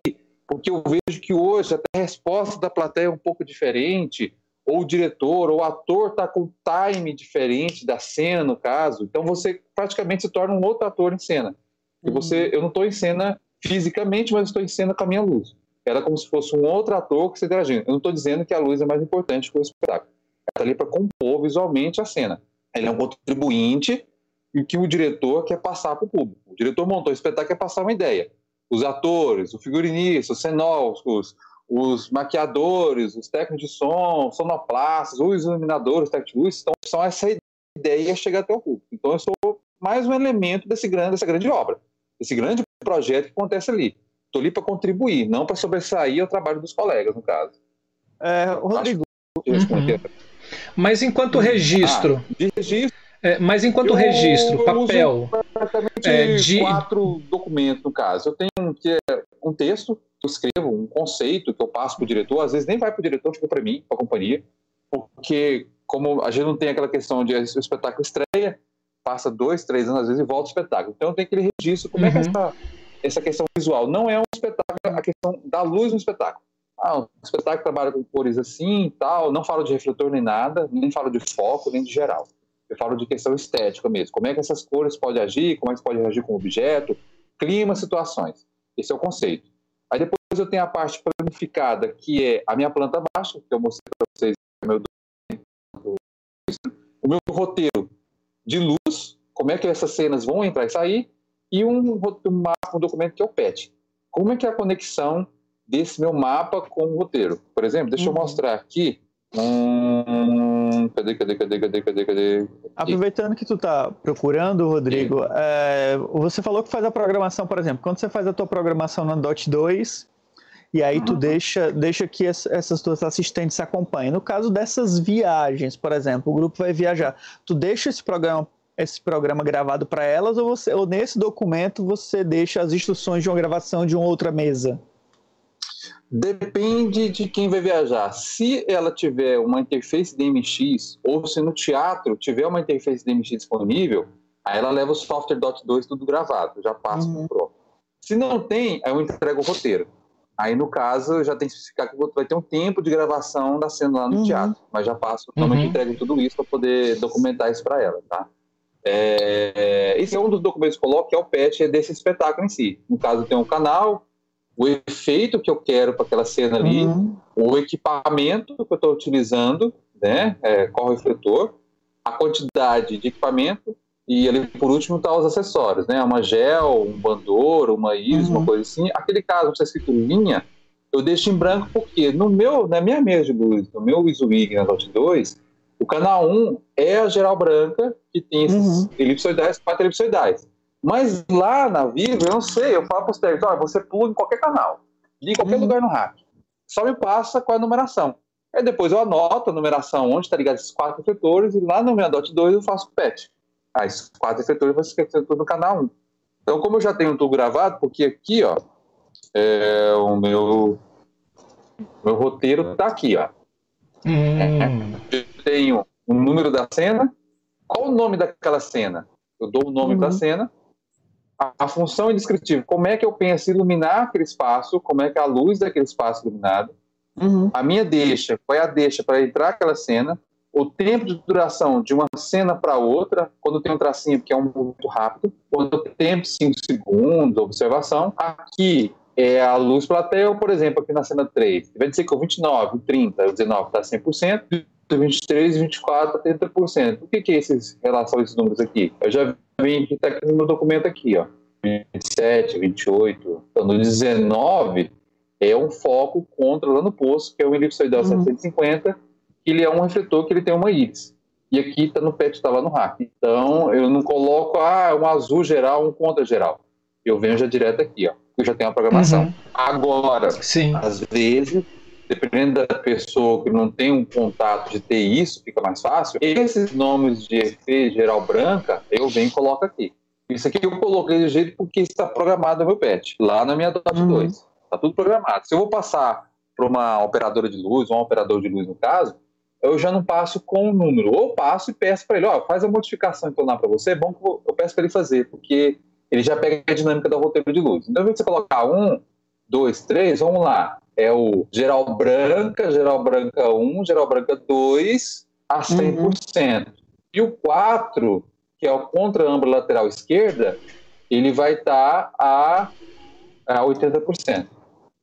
porque eu vejo que hoje até a resposta da plateia é um pouco diferente, ou o diretor, ou o ator está com time diferente da cena, no caso. Então você praticamente se torna um outro ator em cena. E você, eu não estou em cena fisicamente, mas estou em cena com a minha luz. Era como se fosse um outro ator que você interagindo. Eu não estou dizendo que a luz é mais importante que o espetáculo. Ela está ali para compor visualmente a cena. Ele é um contribuinte e que o diretor quer passar para o público. O diretor montou o espetáculo quer passar uma ideia. Os atores, o figurinista, os cenógrafos, os maquiadores, os técnicos de som, sonoplastas, os iluminadores, técnicos de luz, então são essa ideia chegar até o público. Então eu sou mais um elemento desse grande, dessa grande obra, desse grande projeto que acontece ali. Estou ali para contribuir, não para sobressair ao trabalho dos colegas, no caso. É, Rodrigo, Uhum. Mas enquanto registro, De registro, é, mas enquanto Eu- registro, eu papel, praticamente É, de- quatro documentos, no caso. Eu tenho um que é um texto que eu escrevo, um conceito que eu passo para o diretor, às vezes nem vai para o diretor, fica para mim, para a companhia, porque como a gente não tem aquela questão de o espetáculo estreia, passa dois, três anos às vezes e volta o espetáculo. Então tem aquele registro, como é que é Uhum. essa, essa questão visual? Não é um espetáculo, a questão da luz no espetáculo. Ah, o espetáculo trabalha com cores assim e tal, não falo de refletor nem nada, nem falo de foco, nem de geral. Eu falo de questão estética mesmo. Como é que essas cores podem agir, como é que pode agir com o objeto, clima, situações. Esse é o conceito. Aí depois eu tenho a parte planificada, que é a minha planta baixa, que eu mostrei para vocês, é meu o meu roteiro de luz, como é que essas cenas vão entrar e sair, e um, um, um documento que é o PET. Como é que é a conexão desse meu mapa com o roteiro. Por exemplo, deixa uhum. eu mostrar aqui. Hum, cadê, cadê, cadê, cadê, cadê, cadê? Aproveitando que tu tá procurando, Rodrigo, é, você falou que faz a programação, por exemplo, quando você faz a tua programação na Dot 2, e aí tu uhum. deixa, deixa que essas tuas assistentes acompanhem. No caso dessas viagens, por exemplo, o grupo vai viajar, tu deixa esse programa esse programa gravado para elas ou, você, ou nesse documento você deixa as instruções de uma gravação de uma outra mesa? Depende de quem vai viajar. Se ela tiver uma interface DMX ou se no teatro tiver uma interface DMX disponível, aí ela leva o software .2 tudo gravado, já passa uhum. pro Pro. Se não tem, aí eu entrego o roteiro. Aí, no caso, já tem que especificar que vai ter um tempo de gravação da cena lá no uhum. teatro, mas já passo, normalmente uhum. entrego tudo isso para poder documentar isso para ela, tá? É, esse é um dos documentos que eu coloco, que é o patch desse espetáculo em si. No caso, tem um canal, o efeito que eu quero para aquela cena ali, uhum. o equipamento que eu estou utilizando, né, é, qual refletor, a quantidade de equipamento e ali por último tá os acessórios, né, uma gel, um bandor, uma íris, uhum. uma coisa assim. Aquele caso que está escrito linha, eu deixo em branco porque no meu, na minha mesa de luz, no meu Iswig na Dot 2, o canal 1 é a geral branca que tem esses uhum. elipsoidais, quatro elipsoidais. Mas lá na Vivo, eu não sei, eu falo para os técnicos, olha, você pula em qualquer canal, em qualquer uhum. lugar no rack. Só me passa qual é a numeração. Aí depois eu anoto a numeração onde está ligado esses quatro refletores e lá no meu DOT 2 eu faço o patch. Aí esses quatro refletores vão ser tudo no canal 1. Então, como eu já tenho tudo gravado, porque aqui, ó, é, o meu, meu roteiro está aqui, ó. Hum. Eu tenho o número da cena, qual o nome daquela cena? Eu dou o nome uhum. para a cena, a, a função indescritível, como é que eu penso iluminar aquele espaço, como é que é a luz daquele espaço iluminado, uhum. a minha deixa, qual é a deixa para entrar aquela cena, o tempo de duração de uma cena para outra, quando tem um tracinho que é um muito rápido, quando tem tempo 5 segundos, observação, aqui é a luz plateia, por exemplo, aqui na cena 3, vai dizer que o 29, o 30, o 19 está 100%, o 23, 24, 30%. O que, que é esses, relação a esses números aqui? Eu já está aqui no meu documento aqui, ó. 27, 28. Então, no 19 é um foco contra lá no poço, que é o elipsoidal uhum. 750, que ele é um refletor que ele tem uma íris. E aqui está no PET, está lá no rack. Então, eu não coloco ah, um azul geral, um contra geral. Eu venho já direto aqui, ó. Eu já tenho a programação. Uhum. Agora, Sim. às vezes, dependendo da pessoa que não tem um contato de ter isso, fica mais fácil. Esses nomes de efeito geral branca, eu venho e coloco aqui. Isso aqui eu coloquei de jeito porque está programado no meu pet, lá na minha Dot uhum. 2. Está tudo programado. Se eu vou passar para uma operadora de luz, ou um operador de luz no caso, eu já não passo com o número. Ou passo e peço para ele, ó, faz a modificação então lá para você, é bom que eu peço para ele fazer, porque ele já pega a dinâmica do roteiro de luz. Então, ao invés de você colocar um, dois, três, vamos lá é o geral branca, geral branca 1, geral branca 2 a 100%. Uhum. E o 4, que é o contra âmbito lateral esquerda, ele vai estar tá a, a 80%.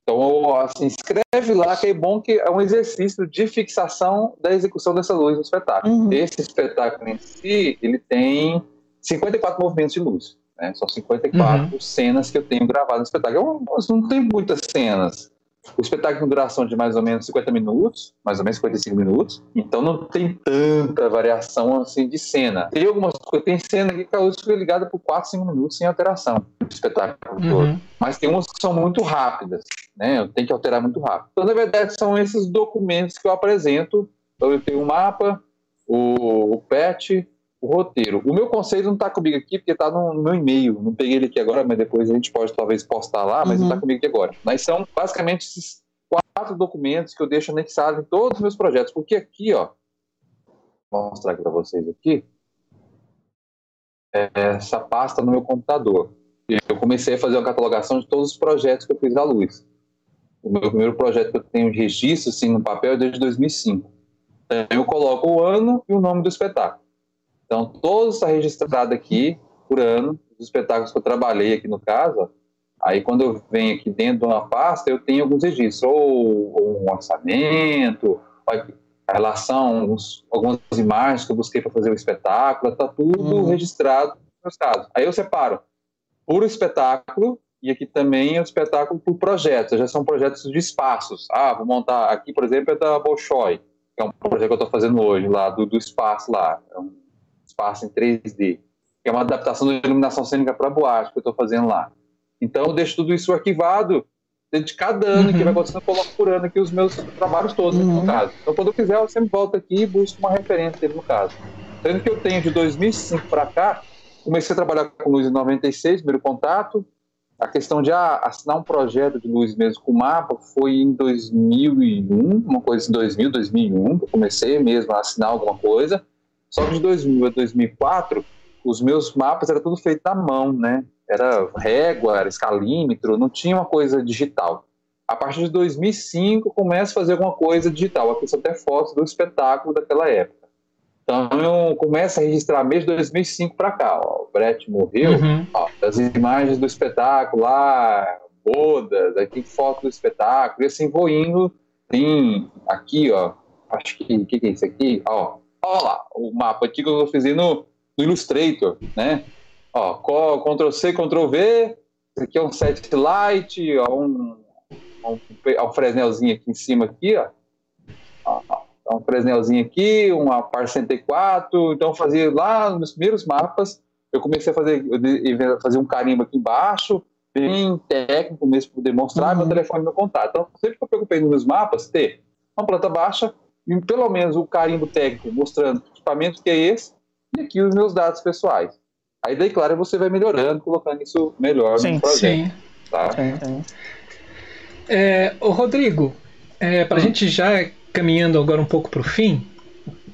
Então, assim, escreve lá que é bom que é um exercício de fixação da execução dessa luz no espetáculo. Uhum. Esse espetáculo em si, ele tem 54 movimentos de luz. Né? São 54 uhum. cenas que eu tenho gravado no espetáculo. Eu, não tem muitas cenas. O espetáculo tem duração de mais ou menos 50 minutos, mais ou menos 55 minutos, então não tem tanta variação assim de cena. Tem algumas coisas, tem cena que a luz fica ligada por 4, 5 minutos sem alteração no espetáculo uhum. todo. Mas tem umas que são muito rápidas, né? Eu tenho que alterar muito rápido. Então, na verdade, são esses documentos que eu apresento. Então, eu tenho o mapa, o, o patch, o roteiro. O meu conceito não está comigo aqui porque está no, meu e-mail. Não peguei ele aqui agora, mas depois a gente pode talvez postar lá, mas uhum. não está comigo aqui agora. Mas são basicamente esses quatro documentos que eu deixo anexados em todos os meus projetos. Porque aqui, ó, vou mostrar aqui para vocês aqui, é essa pasta no meu computador. Eu comecei a fazer uma catalogação de todos os projetos que eu fiz à luz. O meu primeiro projeto que eu tenho de registro assim, no papel é desde 2005. Então, eu coloco o ano e o nome do espetáculo. Então, todo está registrado aqui por ano, os espetáculos que eu trabalhei aqui no caso. Aí, quando eu venho aqui dentro de uma pasta, eu tenho alguns registros, ou, ou um orçamento, a relação, alguns, algumas imagens que eu busquei para fazer o espetáculo, está tudo uhum. registrado nos casos. Aí eu separo por espetáculo, e aqui também é um espetáculo por projetos, já são projetos de espaços. Ah, vou montar, aqui por exemplo é da Bolshoi, que é um projeto que eu estou fazendo hoje lá, do, do espaço lá, é um espaço em 3D, que é uma adaptação da iluminação cênica para boate que eu estou fazendo lá. Então eu deixo tudo isso arquivado, de cada ano uhum. que vai acontecendo, eu coloco por ano aqui os meus trabalhos todos, uhum. no caso. Então quando eu quiser, eu sempre volto aqui e busco uma referência dele no caso. Sendo que eu tenho de 2005 para cá, comecei a trabalhar com luz em 96, primeiro contato, a questão de ah, assinar um projeto de luz mesmo com mapa foi em 2001, uma coisa em 2000, 2001, que eu comecei mesmo a assinar alguma coisa. Só que de 2000 a 2004, os meus mapas era tudo feito à mão, né? Era régua, era escalímetro, não tinha uma coisa digital. A partir de 2005, começo a fazer alguma coisa digital. Aqui são até fotos do espetáculo daquela época. Então eu começo a registrar mês de 2005 para cá. Ó, o Brett morreu, uhum. ó, as imagens do espetáculo lá, bodas, aí tem foto do espetáculo, e assim vou indo. Tem aqui, ó, acho que o que, que, é isso aqui? Ó, ó lá, o mapa aqui que eu fiz no, no Illustrator, né? Ó, Ctrl C, Ctrl V, esse aqui é um set light, ó, um, um, um Fresnelzinho aqui em cima aqui, ó. ó um Fresnelzinho aqui, uma Par 104, então fazia lá nos primeiros mapas, eu comecei a fazer, fazer um carimbo aqui embaixo, bem técnico mesmo, para poder mostrar uhum. meu telefone meu contato. Então, sempre que eu preocupei nos meus mapas, ter uma planta baixa e pelo menos o carimbo técnico mostrando que equipamento que é esse e aqui os meus dados pessoais. Aí daí, claro, você vai melhorando, colocando isso melhor sim, no projeto. Sim. Tá? Sim. É, o Rodrigo, é, para a hum. gente já caminhando agora um pouco para o fim,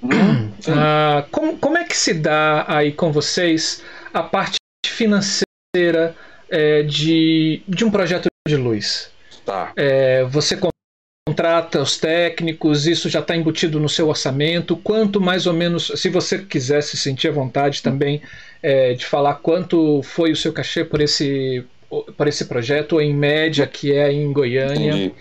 uhum. ah, como, como é que se dá aí com vocês a parte financeira é, de, de um projeto de luz? Tá. É, você contrata os técnicos, isso já está embutido no seu orçamento. Quanto mais ou menos, se você quiser se sentir à vontade também é, de falar quanto foi o seu cachê por esse, por esse projeto, ou em média que é em Goiânia. Entendi.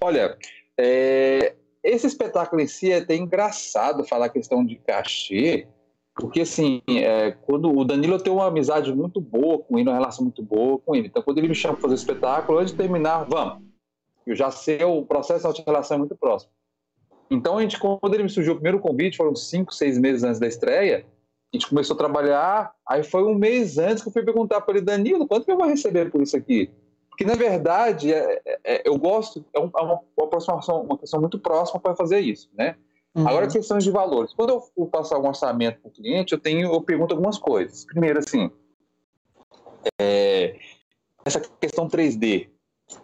Olha, é, esse espetáculo em si é até engraçado falar a questão de cachê, porque assim, é, quando o Danilo tem uma amizade muito boa com ele, uma relação muito boa com ele. Então, quando ele me chama para fazer espetáculo, antes de terminar, vamos. Eu já sei o processo de relação é muito próximo. Então, a gente, quando ele me surgiu o primeiro convite, foram cinco, seis meses antes da estreia, a gente começou a trabalhar. Aí foi um mês antes que eu fui perguntar para ele, Danilo, quanto que eu vou receber por isso aqui? Porque, na verdade, é, é, é, eu gosto, é, um, é uma, uma, aproximação, uma questão muito próxima para fazer isso, né? Uhum. Agora, questões de valores. Quando eu vou passar um orçamento para o cliente, eu, tenho, eu pergunto algumas coisas. Primeiro, assim, é, essa questão 3D.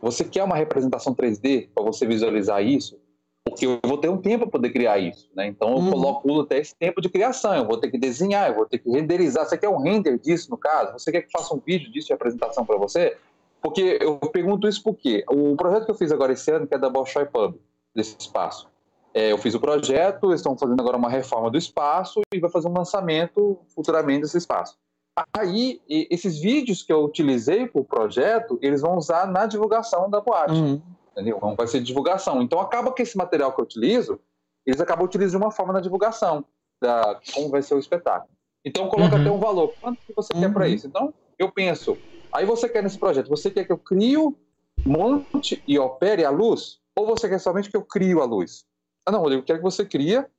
Você quer uma representação 3D para você visualizar isso? Porque eu vou ter um tempo para poder criar isso, né? Então eu uhum. coloco até esse tempo de criação. Eu vou ter que desenhar, eu vou ter que renderizar. Você quer um render disso, no caso? Você quer que faça um vídeo disso de apresentação para você? Porque eu pergunto isso porque o projeto que eu fiz agora esse ano, que é da Bolshoi Pub, desse espaço, é, eu fiz o projeto, eles estão fazendo agora uma reforma do espaço e vai fazer um lançamento futuramente desse espaço. Aí, esses vídeos que eu utilizei para o projeto, eles vão usar na divulgação da boate. Uhum. Entendeu? Então, vai ser divulgação. Então, acaba que esse material que eu utilizo, eles acabam utilizando de uma forma na divulgação, da como vai ser o espetáculo. Então, coloca uhum. até um valor. Quanto que você uhum. quer para isso? Então, eu penso, Aí você quer nesse projeto, você quer que eu crio, monte e opere a luz? Ou você quer somente que eu crio a luz? Ah, não, Rodrigo, eu quero que você cria,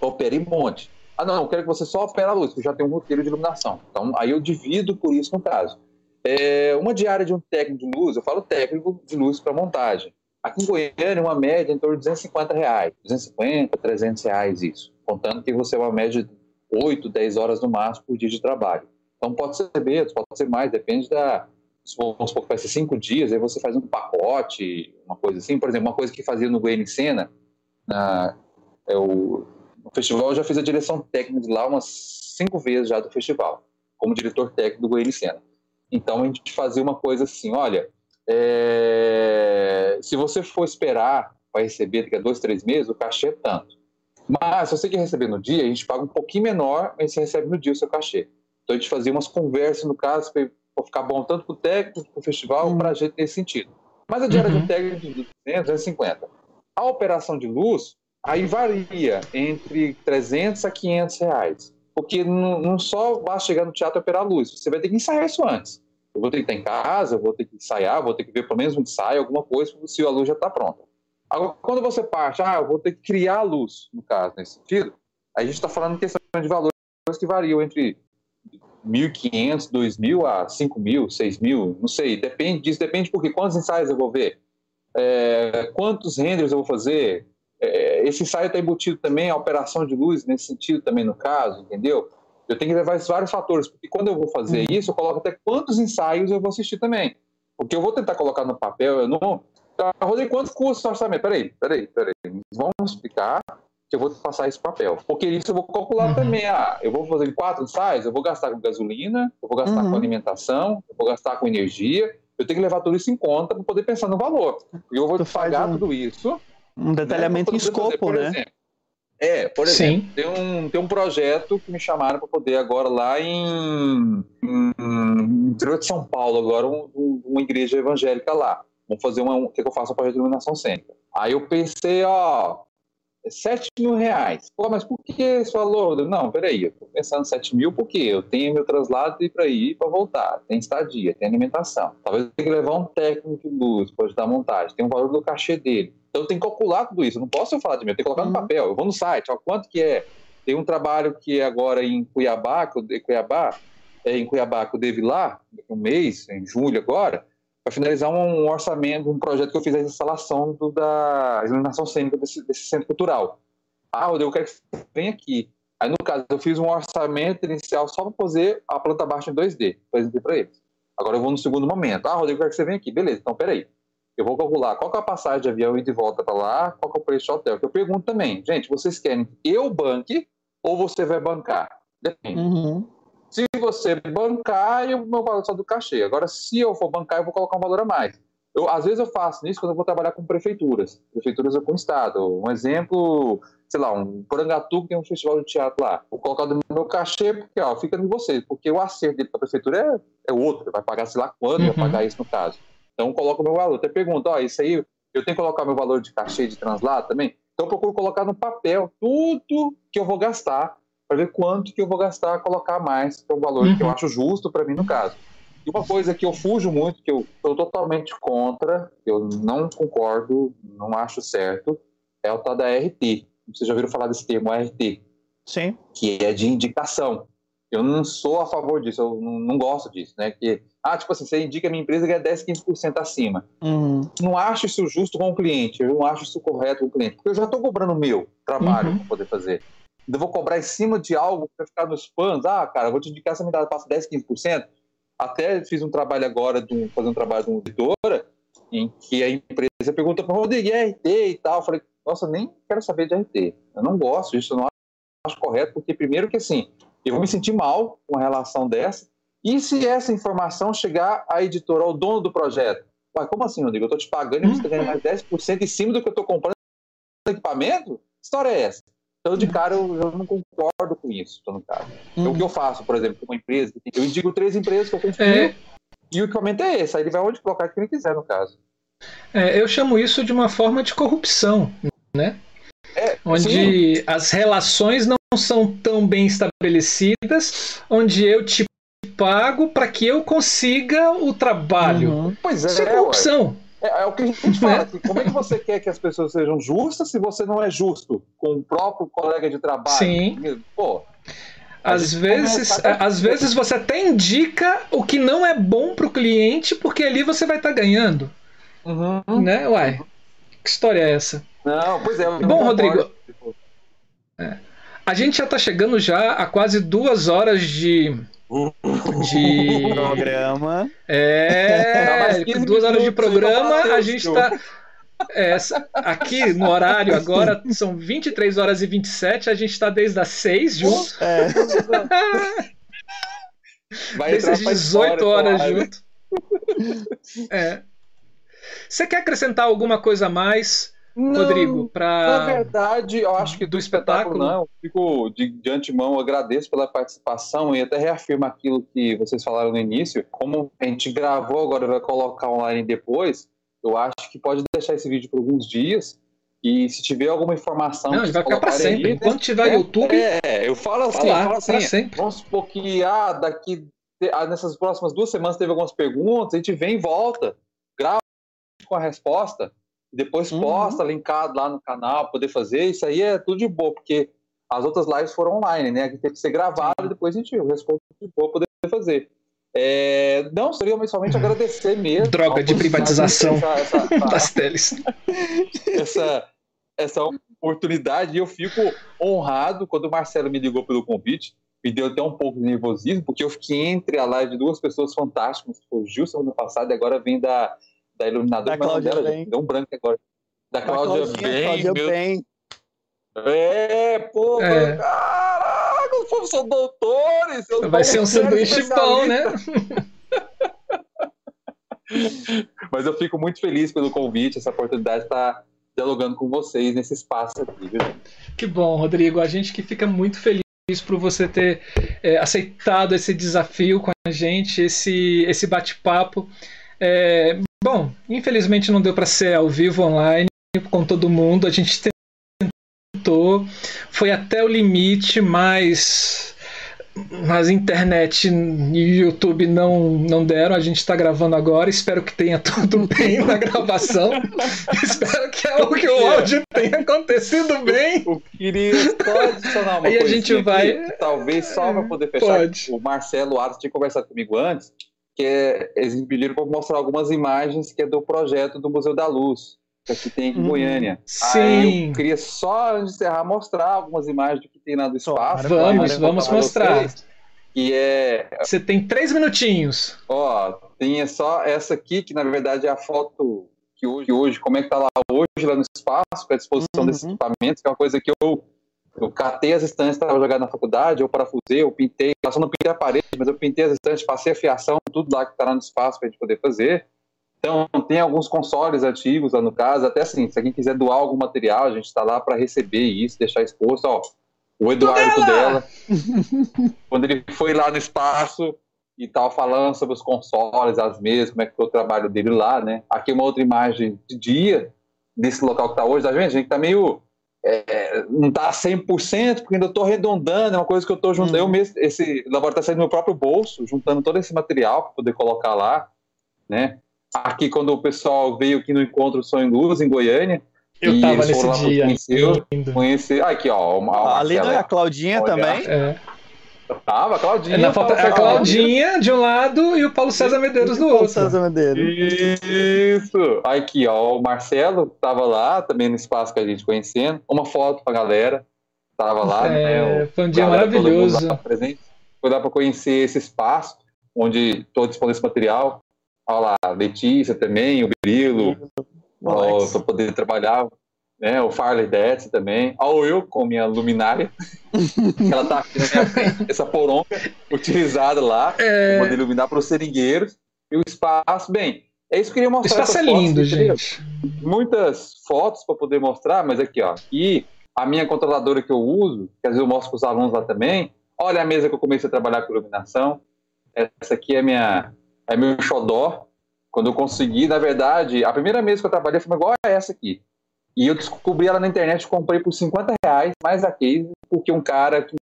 opere e monte. Ah, não, eu quero que você só opere a luz, porque já tem um roteiro de iluminação. Então, aí eu divido por isso no caso. É, uma diária de um técnico de luz, eu falo técnico de luz para montagem. Aqui em Goiânia, uma média em torno de 250 reais, 250, 300 reais isso. Contando que você é uma média de 8, 10 horas no máximo por dia de trabalho. Então pode ser menos, pode ser mais, depende da. Vamos supor que vai ser cinco dias, aí você faz um pacote, uma coisa assim. Por exemplo, uma coisa que fazia no Goiânia em Cena, na, é o, festival eu já fiz a direção técnica de lá umas cinco vezes já do festival, como diretor técnico do Goiânia. Então a gente fazia uma coisa assim: olha, é, se você for esperar para receber daqui a dois, três meses, o cachê é tanto. Mas se você quer receber no dia, a gente paga um pouquinho menor, mas você recebe no dia o seu cachê. Então a gente fazia umas conversas, no caso, para ficar bom tanto para o técnico, para o festival, uhum. para a gente nesse sentido. Mas a diária uhum. de técnico de 200 é 50. A operação de luz, aí varia entre 300 a 500 reais. Porque não, só basta chegar no teatro e operar a luz, você vai ter que ensaiar isso antes. Eu vou ter que estar em casa, eu vou ter que ensaiar, vou ter que ver pelo menos um ensaio, alguma coisa, se a luz já está pronta. Agora, quando você parte, ah, eu vou ter que criar a luz, no caso, nesse sentido, a gente está falando em questão de valores que variam entre 1.500, 2.000 a 5.000, 6.000, não sei, depende disso, depende porque quantos ensaios eu vou ver, é, quantos renders eu vou fazer, esse ensaio está embutido também a operação de luz nesse sentido também no caso, entendeu? Eu tenho que levar esses vários fatores, porque quando eu vou fazer uhum. isso, eu coloco até quantos ensaios eu vou assistir também. Porque eu vou tentar colocar no papel, eu não. Tá, Rodrigo, quanto custa o orçamento? Peraí, peraí, peraí. Vamos explicar que eu vou passar esse papel. Porque isso eu vou calcular uhum. também. Ah, eu vou fazer quatro ensaios, eu vou gastar com gasolina, eu vou gastar uhum. com alimentação, eu vou gastar com energia. Eu tenho que levar tudo isso em conta para poder pensar no valor. E eu vou tu pagar um, tudo isso. Um detalhamento né, em escopo, fazer, né? Exemplo, é, por exemplo, tem um, tem um projeto que me chamaram para poder agora lá em, em, em interior de São Paulo, agora um, um, uma igreja evangélica lá. Vamos fazer uma, um, que eu faço projeto de iluminação cênica. Aí eu pensei, ó, 7 mil reais. Pô, mas por que esse valor? Não, peraí, eu tô pensando 7 mil porque eu tenho meu traslado para ir e para voltar, tem estadia, tem alimentação. Talvez eu tenha que levar um técnico de luz para ajudar a montagem, tem o valor do cachê dele. Então eu tenho que calcular tudo isso, eu não posso falar de mim, eu tenho que colocar uhum. no papel. Eu vou no site, ó, quanto que é. Tem um trabalho que é agora em Cuiabá, que eu, Cuiabá, é em Cuiabá que eu devo ir lá, um mês, em julho agora, para finalizar um orçamento, um projeto que eu fiz a instalação do, da iluminação cênica desse, desse, centro cultural. Ah, Rodrigo, eu quero que você venha aqui. Aí, no caso, eu fiz um orçamento inicial só para fazer a planta baixa em 2D, apresentei para eles. Agora eu vou no segundo momento. Ah, Rodrigo, eu quero que você venha aqui. Beleza, então peraí. Eu vou calcular qual é a passagem de avião e de volta para lá, qual é o preço de hotel. eu pergunto também, gente, vocês querem que eu banque ou você vai bancar? Depende. Uhum. Se você bancar, eu meu valor só do cachê. Agora, se eu for bancar, eu vou colocar um valor a mais. Eu, às vezes eu faço isso quando eu vou trabalhar com prefeituras. Prefeituras ou com estado. Um exemplo, sei lá, um Porangatu que tem um festival de teatro lá. Vou colocar no meu cachê, porque ó, fica de vocês. Porque o acerto dele para a prefeitura é, é outro. Vai pagar sei lá quanto, uhum. vai pagar isso no caso. Então, coloco o meu valor. Até pergunto, ó, isso aí, eu tenho que colocar meu valor de cachê de translado também? Então, eu procuro colocar no papel tudo que eu vou gastar para ver quanto que eu vou gastar, colocar mais, é o valor uhum. que eu uhum. acho justo para mim no caso. E uma coisa que eu fujo muito, que eu estou totalmente contra, que eu não concordo, não acho certo, é o tal da RT. Vocês já ouviram falar desse termo, RT? Sim. Que é de indicação. Eu não sou a favor disso, eu não, não gosto disso, né? Que, ah, tipo assim, você indica a minha empresa que é 10, 15% acima. Uhum. Não acho isso justo com o cliente, eu não acho isso correto com o cliente, porque eu já estou cobrando o meu trabalho uhum. para poder fazer ainda vou cobrar em cima de algo para ficar nos fãs. Ah, cara, vou te indicar essa me dá, passa 10, 15%. Até fiz um trabalho agora, de um, fazer um trabalho de uma editora, em que a empresa pergunta para o Rodrigo, é RT e tal. Eu falei, nossa, nem quero saber de RT. Eu não gosto disso, eu não acho correto, porque primeiro que assim, eu vou me sentir mal com a relação dessa. E se essa informação chegar à editora, ao dono do projeto? Ué, como assim, Rodrigo? Eu estou te pagando e você está ganhando mais 10% em cima do que eu estou comprando equipamento? Que história é essa? Então, de cara, eu, eu não concordo com isso, no caso. Então, o que eu faço, por exemplo, com uma empresa, eu indico três empresas que eu confio, é... e o equipamento é esse, aí ele vai onde colocar que ele quiser, no caso. É, eu chamo isso de uma forma de corrupção, né? É, onde sim. as relações não são tão bem estabelecidas, onde eu te pago para que eu consiga o trabalho. Uhum. Pois é, isso é corrupção. Ué. É, é, o que a gente (laughs) fala aqui. Como é que você quer que as pessoas sejam justas se você não é justo com o próprio colega de trabalho? Sim. Pô, às vezes, às vezes você até indica o que não é bom para o cliente, porque ali você vai estar tá ganhando. Uhum. Né? Uai, que história é essa? Não, pois é. Bom, Rodrigo, é, a gente já está chegando já a quase duas horas de, de (laughs) programa. É, duas horas de programa, a gente está é, aqui no horário agora são 23 horas e 27, a gente está desde as 6 junto. É. Vai desde as 18 horas junto. É. Você quer acrescentar alguma coisa a mais? Não, Rodrigo, para. Na verdade, eu acho que do, do espetáculo, espetáculo, não. Fico de, de antemão, agradeço pela participação e até reafirmo aquilo que vocês falaram no início. Como a gente gravou, agora vai colocar online depois, eu acho que pode deixar esse vídeo por alguns dias. E se tiver alguma informação. Não, vai ficar para sempre. Aí, Enquanto tiver é, YouTube. É, eu falo assim, falar, eu falo assim vamos supor que ah, daqui ah, nessas próximas duas semanas teve algumas perguntas, a gente vem e volta, grava com a resposta, depois uhum. posta linkado lá no canal, poder fazer. Isso aí é tudo de boa, porque as outras lives foram online, né? Aqui teve que ser gravado e depois a gente responde de boa poder fazer. É, não, seria somente agradecer (laughs) mesmo. Droga de privatização essa, essa, (laughs) das teles. Essa, essa oportunidade. E eu fico honrado quando o Marcelo me ligou pelo convite. Me deu até um pouco de nervosismo, porque eu fiquei entre a live de duas pessoas fantásticas, foi o Gil semana passada, e agora vem da, da iluminadora. Da Cláudia dela, Deu um branco agora. Da, da Cláudia Bem. Cláudia meu... Bem. É, pô, é. caraca, os povos são doutores. Vai ser um sanduíche bom, né? (laughs) Mas eu fico muito feliz pelo convite, essa oportunidade de estar dialogando com vocês nesse espaço aqui, viu? Que bom, Rodrigo. A gente que fica muito feliz por você ter é, aceitado esse desafio com a gente, esse, esse bate-papo. É, bom, infelizmente não deu para ser ao vivo online com todo mundo. A gente tentou, foi até o limite, mas mas internet e YouTube não, não deram. A gente está gravando agora. Espero que tenha (laughs) tudo bem na gravação. (laughs) Espero que, é o, que o áudio tenha acontecido bem. Eu queria só adicionar uma Aí a gente vai. Talvez só para poder fechar. Pode. O Marcelo Aras tinha conversado comigo antes, que é, eles me pediram para mostrar algumas imagens que é do projeto do Museu da Luz que aqui tem em hum, Goiânia. Sim. Aí eu queria só, antes de encerrar, mostrar algumas imagens do que tem lá do espaço. Vamos, vamos mostrar. E é. Você tem três minutinhos. Ó, tem só essa aqui, que na verdade é a foto que hoje, hoje como é que tá lá hoje, lá no espaço, com a disposição uhum. desses equipamentos, que é uma coisa que eu, eu catei as estantes, estava jogado na faculdade, eu parafusei, eu pintei, eu só não pintei a parede, mas eu pintei as estantes, passei a fiação, tudo lá que está no espaço para a gente poder fazer. Então, tem alguns consoles antigos lá no caso, até assim, se alguém quiser doar algum material, a gente está lá para receber isso, deixar exposto, ó, o Eduardo dela, (laughs) quando ele foi lá no espaço e tal, falando sobre os consoles, as mesas, como é que foi o trabalho dele lá, né? Aqui uma outra imagem de dia, desse local que está hoje, tá vendo? A gente está meio é, não está 100%, porque ainda estou arredondando, é uma coisa que eu estou juntando. Uhum. Eu mesmo, esse laboratório está saindo do meu próprio bolso, juntando todo esse material para poder colocar lá, né? aqui quando o pessoal veio aqui no Encontro Sonho em Luz, em Goiânia. Eu e tava nesse dia. Conhecer, conhecer, aqui, ó. Uma, Ali não é a Claudinha Olha, também? É. Tava, a Claudinha. Na foto, a Claudinha de um lado e o Paulo César Medeiros do outro. Paulo César Medeiros. Isso. Aqui, ó, o Marcelo tava lá, também no espaço que a gente conhecendo. Uma foto pra galera. Tava lá, é, né? Foi um dia maravilhoso. Foi lá pra conhecer esse espaço, onde estou dispondo esse material. Olha lá, Letícia também, o Brilo, para poder trabalhar, né? O Farley Detz também. Olha eu com minha luminária, (laughs) ela tá aqui na minha frente, essa poronga utilizada lá, é... para poder iluminar para os seringueiros. E o espaço, bem, é isso que eu queria mostrar. O espaço é lindo, gente. Muitas fotos para poder mostrar, mas aqui, ó, e a minha controladora que eu uso, que às vezes eu mostro para os alunos lá também. Olha a mesa que eu comecei a trabalhar com iluminação. Essa aqui é minha é meu xodó. Quando eu consegui, na verdade, a primeira mesa que eu trabalhei foi igual a essa aqui. E eu descobri ela na internet, comprei por 50 reais, mais a case, porque um cara que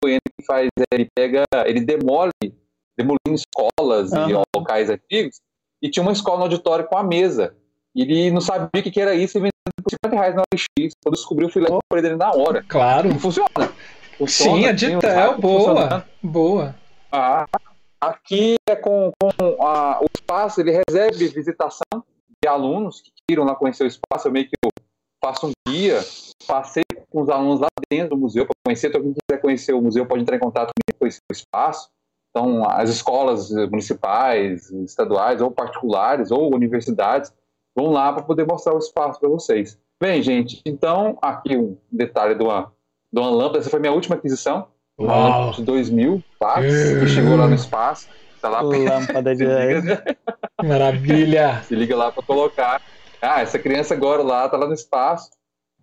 faz, ele pega, ele demole, demolindo escolas uhum. e locais antigos, e tinha uma escola no auditório com a mesa. Ele não sabia o que, que era isso e vendeu por 50 reais na OLX. Quando descobriu, fui lá e comprei dele na hora. Claro. E funciona. funciona. Sim, a Ditel, boa. Boa. Ah, Aqui é com, com a, o espaço, ele recebe visitação de alunos que queiram lá conhecer o espaço. Eu meio que eu faço um guia, passei com os alunos lá dentro do museu para conhecer. Então, quem quiser conhecer o museu pode entrar em contato comigo com esse espaço. Então, as escolas municipais, estaduais, ou particulares, ou universidades, vão lá para poder mostrar o espaço para vocês. Bem, gente, então, aqui um detalhe de uma, de uma lâmpada. Essa foi minha última aquisição. Uau. de 2000, tá? que chegou lá no espaço. Tá lá Lâmpada (laughs) de Maravilha! Se liga lá para colocar. Ah, essa criança agora lá tá lá no espaço,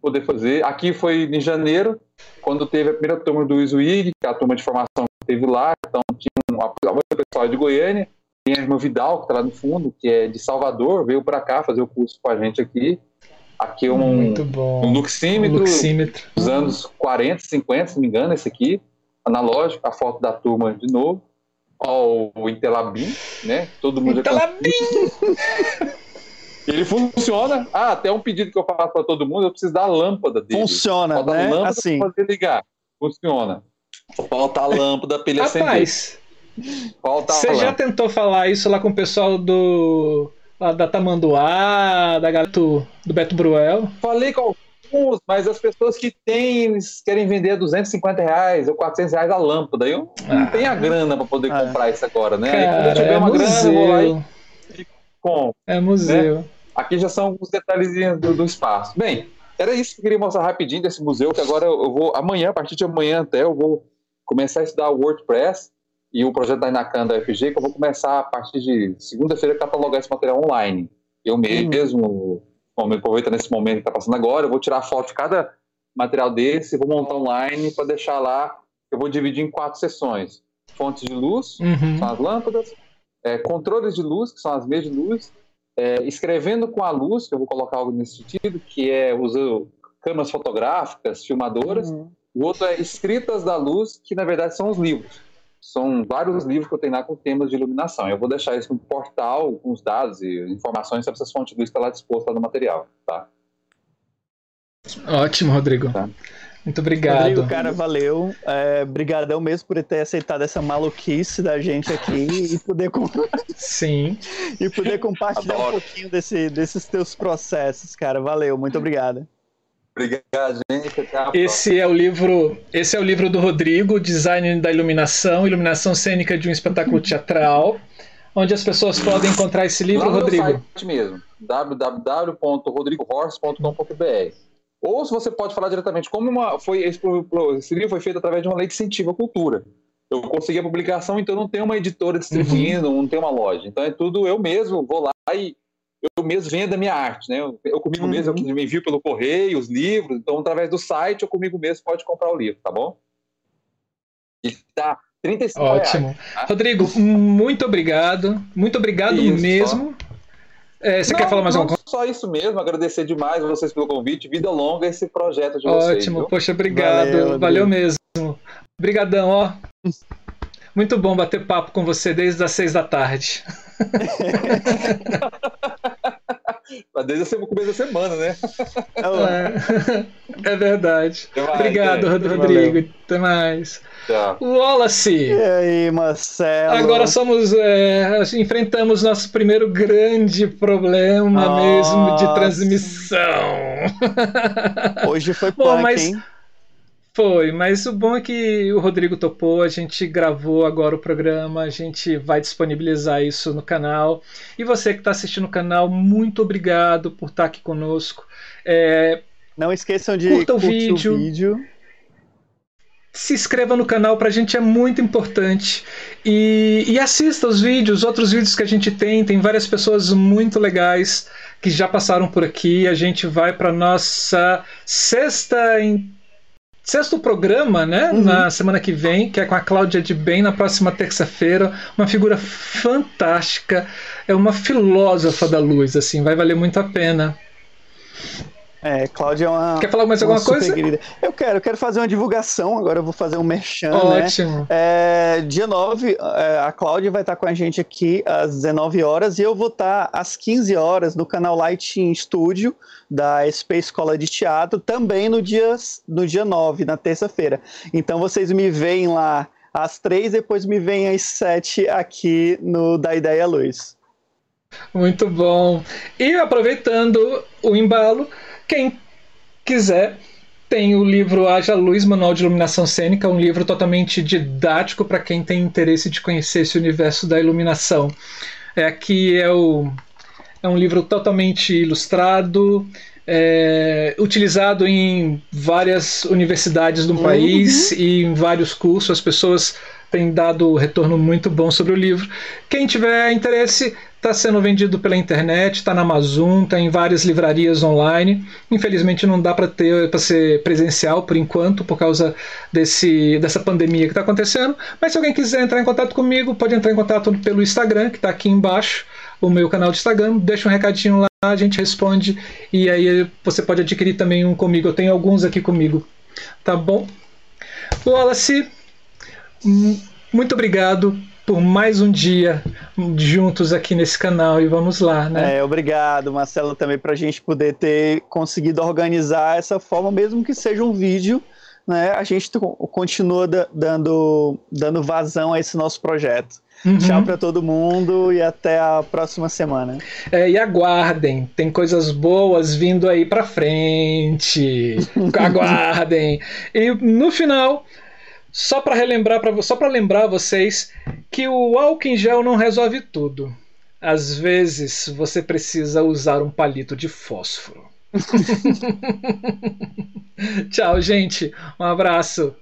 poder fazer. Aqui foi em janeiro, quando teve a primeira turma do Iswig, que é a turma de formação que teve lá. Então tinha um apoio pessoal de Goiânia. Tem a irmã Vidal, que tá lá no fundo, que é de Salvador, veio para cá fazer o curso com a gente aqui. Aqui um, um luxímetro, um luxímetro dos anos 40, 50, se não me engano, esse aqui analógico, a foto da turma de novo. ao Intelabim, né? Todo mundo Intelabim! (laughs) Ele funciona. Ah, até um pedido que eu faço para todo mundo, eu preciso da lâmpada dele. Funciona, né? lâmpada assim. pra fazer ligar. Funciona. Falta a lâmpada para ele acender. Rapaz, você já tentou falar isso lá com o pessoal do lá da Tamanduá, da galera do, do Beto Bruel? Falei com alguns, mas as pessoas que têm querem vender 250 reais ou 400 reais a lâmpada. Eu ah. não tenho a grana para poder ah. comprar isso agora, né? Cara, quando eu tiver é uma museu. grana, eu vou lá e, compro. É museu. Né? Aqui já são os detalhezinhos do, do, espaço. Bem, era isso que eu queria mostrar rapidinho desse museu, que agora eu vou, amanhã, a partir de amanhã até, eu vou começar a estudar o WordPress e o projeto da Inacan da UFG, que eu vou começar a partir de segunda-feira a catalogar esse material online. Eu mesmo, uhum. aproveitando nesse momento que está passando agora, eu vou tirar foto de cada material desse, vou montar online para deixar lá. Eu vou dividir em quatro sessões: fontes de luz, uhum. são as lâmpadas, é, controles de luz, que são as meias de luz, é, escrevendo com a luz, que eu vou colocar algo nesse sentido, que é usando câmeras fotográficas, filmadoras. Uhum. O outro é escritas da luz, que na verdade são os livros. São vários livros que eu tenho lá com temas de iluminação. Eu vou deixar isso no portal com os dados e informações sobre essas fontes de luz que está lá disposta no material, tá? Ótimo, Rodrigo. Tá. Muito obrigado. Rodrigo, cara, valeu. É, brigadão mesmo por ter aceitado essa maluquice da gente aqui e poder Sim. (laughs) e poder compartilhar Adoro. um pouquinho desse, desses teus processos, cara. Valeu, muito obrigado. Obrigado, gente. esse é o livro, esse é o livro do Rodrigo, Design da Iluminação, Iluminação Cênica de um Espetáculo Teatral, onde as pessoas podem encontrar esse livro, Lá no Rodrigo. site mesmo, www.rodrigohorst.com.br. Ou se você pode falar diretamente, como uma, foi esse, esse livro foi feito através de uma lei de incentivo à cultura. Eu consegui a publicação, então não tem uma editora distribuindo, uhum. não tem uma loja. Então é tudo eu mesmo, vou lá e eu mesmo vendo a minha arte, né? Eu, eu comigo uhum. mesmo, eu me envio pelo correio, os livros, então através do site, eu comigo mesmo pode comprar o livro, tá bom? E tá 35 Ótimo. Reais, tá? Rodrigo, muito obrigado. Muito obrigado isso, mesmo. É, você não, quer falar mais alguma coisa? Só isso mesmo, agradecer demais vocês pelo convite. Vida longa esse projeto de vocês. Ótimo, poxa, obrigado. Valeu, Valeu mesmo. Obrigadão, ó. Muito bom bater papo com você desde as seis da tarde. (laughs) Desde o começo da semana, né? É, é verdade. Mais, Obrigado, é. Rodrigo. Valeu. Até mais. Tchau. Wallace. E aí, Marcelo? Agora somos. É, enfrentamos nosso primeiro grande problema Nossa. mesmo de transmissão. Hoje foi punk, Bom, mas, hein? Foi, mas o bom é que o Rodrigo topou, a gente gravou agora o programa, a gente vai disponibilizar isso no canal. E você que está assistindo o canal, muito obrigado por estar tá aqui conosco. É, Não esqueçam de curta o vídeo. o vídeo. Se inscreva no canal, para a gente é muito importante. E, e assista os vídeos, outros vídeos que a gente tem. Tem várias pessoas muito legais que já passaram por aqui. A gente vai para nossa sexta sexto programa, né? Uhum. Na semana que vem, que é com a Cláudia de Bem, na próxima terça-feira. Uma figura fantástica. É uma filósofa da luz, assim, vai valer muito a pena. É, Cláudia é uma. Quer falar mais alguma coisa? Querida. Eu quero, eu quero fazer uma divulgação. Agora eu vou fazer um merchan. Né? Ótimo. Né? É, dia 9, é, a Cláudia vai estar com a gente aqui às 19 horas e eu vou estar às 15 horas no canal Lighting Studio da SP Escola de Teatro, também no dia, no dia 9, na terça-feira. Então vocês me veem lá às 3, depois me veem às 7 aqui no Da Ideia Luz. Muito bom. E aproveitando o embalo. Quem quiser, tem o livro Haja Luz, Manual de Iluminação Cênica, um livro totalmente didático para quem tem interesse de conhecer esse universo da iluminação. É, aqui é, o, é um livro totalmente ilustrado, é, utilizado em várias universidades do uhum. país e em vários cursos. As pessoas têm dado retorno muito bom sobre o livro. Quem tiver interesse, Está sendo vendido pela internet, está na Amazon, está em várias livrarias online. Infelizmente não dá para ter para ser presencial por enquanto, por causa desse, dessa pandemia que está acontecendo. Mas se alguém quiser entrar em contato comigo, pode entrar em contato pelo Instagram, que está aqui embaixo, o meu canal de Instagram. Deixa um recadinho lá, a gente responde. E aí você pode adquirir também um comigo. Eu tenho alguns aqui comigo. Tá bom? Wallace, muito obrigado por mais um dia juntos aqui nesse canal e vamos lá, né? É, obrigado, Marcelo, também para a gente poder ter conseguido organizar essa forma, mesmo que seja um vídeo, né? A gente continua dando, dando vazão a esse nosso projeto. Uhum. Tchau para todo mundo e até a próxima semana. É, e aguardem, tem coisas boas vindo aí para frente. (laughs) aguardem. E no final, só para relembrar para só para lembrar vocês que o álcool em gel não resolve tudo. Às vezes você precisa usar um palito de fósforo. (laughs) Tchau, gente. Um abraço.